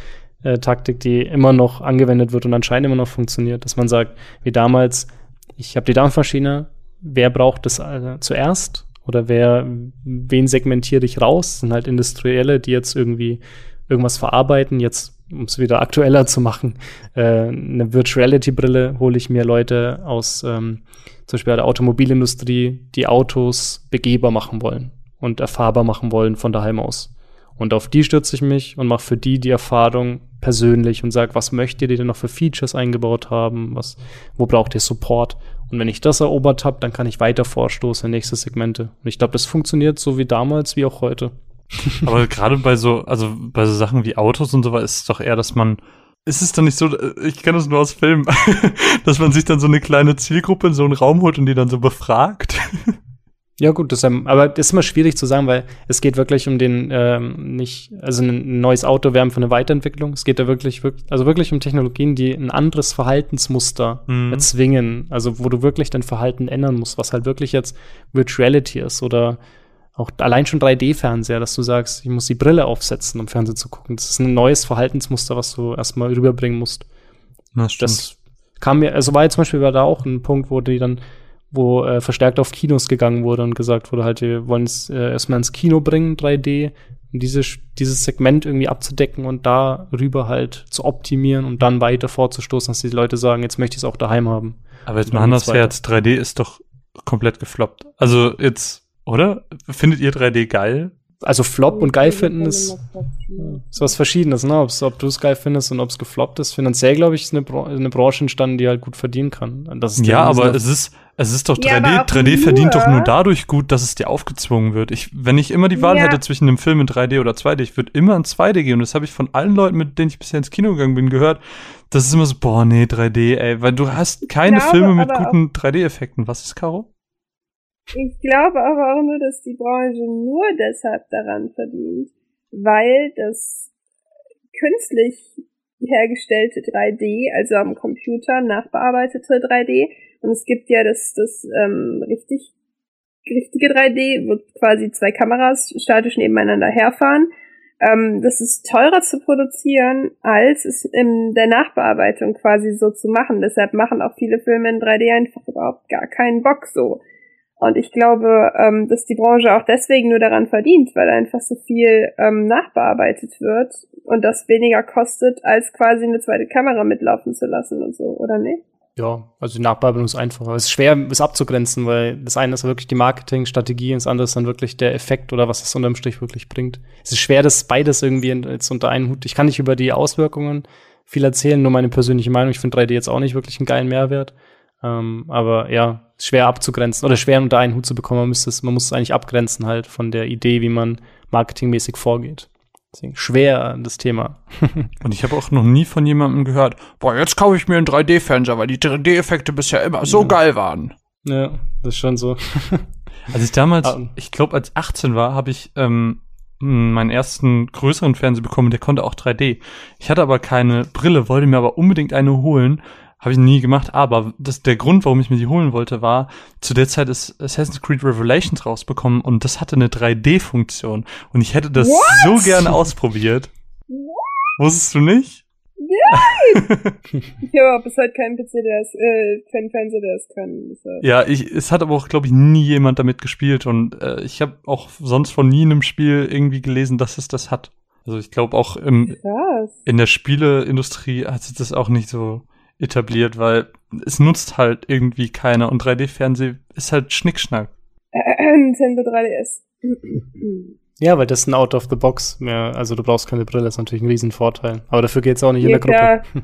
äh, Taktik, die immer noch angewendet wird und anscheinend immer noch funktioniert. Dass man sagt, wie damals, ich habe die Dampfmaschine, wer braucht das äh, zuerst? Oder wer, wen segmentiere ich raus? Das sind halt Industrielle, die jetzt irgendwie irgendwas verarbeiten. Jetzt, um es wieder aktueller zu machen, äh, eine Virtuality-Brille hole ich mir Leute aus ähm, zum Beispiel der Automobilindustrie, die Autos begehbar machen wollen und erfahrbar machen wollen von daheim aus. Und auf die stürze ich mich und mache für die die Erfahrung persönlich und sage, was möchtet ihr denn noch für Features eingebaut haben? Was, wo braucht ihr Support? Und wenn ich das erobert habe, dann kann ich weiter vorstoßen in nächste Segmente. Und ich glaube, das funktioniert so wie damals, wie auch heute. Aber gerade bei so, also bei so Sachen wie Autos und so weiter ist es doch eher, dass man ist es dann nicht so, ich kenne das nur aus Filmen, dass man sich dann so eine kleine Zielgruppe in so einen Raum holt und die dann so befragt? Ja, gut, das, aber das ist immer schwierig zu sagen, weil es geht wirklich um den, ähm, nicht, also ein neues Auto wärmen für eine Weiterentwicklung. Es geht da wirklich, wirklich, also wirklich um Technologien, die ein anderes Verhaltensmuster mhm. erzwingen. Also, wo du wirklich dein Verhalten ändern musst, was halt wirklich jetzt Virtuality ist oder auch allein schon 3D-Fernseher, dass du sagst, ich muss die Brille aufsetzen, um Fernsehen zu gucken. Das ist ein neues Verhaltensmuster, was du erstmal rüberbringen musst. Das, stimmt. das kam mir, also war jetzt zum Beispiel war da auch ein Punkt, wo die dann wo äh, verstärkt auf Kinos gegangen wurde und gesagt wurde, halt, wir wollen es äh, erstmal ins Kino bringen, 3D, um diese, dieses Segment irgendwie abzudecken und darüber halt zu optimieren und dann weiter vorzustoßen, dass die Leute sagen, jetzt möchte ich es auch daheim haben. Aber jetzt mal anders Herz, 3D ist doch komplett gefloppt. Also jetzt, oder? Findet ihr 3D geil? also Flop und geil finden ist, ist was Verschiedenes, ne? Ob's, ob du es geil findest und ob es gefloppt ist. Finanziell, glaube ich, ist eine, Bra eine Branche entstanden, die halt gut verdienen kann. ja, aber es ist, es ist doch 3D, ja, 3D verdient doch nur dadurch gut, dass es dir aufgezwungen wird. Ich, wenn ich immer die Wahl ja. hätte zwischen einem Film in 3D oder 2D, ich würde immer in 2D gehen. Und das habe ich von allen Leuten, mit denen ich bisher ins Kino gegangen bin, gehört. Das ist immer so, boah, nee, 3D, ey, weil du hast keine glaube, Filme mit guten 3D-Effekten. Was ist, Caro? Ich glaube aber auch nur, dass die Branche nur deshalb daran verdient, weil das künstlich hergestellte 3D, also am Computer nachbearbeitete 3D, und es gibt ja das, das ähm, richtig richtige 3D, wo quasi zwei Kameras statisch nebeneinander herfahren. ähm, das ist teurer zu produzieren, als es in der Nachbearbeitung quasi so zu machen. Deshalb machen auch viele Filme in 3D einfach überhaupt gar keinen Bock so. Und ich glaube, ähm, dass die Branche auch deswegen nur daran verdient, weil einfach so viel ähm, nachbearbeitet wird und das weniger kostet, als quasi eine zweite Kamera mitlaufen zu lassen und so, oder nicht? Ja, also die Nachbearbeitung ist einfacher. Es ist schwer, es abzugrenzen, weil das eine ist wirklich die Marketingstrategie und das andere ist dann wirklich der Effekt oder was es unterm Strich wirklich bringt. Es ist schwer, das beides irgendwie jetzt unter einen Hut. Ich kann nicht über die Auswirkungen viel erzählen, nur meine persönliche Meinung. Ich finde 3D jetzt auch nicht wirklich einen geilen Mehrwert. Ähm, aber ja, schwer abzugrenzen oder schwer unter einen Hut zu bekommen. Man, müsste es, man muss es eigentlich abgrenzen halt von der Idee, wie man marketingmäßig vorgeht. Deswegen schwer das Thema. Und ich habe auch noch nie von jemandem gehört, boah, jetzt kaufe ich mir einen 3D-Fernseher, weil die 3D-Effekte bisher immer so ja. geil waren. Ja, das ist schon so. als ich damals, ah. ich glaube, als 18 war, habe ich ähm, meinen ersten größeren Fernseher bekommen, der konnte auch 3D. Ich hatte aber keine Brille, wollte mir aber unbedingt eine holen habe ich nie gemacht, aber das, der Grund, warum ich mir die holen wollte, war, zu der Zeit ist Assassin's Creed Revelations rausbekommen und das hatte eine 3D-Funktion. Und ich hätte das What? so gerne ausprobiert. What? Wusstest du nicht? Nein! ich habe bis heute keinen PC, der es, äh, keinen Fernseher, der es kann. Ja, ich, es hat aber auch, glaube ich, nie jemand damit gespielt und äh, ich habe auch sonst von nie in einem Spiel irgendwie gelesen, dass es das hat. Also ich glaube auch im, in der Spieleindustrie hat sich das auch nicht so etabliert, weil es nutzt halt irgendwie keiner und 3D-Fernseh ist halt Schnickschnack. Nintendo 3DS. Ja, weil das ist ein Out of the Box mehr. Also du brauchst keine Brille, ist natürlich ein Riesenvorteil. Aber dafür geht's auch nicht ja, in der Gruppe.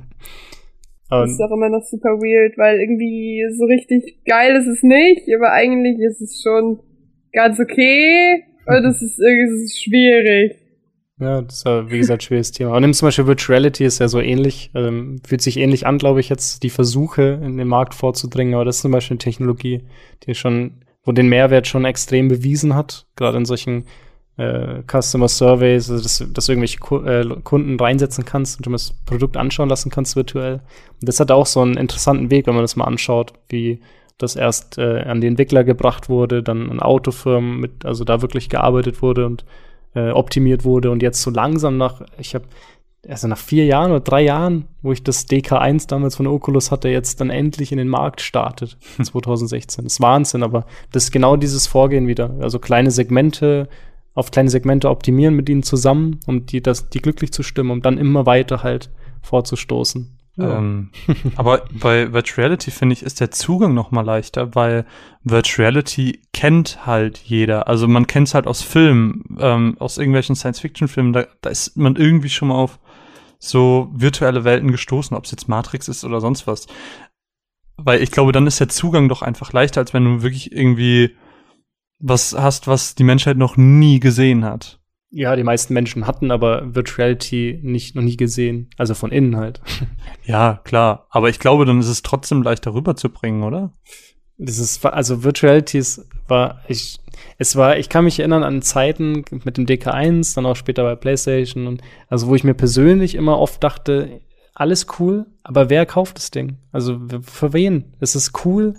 das ist auch immer noch super weird, weil irgendwie so richtig geil ist es nicht, aber eigentlich ist es schon ganz okay. Und es ist irgendwie schwierig. Ja, das ist ja, wie gesagt, schweres Thema. Aber nimm zum Beispiel Virtuality ist ja so ähnlich, ähm, fühlt sich ähnlich an, glaube ich, jetzt die Versuche in den Markt vorzudringen. Aber das ist zum Beispiel eine Technologie, die schon, wo den Mehrwert schon extrem bewiesen hat, gerade in solchen äh, Customer Surveys, also dass, dass du irgendwelche Ku äh, Kunden reinsetzen kannst und du das Produkt anschauen lassen kannst virtuell. Und das hat auch so einen interessanten Weg, wenn man das mal anschaut, wie das erst äh, an die Entwickler gebracht wurde, dann an Autofirmen mit, also da wirklich gearbeitet wurde und äh, optimiert wurde und jetzt so langsam nach, ich habe also nach vier Jahren oder drei Jahren, wo ich das DK1 damals von Oculus hatte, jetzt dann endlich in den Markt startet, 2016. Das ist Wahnsinn, aber das ist genau dieses Vorgehen wieder. Also kleine Segmente, auf kleine Segmente optimieren mit ihnen zusammen, um die, das, die glücklich zu stimmen, um dann immer weiter halt vorzustoßen. Ähm, aber bei Virtual Reality finde ich, ist der Zugang noch mal leichter, weil Virtual Reality kennt halt jeder. Also man kennt es halt aus Filmen, ähm, aus irgendwelchen Science-Fiction-Filmen. Da, da ist man irgendwie schon mal auf so virtuelle Welten gestoßen, ob es jetzt Matrix ist oder sonst was. Weil ich glaube, dann ist der Zugang doch einfach leichter, als wenn du wirklich irgendwie was hast, was die Menschheit noch nie gesehen hat. Ja, die meisten Menschen hatten aber Virtuality nicht noch nie gesehen, also von innen halt. Ja, klar, aber ich glaube, dann ist es trotzdem leichter rüberzubringen, oder? Das ist also Virtuality war ich es war ich kann mich erinnern an Zeiten mit dem DK1, dann auch später bei PlayStation und also wo ich mir persönlich immer oft dachte, alles cool, aber wer kauft das Ding? Also für wen? Es ist cool,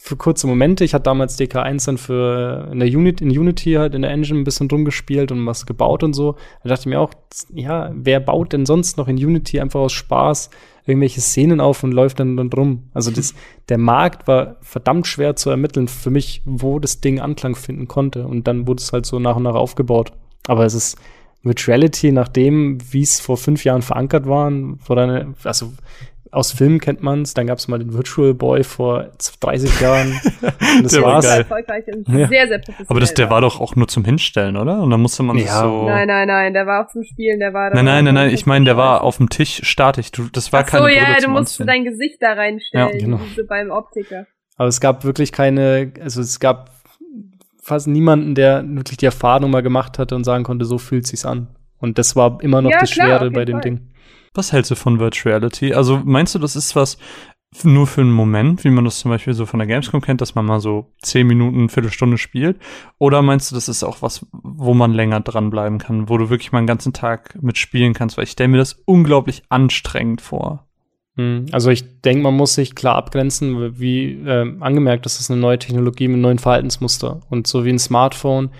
für kurze Momente. Ich hatte damals DK1 dann für in der Unit, in Unity halt in der Engine ein bisschen drum gespielt und was gebaut und so. Da dachte ich mir auch, ja, wer baut denn sonst noch in Unity einfach aus Spaß irgendwelche Szenen auf und läuft dann, dann drum? Also das, der Markt war verdammt schwer zu ermitteln für mich, wo das Ding Anklang finden konnte. Und dann wurde es halt so nach und nach aufgebaut. Aber es ist Virtuality, nachdem, wie es vor fünf Jahren verankert war, vor eine, also aus Filmen kennt man es. Dann gab es mal den Virtual Boy vor 30 Jahren. das der war's. War erfolgreich und ja. sehr, sehr professionell. Aber das, der war doch auch nur zum Hinstellen, oder? Und dann musste man ja. so. Nein, nein, nein, der war auch zum Spielen, der war. Nein, nein, nein, nein, ich meine, der war auf dem Tisch statisch. Du, das war Ach keine so, keine ja, du musst dein Gesicht da reinstellen, ja, genau. so beim Optiker. Aber es gab wirklich keine, also es gab fast niemanden, der wirklich die Erfahrung mal gemacht hatte und sagen konnte, so fühlt sich's an. Und das war immer noch ja, das klar, Schwere bei dem Fall. Ding. Was hältst du von Virtual Reality? Also meinst du, das ist was nur für einen Moment, wie man das zum Beispiel so von der Gamescom kennt, dass man mal so zehn Minuten, Viertelstunde spielt? Oder meinst du, das ist auch was, wo man länger dranbleiben kann, wo du wirklich mal einen ganzen Tag mit spielen kannst? Weil ich stelle mir das unglaublich anstrengend vor. Hm, also ich denke, man muss sich klar abgrenzen, wie äh, angemerkt, das ist eine neue Technologie mit neuen Verhaltensmuster. Und so wie ein Smartphone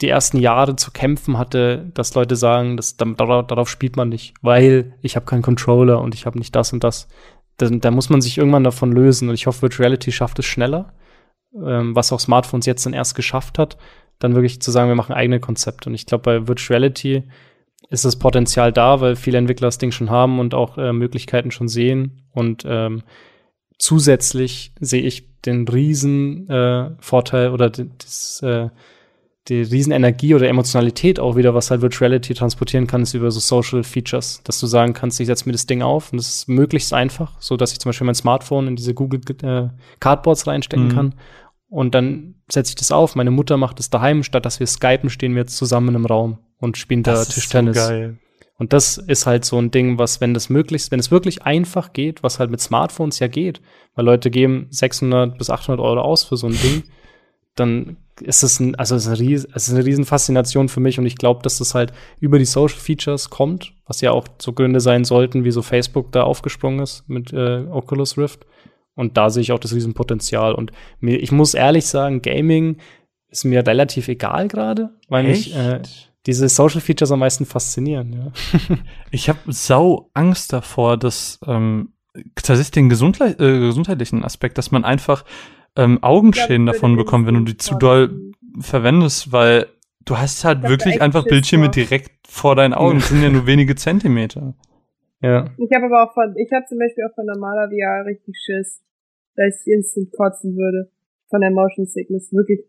die ersten Jahre zu kämpfen hatte, dass Leute sagen, dass, darauf, darauf spielt man nicht, weil ich habe keinen Controller und ich habe nicht das und das. Da, muss man sich irgendwann davon lösen und ich hoffe, Virtual Reality schafft es schneller, ähm, was auch Smartphones jetzt dann erst geschafft hat, dann wirklich zu sagen, wir machen eigene Konzepte. Und ich glaube, bei Virtual Reality ist das Potenzial da, weil viele Entwickler das Ding schon haben und auch äh, Möglichkeiten schon sehen. Und ähm, zusätzlich sehe ich den riesen äh, Vorteil oder das, äh, die riesen Energie oder Emotionalität auch wieder, was halt Virtuality transportieren kann, ist über so Social Features, dass du sagen kannst, ich setze mir das Ding auf und es ist möglichst einfach, so dass ich zum Beispiel mein Smartphone in diese Google äh, Cardboards reinstecken mhm. kann und dann setze ich das auf. Meine Mutter macht es daheim, statt dass wir skypen, stehen wir jetzt zusammen im Raum und spielen da Tischtennis. So geil. Und das ist halt so ein Ding, was, wenn das möglichst, wenn es wirklich einfach geht, was halt mit Smartphones ja geht, weil Leute geben 600 bis 800 Euro aus für so ein Ding, dann ist es ein, also es ist eine, Ries es ist eine riesen Faszination für mich und ich glaube, dass das halt über die Social Features kommt, was ja auch so Gründe sein sollten, wie so Facebook da aufgesprungen ist mit äh, Oculus Rift. Und da sehe ich auch das Riesenpotenzial. Und mir, ich muss ehrlich sagen, Gaming ist mir relativ egal gerade, weil Echt? mich äh, diese Social Features am meisten faszinieren. Ja. ich habe sau Angst davor, dass ähm, tatsächlich den gesundle äh, gesundheitlichen Aspekt, dass man einfach ähm, Augenschäden davon bekommt, wenn du die zu doll verwendest, weil du hast halt wirklich einfach Bildschirme direkt vor deinen Augen. Das sind ja nur wenige Zentimeter. Ja. Ich habe aber auch von, ich habe zum Beispiel auch von normaler VR richtig Schiss, dass ich instant kotzen würde. Von der Motion Sickness. Wirklich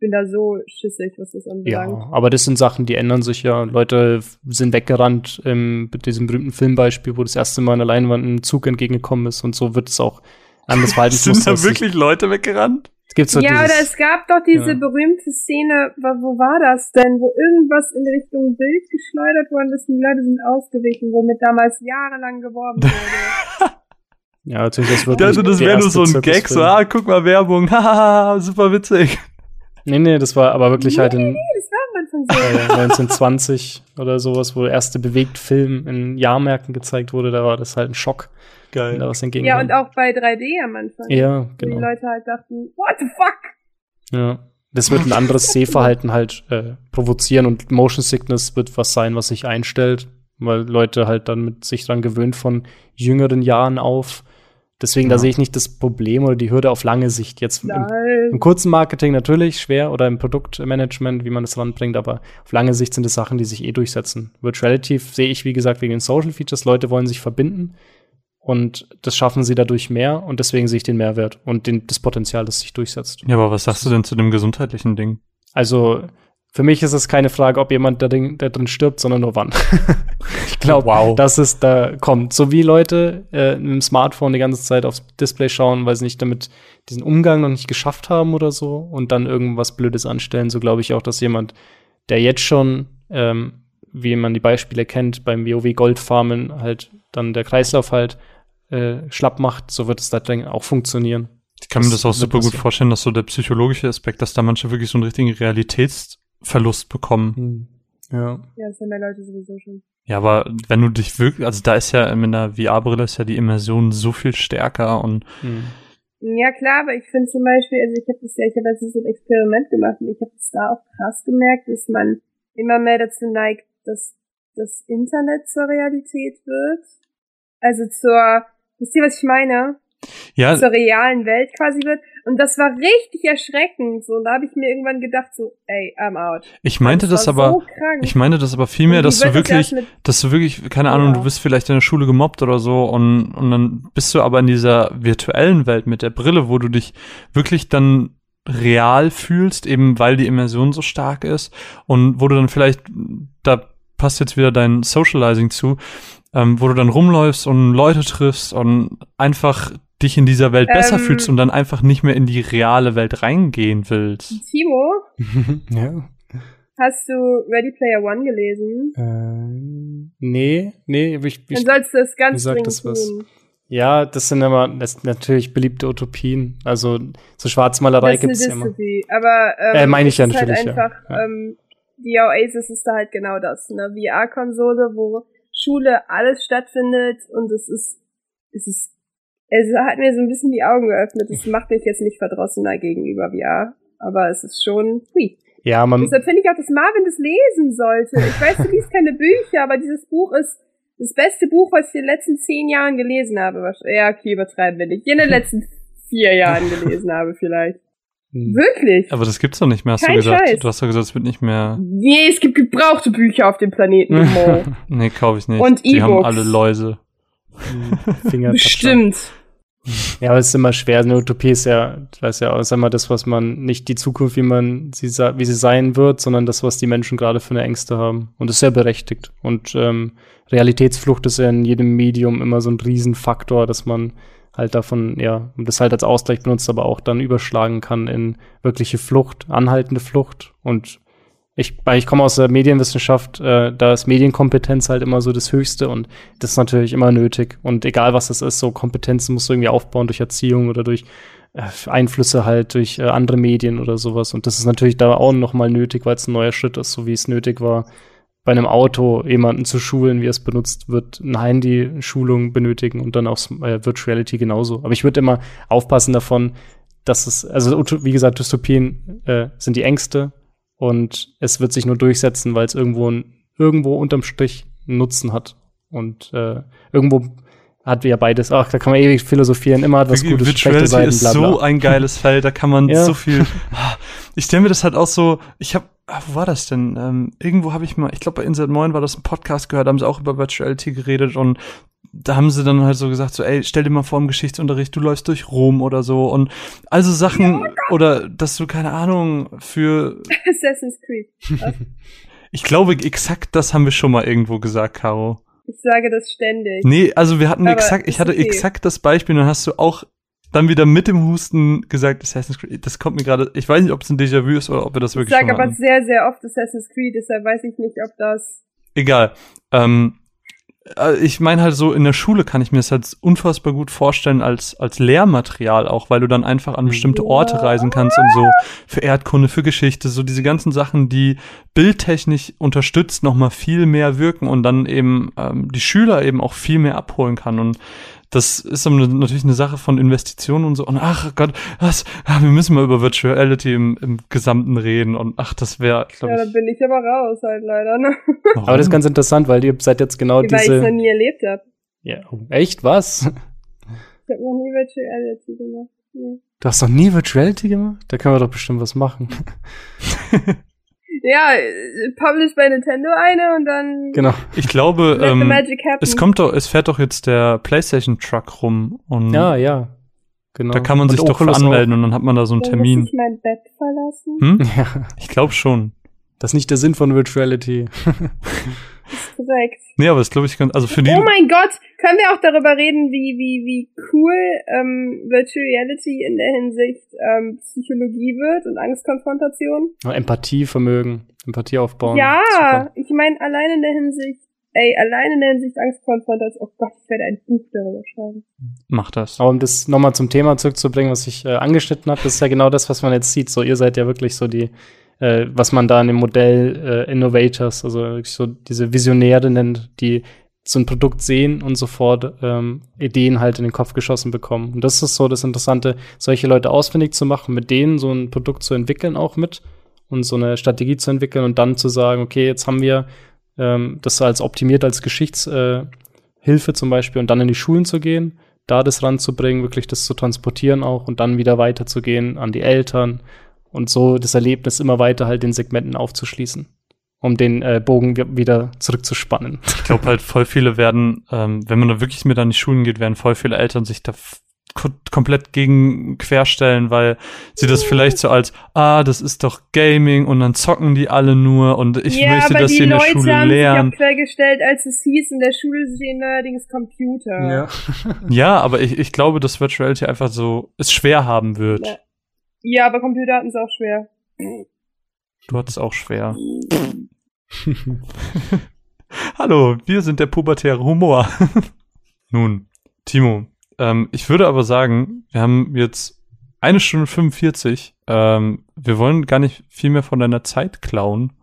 bin da so schissig, was das anbelangt. Ja, aber das sind Sachen, die ändern sich ja. Leute sind weggerannt ähm, mit diesem berühmten Filmbeispiel, wo das erste Mal an der Leinwand ein Zug entgegengekommen ist und so wird es auch verhalten. sind da wirklich Leute weggerannt? Gibt's so ja, oder es gab doch diese ja. berühmte Szene, wo war das denn, wo irgendwas in Richtung Bild geschleudert worden ist und die Leute sind ausgewichen, womit damals jahrelang geworben wurde. ja, natürlich, das wird Also das wäre nur so ein Gag, so, ah, guck mal, Werbung, haha, super witzig. Nee, nee, das war aber wirklich halt nee, halt in nee, war 1920 oder sowas, wo der erste Bewegtfilm in Jahrmärkten gezeigt wurde, da war das halt ein Schock. Geil. Da was ja, und auch bei 3D am Anfang. Ja, genau. Wo die Leute halt dachten, what the fuck? Ja. Das wird ein anderes Sehverhalten halt äh, provozieren und Motion Sickness wird was sein, was sich einstellt, weil Leute halt dann mit sich dran gewöhnt von jüngeren Jahren auf Deswegen, ja. da sehe ich nicht das Problem oder die Hürde auf lange Sicht. Jetzt im, im, kurzen Marketing natürlich schwer oder im Produktmanagement, wie man das ranbringt, aber auf lange Sicht sind es Sachen, die sich eh durchsetzen. Virtuality sehe ich, wie gesagt, wegen den Social Features. Leute wollen sich verbinden und das schaffen sie dadurch mehr und deswegen sehe ich den Mehrwert und den, das Potenzial, das sich durchsetzt. Ja, aber was sagst du denn zu dem gesundheitlichen Ding? Also, für mich ist es keine Frage, ob jemand da drin, da drin stirbt, sondern nur wann. ich glaube, wow. dass es da kommt. So wie Leute äh, mit dem Smartphone die ganze Zeit aufs Display schauen, weil sie nicht damit diesen Umgang noch nicht geschafft haben oder so und dann irgendwas Blödes anstellen, so glaube ich auch, dass jemand, der jetzt schon, ähm, wie man die Beispiele kennt, beim WoW Goldfarmen halt dann der Kreislauf halt äh, schlapp macht, so wird es da auch funktionieren. Ich kann mir das, das auch super gut vorstellen, dass so der psychologische Aspekt, dass da manche wirklich so einen richtigen Realitäts Verlust bekommen. Hm. Ja. Ja, das haben ja Leute sowieso schon. Ja, aber wenn du dich wirklich, also da ist ja mit einer VR-Brille ist ja die Immersion so viel stärker und hm. Ja klar, aber ich finde zum Beispiel, also ich habe das ja, ich habe jetzt so ein Experiment gemacht und ich habe es da auch krass gemerkt, dass man immer mehr dazu neigt, dass das Internet zur Realität wird. Also zur, wisst ihr, was ich meine? ja. zur realen Welt quasi wird. Und das war richtig erschreckend. So, und da habe ich mir irgendwann gedacht, so, ey, I'm out. Ich meinte das, das aber, so ich meinte das aber vielmehr, dass du wirklich, dass du wirklich, keine Ahnung, ja. du bist vielleicht in der Schule gemobbt oder so und, und dann bist du aber in dieser virtuellen Welt mit der Brille, wo du dich wirklich dann real fühlst, eben weil die Immersion so stark ist und wo du dann vielleicht, da passt jetzt wieder dein Socializing zu, ähm, wo du dann rumläufst und Leute triffst und einfach dich in dieser Welt besser ähm, fühlst und dann einfach nicht mehr in die reale Welt reingehen willst. Timo? ja. Hast du Ready Player One gelesen? Ähm, nee, nee, ich, ich Dann sollst du das ganz dringend das was. tun. Ja, das sind immer das sind natürlich beliebte Utopien. Also so Schwarzmalerei gibt es immer. Aber ähm, äh, meine ich ja halt natürlich. Halt einfach, ja. ähm, die Oasis ist da halt genau das, eine VR-Konsole, wo Schule alles stattfindet und es ist es ist es hat mir so ein bisschen die Augen geöffnet. Es macht mich jetzt nicht verdrossener gegenüber VR, aber es ist schon, hui. Ja, man. Deshalb finde ich auch, dass Marvin das lesen sollte. Ich weiß, du liest keine Bücher, aber dieses Buch ist das beste Buch, was ich in den letzten zehn Jahren gelesen habe. Ja, okay, übertreiben wir nicht. In den letzten vier Jahren gelesen habe vielleicht. Hm. Wirklich? Aber das gibt's doch nicht mehr, hast Kein du gesagt. Scheiß. Du hast doch gesagt, es wird nicht mehr. Nee, es gibt gebrauchte Bücher auf dem Planeten. Nee, kaufe ich nicht. Und Die haben alle Läuse. Finger Bestimmt. Ja, aber es ist immer schwer. Eine Utopie ist ja, ich weiß ja auch, ist immer das, was man, nicht die Zukunft, wie man sie, wie sie sein wird, sondern das, was die Menschen gerade für eine Ängste haben. Und das ist ja berechtigt. Und ähm, Realitätsflucht ist ja in jedem Medium immer so ein Riesenfaktor, dass man halt davon, ja, und das halt als Ausgleich benutzt, aber auch dann überschlagen kann in wirkliche Flucht, anhaltende Flucht. Und ich, weil ich komme aus der Medienwissenschaft, äh, da ist Medienkompetenz halt immer so das Höchste und das ist natürlich immer nötig. Und egal was das ist, so Kompetenzen musst du irgendwie aufbauen durch Erziehung oder durch äh, Einflüsse halt durch äh, andere Medien oder sowas. Und das ist natürlich da auch nochmal nötig, weil es ein neuer Schritt ist, so wie es nötig war, bei einem Auto jemanden zu schulen, wie es benutzt wird, eine Handy-Schulung benötigen und dann auch äh, Virtual Reality genauso. Aber ich würde immer aufpassen davon, dass es, also wie gesagt, Dystopien äh, sind die Ängste und es wird sich nur durchsetzen, weil es irgendwo, irgendwo unterm Strich Nutzen hat. Und äh, irgendwo hat ja beides. Ach, da kann man ewig philosophieren. Immer hat was Gutes, schlechte Virtuality Seiten, ist bla bla. so ein geiles Feld, da kann man Ja. so viel. Ich stelle mir das halt auch so, ich habe, wo war das denn? Ähm, irgendwo habe ich mal, ich glaube bei Insert Moin war das ein Podcast gehört, da haben sie auch über Virtuality geredet und da haben sie dann halt so gesagt, so, ey, stell dir mal vor im Geschichtsunterricht, du läufst durch Rom oder so und also Sachen oder dass du keine Ahnung für, Assassin's Creed. ich glaube exakt das haben wir schon mal irgendwo gesagt, Caro. Ich sage das ständig. Nee, also wir hatten Aber exakt, ich hatte okay. exakt das Beispiel, dann hast du auch dann wieder mit dem Husten gesagt, Assassin's Creed, das kommt mir gerade, ich weiß nicht, ob es ein Déjà-vu ist oder ob wir das Ich wirklich schon sage aber hatten. sehr, sehr oft Assassin's Creed, deshalb weiß ich nicht, ob das. Egal. Ähm, äh, ich meine halt so, in der Schule kann ich mir das halt unfassbar gut vorstellen als, als Lehrmaterial auch, weil du dann einfach an bestimmte Orte reisen kannst und so für Erdkunde, für Geschichte, so diese ganzen Sachen, die bildtechnisch unterstützt noch mal viel mehr wirken und dann eben ähm, die Schüler eben auch viel mehr abholen kann. Und das ist natürlich eine Sache von Investitionen und so. Und ach Gott, was? Ah, wir müssen mal über Virtuality im, im Gesamten reden. Und ach, das wäre, Ja, glaube da ich. bin ich aber raus halt leider, ne? warum? Aber das ist ganz interessant, weil ihr seid jetzt genau Weil ich es noch diese. nie erlebt habe. Ja, oh, echt was? Ich habe noch nie Virtuality gemacht. Nee. Du hast noch nie Virtuality gemacht? Da können wir doch bestimmt was machen. Ja, published bei Nintendo eine und dann genau. ich glaube, ähm. Es kommt doch, es fährt doch jetzt der PlayStation Truck rum und Ja, ja. Genau. da kann man Und sich doch anmelden und dann hat man da so einen Termin. Muss ich mein Bett verlassen? Hm? Auch. Ja, Ich glaube schon. das ist nicht der Sinn von Virtuality. Korrekt. Nee, aber das glaube ich ganz, also für die, Oh mein Gott, können wir auch darüber reden, wie, wie, wie cool ähm, Virtual Reality in der Hinsicht ähm, Psychologie wird und Angstkonfrontation? Empathievermögen, Empathie aufbauen. ja, Super. ich meine, allein in der Hinsicht, ey, allein in der Hinsicht Angstkonfrontation, oh Gott, ich werde ein Buch darüber schreiben. macht das. Aber um das nochmal zum Thema zurückzubringen, was ich äh, angeschnitten habe, das ist ja genau das, was man jetzt sieht. So, ihr seid ja wirklich so die, äh, was man da in dem Modell äh, Innovators, also so diese Visionäre nennt, die so ein Produkt sehen und sofort ähm, Ideen halt in den Kopf geschossen bekommen. Und das ist so das Interessante, solche Leute ausfindig zu machen, mit denen so ein Produkt zu entwickeln auch mit und so eine Strategie zu entwickeln und dann zu sagen, okay, jetzt haben wir ähm, das als optimiert als Geschichtshilfe äh, zum Beispiel und dann in die Schulen zu gehen, da das ranzubringen, wirklich das zu transportieren auch und dann wieder weiterzugehen an die Eltern und so das Erlebnis immer weiter halt den Segmenten aufzuschließen, um den äh, Bogen wi- wieder zurückzuspannen. Ich glaube halt, voll viele werden, ähm, wenn man da wirklich mit an die Schulen geht, werden voll viele Eltern sich da komplett gegen querstellen, weil sie das vielleicht so als, ah, das ist doch Gaming und dann zocken die alle nur und ich ja, möchte, die sie in der Leute Schule haben lernen. sich auch quergestellt, als es hieß, in der Schule stehen neuerdings Computer. Ja, aber ich, ich glaube, dass Virtuality einfach so es schwer haben wird. Ja. Ja, aber Computer hatten es auch schwer. Du hattest auch schwer. Hallo, wir sind der pubertäre Humor. Nun, Timo, ähm, ich würde aber sagen, wir haben jetzt eine Stunde 45. Ähm, wir wollen gar nicht viel mehr von deiner Zeit klauen.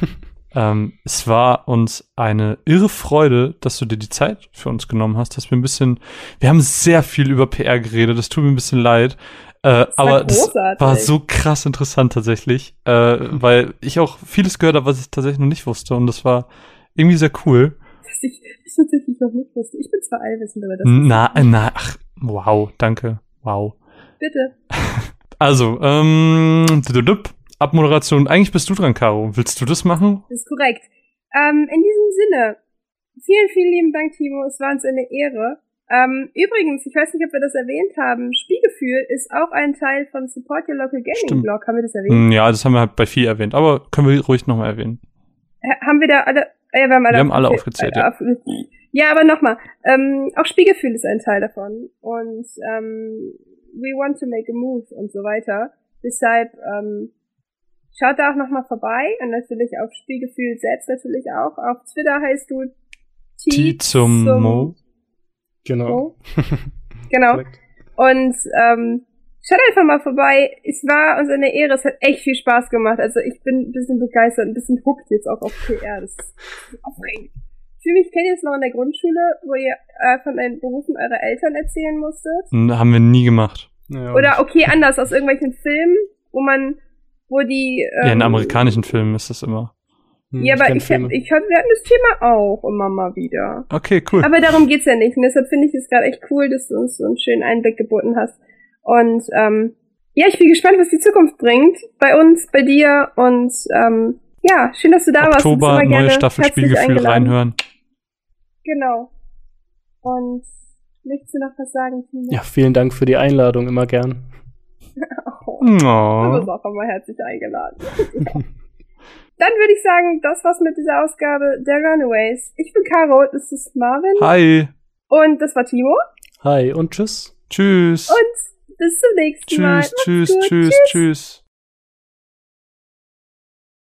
ähm, es war uns eine irre Freude, dass du dir die Zeit für uns genommen hast, dass wir ein bisschen, wir haben sehr viel über PR geredet, das tut mir ein bisschen leid. Äh, aber das war so krass interessant tatsächlich, äh, weil ich auch vieles gehört habe, was ich tatsächlich noch nicht wusste und das war irgendwie sehr cool. Was ich, ich tatsächlich noch nicht wusste. Ich bin zwar allwissend, aber das Na, na, ach, wow, danke, wow. bitte. Also, ähm, Abmoderation. Eigentlich bist du dran, Caro. Willst du das machen? Das ist korrekt. Ähm, in diesem Sinne, vielen, vielen lieben Dank, Timo. Es war uns eine Ehre. Ähm, übrigens, ich weiß nicht, ob wir das erwähnt haben, Spielgefühl ist auch ein Teil von Support Your Local Gaming Stimmt. Blog. Haben wir das erwähnt? Hm, Ja, das haben wir halt bei viel erwähnt, aber können wir ruhig nochmal erwähnen. Ha- Haben wir da alle, äh, wir haben alle, Wir haben alle aufgezählt, äh, auf- ja, aber nochmal, ähm, auch Spielgefühl ist ein Teil davon. Und ähm, we want to make a move und so weiter. Deshalb ähm, schaut da auch nochmal vorbei und natürlich auf Spielgefühl selbst natürlich auch. Auf Twitter heißt du T zum Mo. Genau. Mo. Genau. Und ähm, schaut einfach mal vorbei. Es war uns eine Ehre. Es hat echt viel Spaß gemacht. Also ich bin ein bisschen begeistert, ein bisschen hooked jetzt auch auf PR. Das ist aufregend. Ich fühle mich, kennt ihr es noch in der Grundschule, wo ihr äh, von den Berufen eurer Eltern erzählen musstet? Haben wir nie gemacht. Ja, Oder okay, anders, aus irgendwelchen Filmen, wo man, wo die... Ähm, Ja, in amerikanischen Filmen ist das immer. Hm, Ja, aber ich, hab, ich hab, wir hatten das Thema auch immer mal wieder. Okay, cool. Aber darum geht's ja nicht. Und deshalb finde ich es gerade echt cool, dass du uns so einen schönen Einblick geboten hast. Und ähm, ja, ich bin gespannt, was die Zukunft bringt. Bei uns, bei dir. Und ähm, ja, schön, dass du da warst. Du bist Oktober, immer gerne neue Staffel Spielgefühl eingeladen. reinhören. Genau. Und möchtest du noch was sagen, Timo? Ja, vielen Dank für die Einladung, immer gern. Oh, du bist Oh. auch immer herzlich eingeladen. Dann würde ich sagen, das war's mit dieser Ausgabe der Runaways. Ich bin Caro, das ist Marvin Hi. und das war Timo. Hi und tschüss. Tschüss. Und bis zum nächsten Mal. Tschüss, Macht's tschüss, gut. tschüss, tschüss.